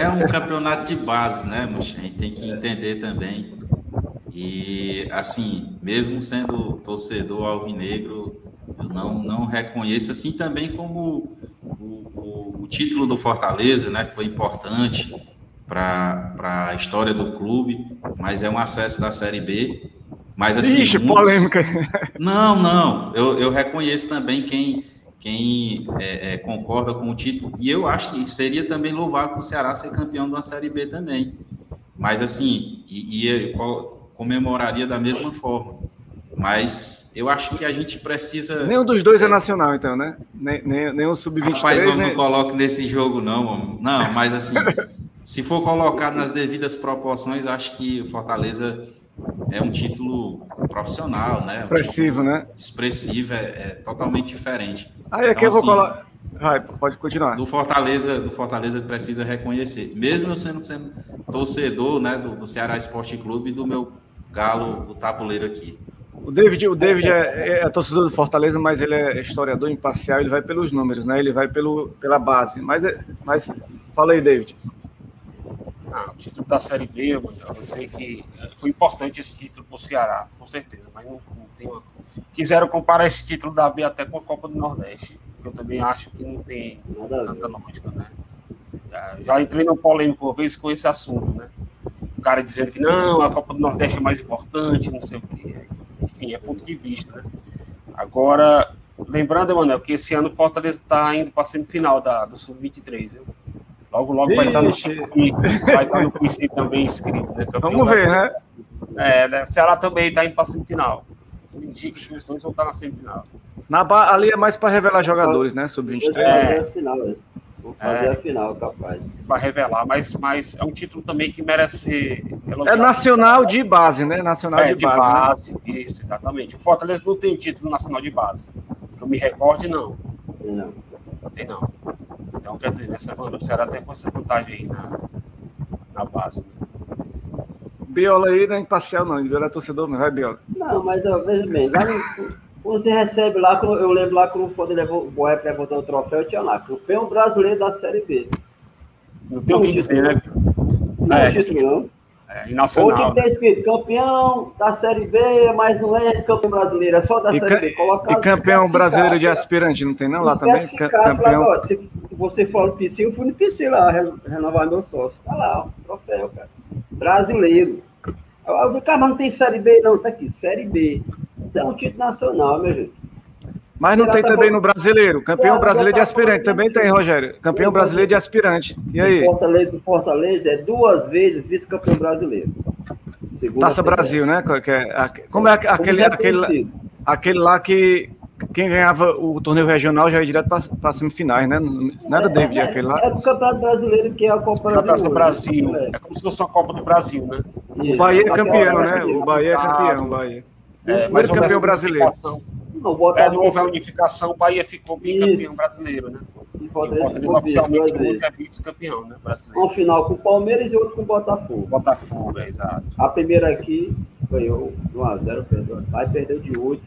É um campeonato de base, né, Mocha? A gente tem que entender também. E assim, mesmo sendo torcedor alvinegro, eu não, não reconheço, assim também como o, o, o título do Fortaleza, né, que foi importante para a história do clube, mas é um acesso da Série B. Mas assim. Ixi, muitos... polêmica. Não, não. Eu, eu reconheço também quem, quem é, é, concorda com o título. E eu acho que seria também louvável o Ceará ser campeão da Série B também. Mas assim, e, e comemoraria da mesma forma. Mas eu acho que a gente precisa. Nenhum dos dois é, é nacional, então, né? Nem, nem, nem o Sub-23. Rapaz, eu nem... não coloco nesse jogo, não. Não, mas assim. [LAUGHS] Se for colocado nas devidas proporções, acho que o Fortaleza é um título profissional, né? Expressivo, um né? Expressivo, é, é, totalmente diferente. Aí aqui então, eu vou assim, colocar. Vai, pode continuar. Do Fortaleza, do Fortaleza precisa reconhecer. Mesmo eu sendo, sendo torcedor né, do, do Ceará Esporte Clube e do meu galo do tabuleiro aqui. O David, o David é, é, torcedor do Fortaleza, mas ele é historiador imparcial, ele vai pelos números, né? Ele vai pelo, pela base. Mas, é, mas fala aí, David. Ah, o título da Série B, eu sei que foi importante esse título para o Ceará, com certeza, mas não, não tem uma... Quiseram comparar esse título da B até com a Copa do Nordeste, que eu também acho que não tem tanta lógica, né? Já entrei no polêmico uma vez com esse assunto, né? O cara dizendo que não, a Copa do Nordeste é mais importante, não sei o quê. Enfim, é ponto de vista, né? Agora, lembrando, Emanuel, que esse ano o Fortaleza está indo para a semifinal da, do Sub-23, viu? Logo, logo vai estar, no PC, vai estar no PC também inscrito, né? Campeão Vamos ver, né? É, né? Ceará também está indo para a semifinal. Indica que os dois vão estar na semifinal. Na, ali é mais para revelar jogadores, né? Sub-23. É, é. final, né? Vou fazer é, a final, capaz. Para revelar, mas, mas é um título também que merece ser É nacional de base, né? Nacional é, de, base. base né? Isso, exatamente. O Fortaleza não tem o título nacional de base. Que eu me recorde, não. Não. Tem não. Então, quer dizer, nessa, o Ceará tem essa vantagem aí na, na base. Né? Biola aí não é imparcial, não. Biola é torcedor, mas vai, Biola. Não, mas ó, veja bem, lá no, quando você recebe lá, eu lembro lá quando o levou o Boé levantando o troféu, tinha lá, campeão brasileiro da Série B. Não tem o que dizer, né? Não é, título, não. É, nacional. Ou tem escrito campeão da Série B, mas não é campeão brasileiro, é só da e Série B. Colocar e campeão brasileiro de aspirante, não tem não lá também? Campeão... Lá, se você for no PC, eu fui no PC lá, renovar meu sócio. Tá lá, ó, troféu, cara. Brasileiro. Eu, cara, mas não tem Série B, não. Tá aqui, Série B. Então, título nacional, meu gente. Mas não tem também no brasileiro. Campeão brasileiro de aspirante. Também tem, Rogério. Campeão brasileiro de aspirante. E aí? Fortaleza, Fortaleza é duas vezes vice-campeão brasileiro. Segunda Taça Brasil, né? É como é aquele, aquele, aquele lá que quem ganhava o torneio regional já ia direto para semifinais, né? Não era David é, aquele lá? É do Campeonato Brasileiro, que é a Copa Brasil. Taça Brasil. É. é como se fosse uma Copa do Brasil, né? O Bahia é campeão, né? O Bahia é campeão, o Bahia. É, mas campeão brasileiro. Não, é, não houve a unificação, o Bahia ficou bicampeão brasileiro, né? E Fortaleza oficialmente hoje é vice-campeão, né? Brasileiro. Um final com o Palmeiras e outro com o Botafogo. Botafogo, é, exato. A primeira aqui ganhou 1x0, perdão. Aí perdeu de 8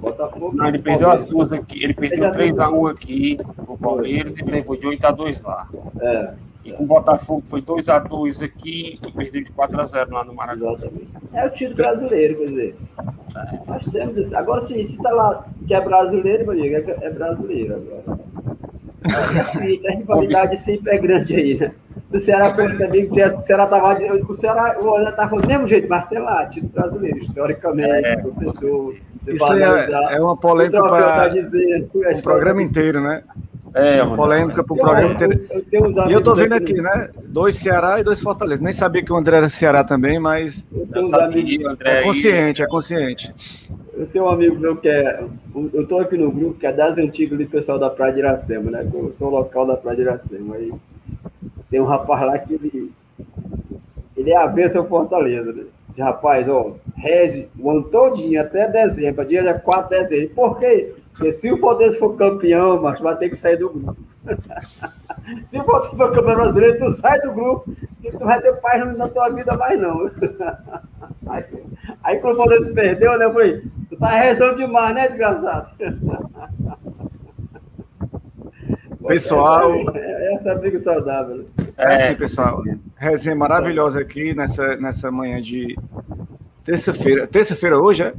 Botafogo. Não, ele perdeu as duas aqui. Ele perdeu 3x1 aqui pro Palmeiras e levou de 8x2 lá. É. E com o Botafogo foi 2x2 aqui e perdeu de 4x0 lá no Maracanã. É o título brasileiro, quer dizer. Nós temos. Agora, sim, se está lá que é brasileiro, meu amigo, é, é brasileiro agora. É o seguinte, a rivalidade sempre é grande aí, né? Se o Ceará perceber que o Ceará estava. O Ceará o estava do mesmo jeito, mas tem lá, time brasileiro, historicamente, é, professor. Isso é, é uma polêmica para tá o é programa inteiro, né? É, polêmica para o programa inteiro. Eu, eu e eu estou vendo aqui, né? Dois Ceará e dois Fortaleza. Nem sabia que o André era Ceará também, mas. Eu sabia, André é consciente, é consciente. Eu tenho um amigo meu que é. Eu estou aqui no grupo que é das antigas do pessoal da Praia de Iracema, né? Eu sou local da Praia de Iracema. Aí tem um rapaz lá que ele. Ele é avesso ao Fortaleza, né? Diz, rapaz, ó, reze o ano todinho, até dezembro, dia 4 de dezembro. Por quê? Porque se o Fortaleza for campeão, mas vai ter que sair do grupo. [LAUGHS] se o Fortaleza for campeão brasileiro, tu sai do grupo e tu vai ter paz na tua vida mais não. [LAUGHS] aí, aí quando o Fortaleza perdeu, né, eu falei, tu tá rezando demais, né, desgraçado? Pessoal. [LAUGHS] É, essa é briga saudável. É assim, pessoal. Resenha maravilhosa aqui nessa, nessa manhã de terça-feira. Terça-feira hoje, é?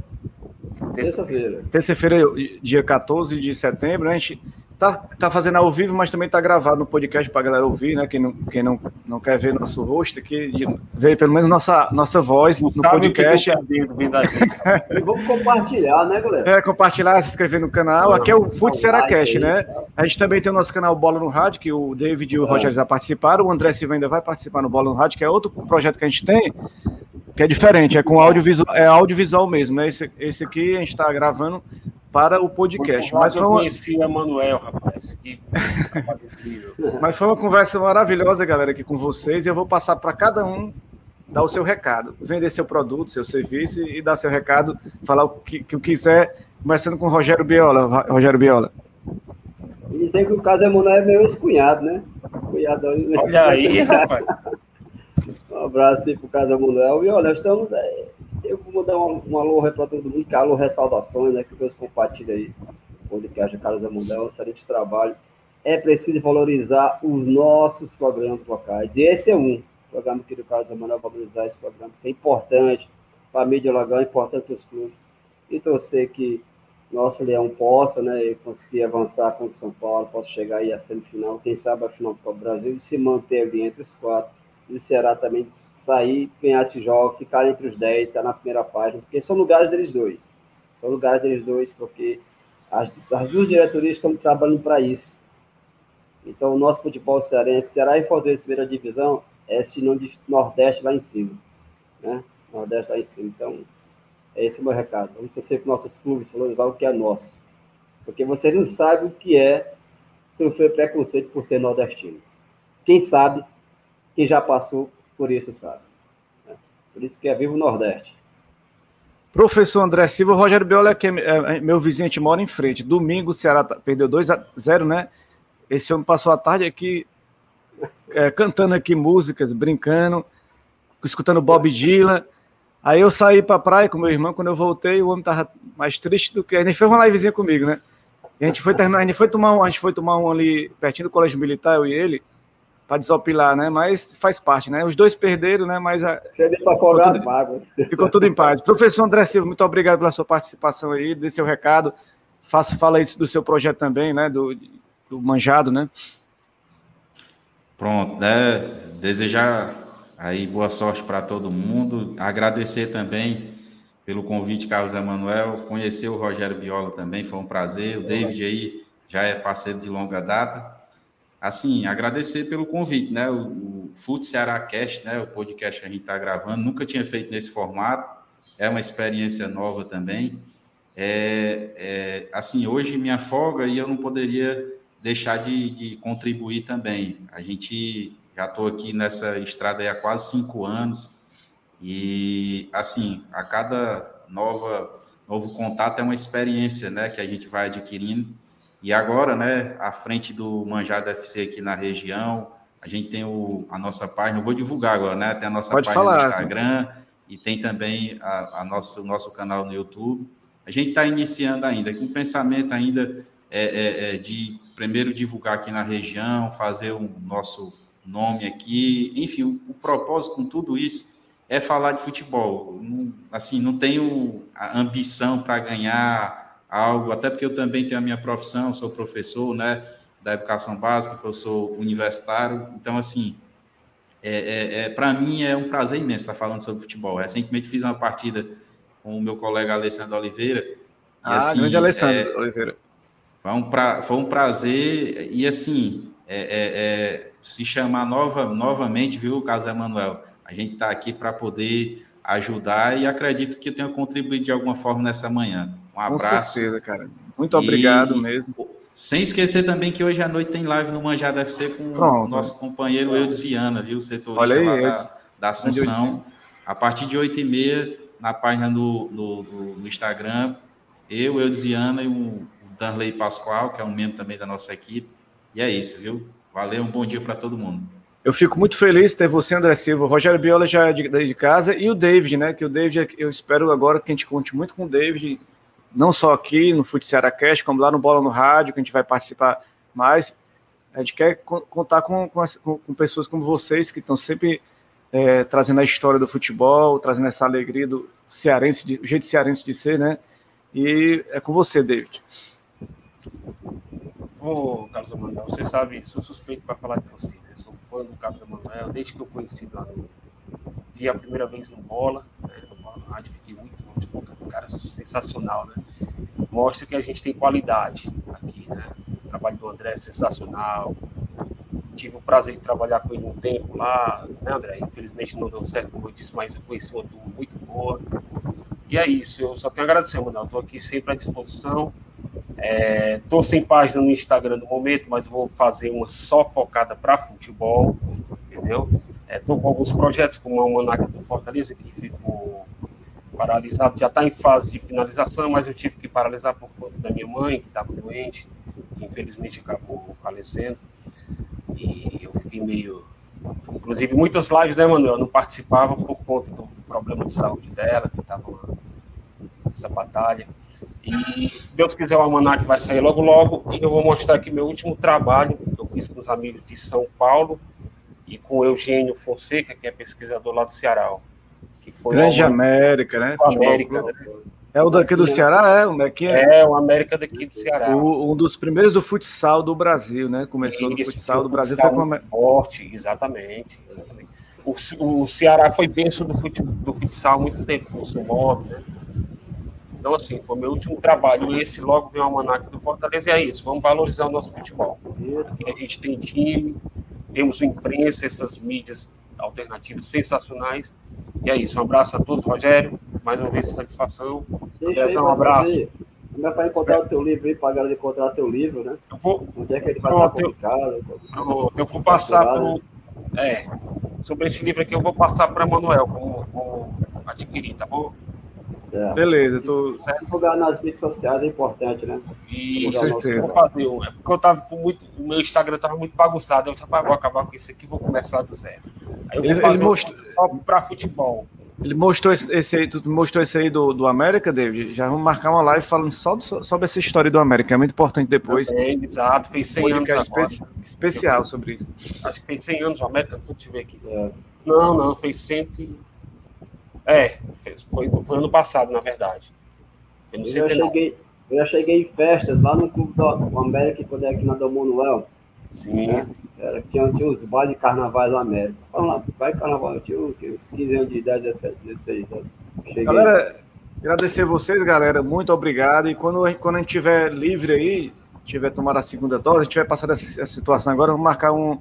Terça-feira. Terça-feira, dia 14 de setembro, né? a gente tá, tá fazendo ao vivo, mas também tá gravado no podcast para a galera ouvir, né? Quem não, quem não, não quer ver nosso rosto aqui, ver pelo menos nossa, nossa voz não no podcast. e vamos compartilhar, né, galera? É, compartilhar, se inscrever no canal. Aqui é o Fute Seracast, né? A gente também tem o nosso canal Bola no Rádio, que o David e o é. Rogério já participaram. O André Silva ainda vai participar no Bola no Rádio, que é outro projeto que a gente tem que é diferente, é com audiovisual, é audiovisual mesmo, né? Esse, esse aqui a gente está gravando para o podcast. Mas foi uma... Eu conheci o Emanuel, rapaz. Que... [LAUGHS] Mas foi uma conversa maravilhosa, galera, aqui com vocês. E eu vou passar para cada um dar o seu recado, vender seu produto, seu serviço e dar seu recado, falar o que, que quiser, começando com o Rogério Biola. Rogério Biola. E dizer que o caso Emanuel é meu ex-cunhado, né? Cunhadão. Olha aí, [LAUGHS] rapaz. Um abraço aí pro Casa Manuel. E olha, estamos. É, eu vou mandar um, um alô para todo mundo, que alô ressalvações, né? Que Deus compartilha aí. Onde que haja Casa Manuel, excelente trabalho. É preciso valorizar os nossos programas locais. E esse é um programa que do Casa Manuel valorizar esse programa, que é importante para a mídia local, é importante para os clubes. E torcer que nosso Leão possa, né, conseguir avançar contra o São Paulo, possa chegar aí à semifinal, quem sabe a final do Brasil e se manter ali entre os quatro e o Ceará também sair, ganhar esse jogo, ficar entre os 10, estar tá na primeira página, porque são lugares deles dois. São lugares deles dois, porque as, as duas diretorias estão trabalhando para isso. Então, o nosso futebol cearense, Ceará e Fortaleza primeira divisão, é sinônimo de Nordeste lá em cima. Né? Nordeste lá em cima. Então, é esse o meu recado. Vamos torcer para nossos clubes valorizar o que é nosso. Porque vocês não sabem o que é sofrer preconceito por ser nordestino. Quem sabe quem já passou por isso sabe. Né? Por isso que é vivo o Nordeste. Professor André Silva, Rogério Biola, que é, é meu vizinho, a gente mora em frente. Domingo o Ceará tá, perdeu 2 a 0 né? Esse homem passou a tarde aqui é, cantando aqui músicas, brincando, escutando Bob Dylan. Aí eu saí para a praia com meu irmão, quando eu voltei, o homem tava mais triste do que. Gente fez uma livezinha comigo, né? E a gente foi terminar, a gente foi tomar um, a gente foi tomar um ali pertinho do colégio militar, eu e ele para desopilar, né? Mas faz parte, né? Os dois perderam, né? Mas a... ficou, tudo, [LAUGHS] ficou tudo em paz. Professor André Silva, muito obrigado pela sua participação aí, dê seu recado. Faça, fala isso do seu projeto também, né? Do, do Manjado, né? Pronto, né? Desejar aí boa sorte para todo mundo. Agradecer também pelo convite, Carlos Emanuel. Conhecer o Rogério Biola também, foi um prazer. O David aí já é parceiro de longa data assim, agradecer pelo convite, né? O, o Foot Ceará Cast, né? O podcast que a gente está gravando, nunca tinha feito nesse formato, é uma experiência nova também. É, é, assim, hoje minha folga e eu não poderia deixar de, de contribuir também. A gente já estou aqui nessa estrada há quase cinco anos e, assim, a cada nova novo contato é uma experiência, né? Que a gente vai adquirindo e agora, né, à frente do Manjado FC aqui na região, a gente tem o, a nossa página, eu vou divulgar agora, né? Tem a nossa Pode página falar. no Instagram e tem também a, a nossa, o nosso canal no YouTube. A gente está iniciando ainda, com um pensamento ainda é, é, é, de primeiro divulgar aqui na região, fazer o nosso nome aqui, enfim, o, o propósito com tudo isso é falar de futebol. Não, assim, não tenho a ambição para ganhar algo, até porque eu também tenho a minha profissão, sou professor, né, da educação básica, professor universitário. Então, assim, é, é, é para mim é um prazer imenso estar falando sobre futebol. Recentemente fiz uma partida com o meu colega Alessandro Oliveira. E, ah, assim, grande Alessandro é, Oliveira. Foi um, pra, foi um prazer, e assim, é, é, é se chamar nova, novamente, viu, Carlos Emanuel? A gente está aqui para poder ajudar e acredito que tenha contribuído de alguma forma nessa manhã. Um abraço. Com certeza, cara. Muito obrigado e, mesmo. Sem esquecer também que hoje à noite tem live no Manjada FC com Pronto. o nosso companheiro Eudes Viana, viu? Setorista aí, lá da, da Assunção. A partir de 8h30, na página do, do, do, Instagram, eu, Eudes Viana e o Danley Pascoal, que é um membro também da nossa equipe. E é isso, viu? Valeu, um bom dia para todo mundo. Eu fico muito feliz de ter você, André Silva. O Rogério Biola já é de, de, casa e o David, né? Que o David, eu espero agora que a gente conte muito com o David, não só aqui no Fute Cast, como lá no Bola no Rádio, que a gente vai participar mais. A gente quer contar com, com, com pessoas como vocês, que estão sempre é, trazendo a história do futebol, trazendo essa alegria do cearense, de, o jeito cearense de ser, né? E é com você, David. Ô, Carlos Emanuel, você sabe, sou suspeito para falar de você, né? Sou fã do Carlos Emanuel, desde que eu conheci lá no. Vi a primeira vez no Bola, né? no Rádio, fiquei muito, muito um cara sensacional, né? Mostra que a gente tem qualidade aqui, né? O trabalho do André é sensacional. Tive o prazer de trabalhar com ele um tempo lá, né, André? Infelizmente não deu certo, como eu disse, mas eu conheci uma turma muito boa. E é isso, eu só tenho a agradecer, Manuel. Estou aqui sempre à disposição. Estou é, sem página no Instagram no momento, mas vou fazer uma só focada para futebol, entendeu? Estou é, com alguns projetos, como a Almanac do Fortaleza, que ficou paralisado, já está em fase de finalização, mas eu tive que paralisar por conta da minha mãe, que estava doente, que infelizmente acabou falecendo. E eu fiquei meio. Inclusive, muitas lives, né, Manuel? Eu não participava por conta do problema de saúde dela, que estava essa batalha. E se Deus quiser, o Almanac vai sair logo logo. E eu vou mostrar aqui meu último trabalho que eu fiz com os amigos de São Paulo e com o Eugênio Fonseca, que é pesquisador lá do Ceará. Que foi Grande América, né? América, né? É o daqui do Ceará, é? O daqui é? é o América daqui do Ceará. O, um dos primeiros do futsal do Brasil, né? Começou Isso, no futsal do Brasil. Futsal foi com... Forte, exatamente. exatamente. O, o Ceará foi berço do, fut, do futsal há muito tempo, o seu modo, né? Então, assim, foi meu último trabalho. Esse logo vem o Almanac do Fortaleza e é isso. Vamos valorizar o nosso futebol. Aqui a gente tem time, temos imprensa, essas mídias alternativas sensacionais. E é isso. Um abraço a todos, Rogério. Mais uma vez, satisfação. Deixa um abraço. Como é para encontrar o teu livro aí, para a galera encontrar o teu livro, né? Eu vou, Onde é que ele vai estar publicado? Eu, eu vou passar para É, sobre esse livro aqui, eu vou passar para Manuel, como, como adquirir, tá bom? Certo. Beleza, tô. Divulgar nas redes sociais é importante, né? Isso, com certeza. Vou fazer, é porque eu tava com muito. O meu Instagram tava muito bagunçado. Eu disse, vou acabar com isso aqui vou começar do zero. Aí eu vou ele, fazer ele mostrou... só para futebol. Ele mostrou esse, aí, tu mostrou esse aí do, do América, David? Já vamos marcar uma live falando só do, sobre essa história do América, é muito importante depois. Também, exato, fez 100 anos espe especial sobre isso. Acho que fez 100 anos o América, deixa eu ver aqui. É. Não, não, fez 100 É, fez, foi, foi ano passado, na verdade. Eu já, cheguei, eu já cheguei em festas lá no Clube do América, quando é aqui na Dom Manuel. Sim, né? Era, tinha, tinha uns bailes de carnaval do América. Vamos lá, vai carnaval, eu tinha uns 15 anos de idade, 17, 16 anos. Cheguei. Galera, agradecer vocês, galera, muito obrigado. E quando, quando a gente tiver livre aí, tiver tomado a segunda dose, a gente vai passar dessa situação agora, vamos marcar um,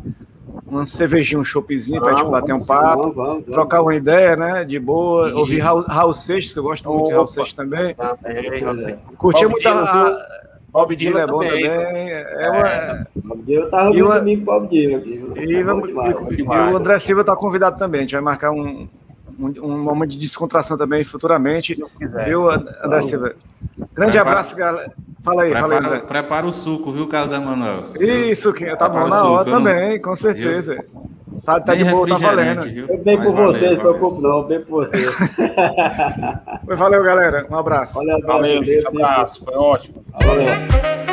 um cervejinho, um choppzinho pra gente bater um papo, vamos, vamos, trocar uma ideia, né? De boa. Isso. Ouvir Raul, Raul Seixas, que eu gosto muito Opa. de Raul Seixas também. Também, Raul Seixas. Curti muito a. Bob Dylan é bom também. também. É uma... É. Bob Dylan tá ouvindo uma... comigo Bob Dylan. E, vamos, demais, e, e o André Silva tá convidado também. A gente vai marcar um, um, um momento de descontração também futuramente. Viu, André Silva? Grande abraço, galera. Fala aí, prepara, fala aí, Prepara o suco, viu, Carlos Emanuel? Isso, que tá bom na hora também, com certeza. Viu? Tá, tá de boa, tá valendo. Viu? Eu bem por vocês, não preocupe não, bem por vocês. Valeu, galera. Um abraço. Valeu, valeu, valeu um abraço. Foi ótimo. Valeu.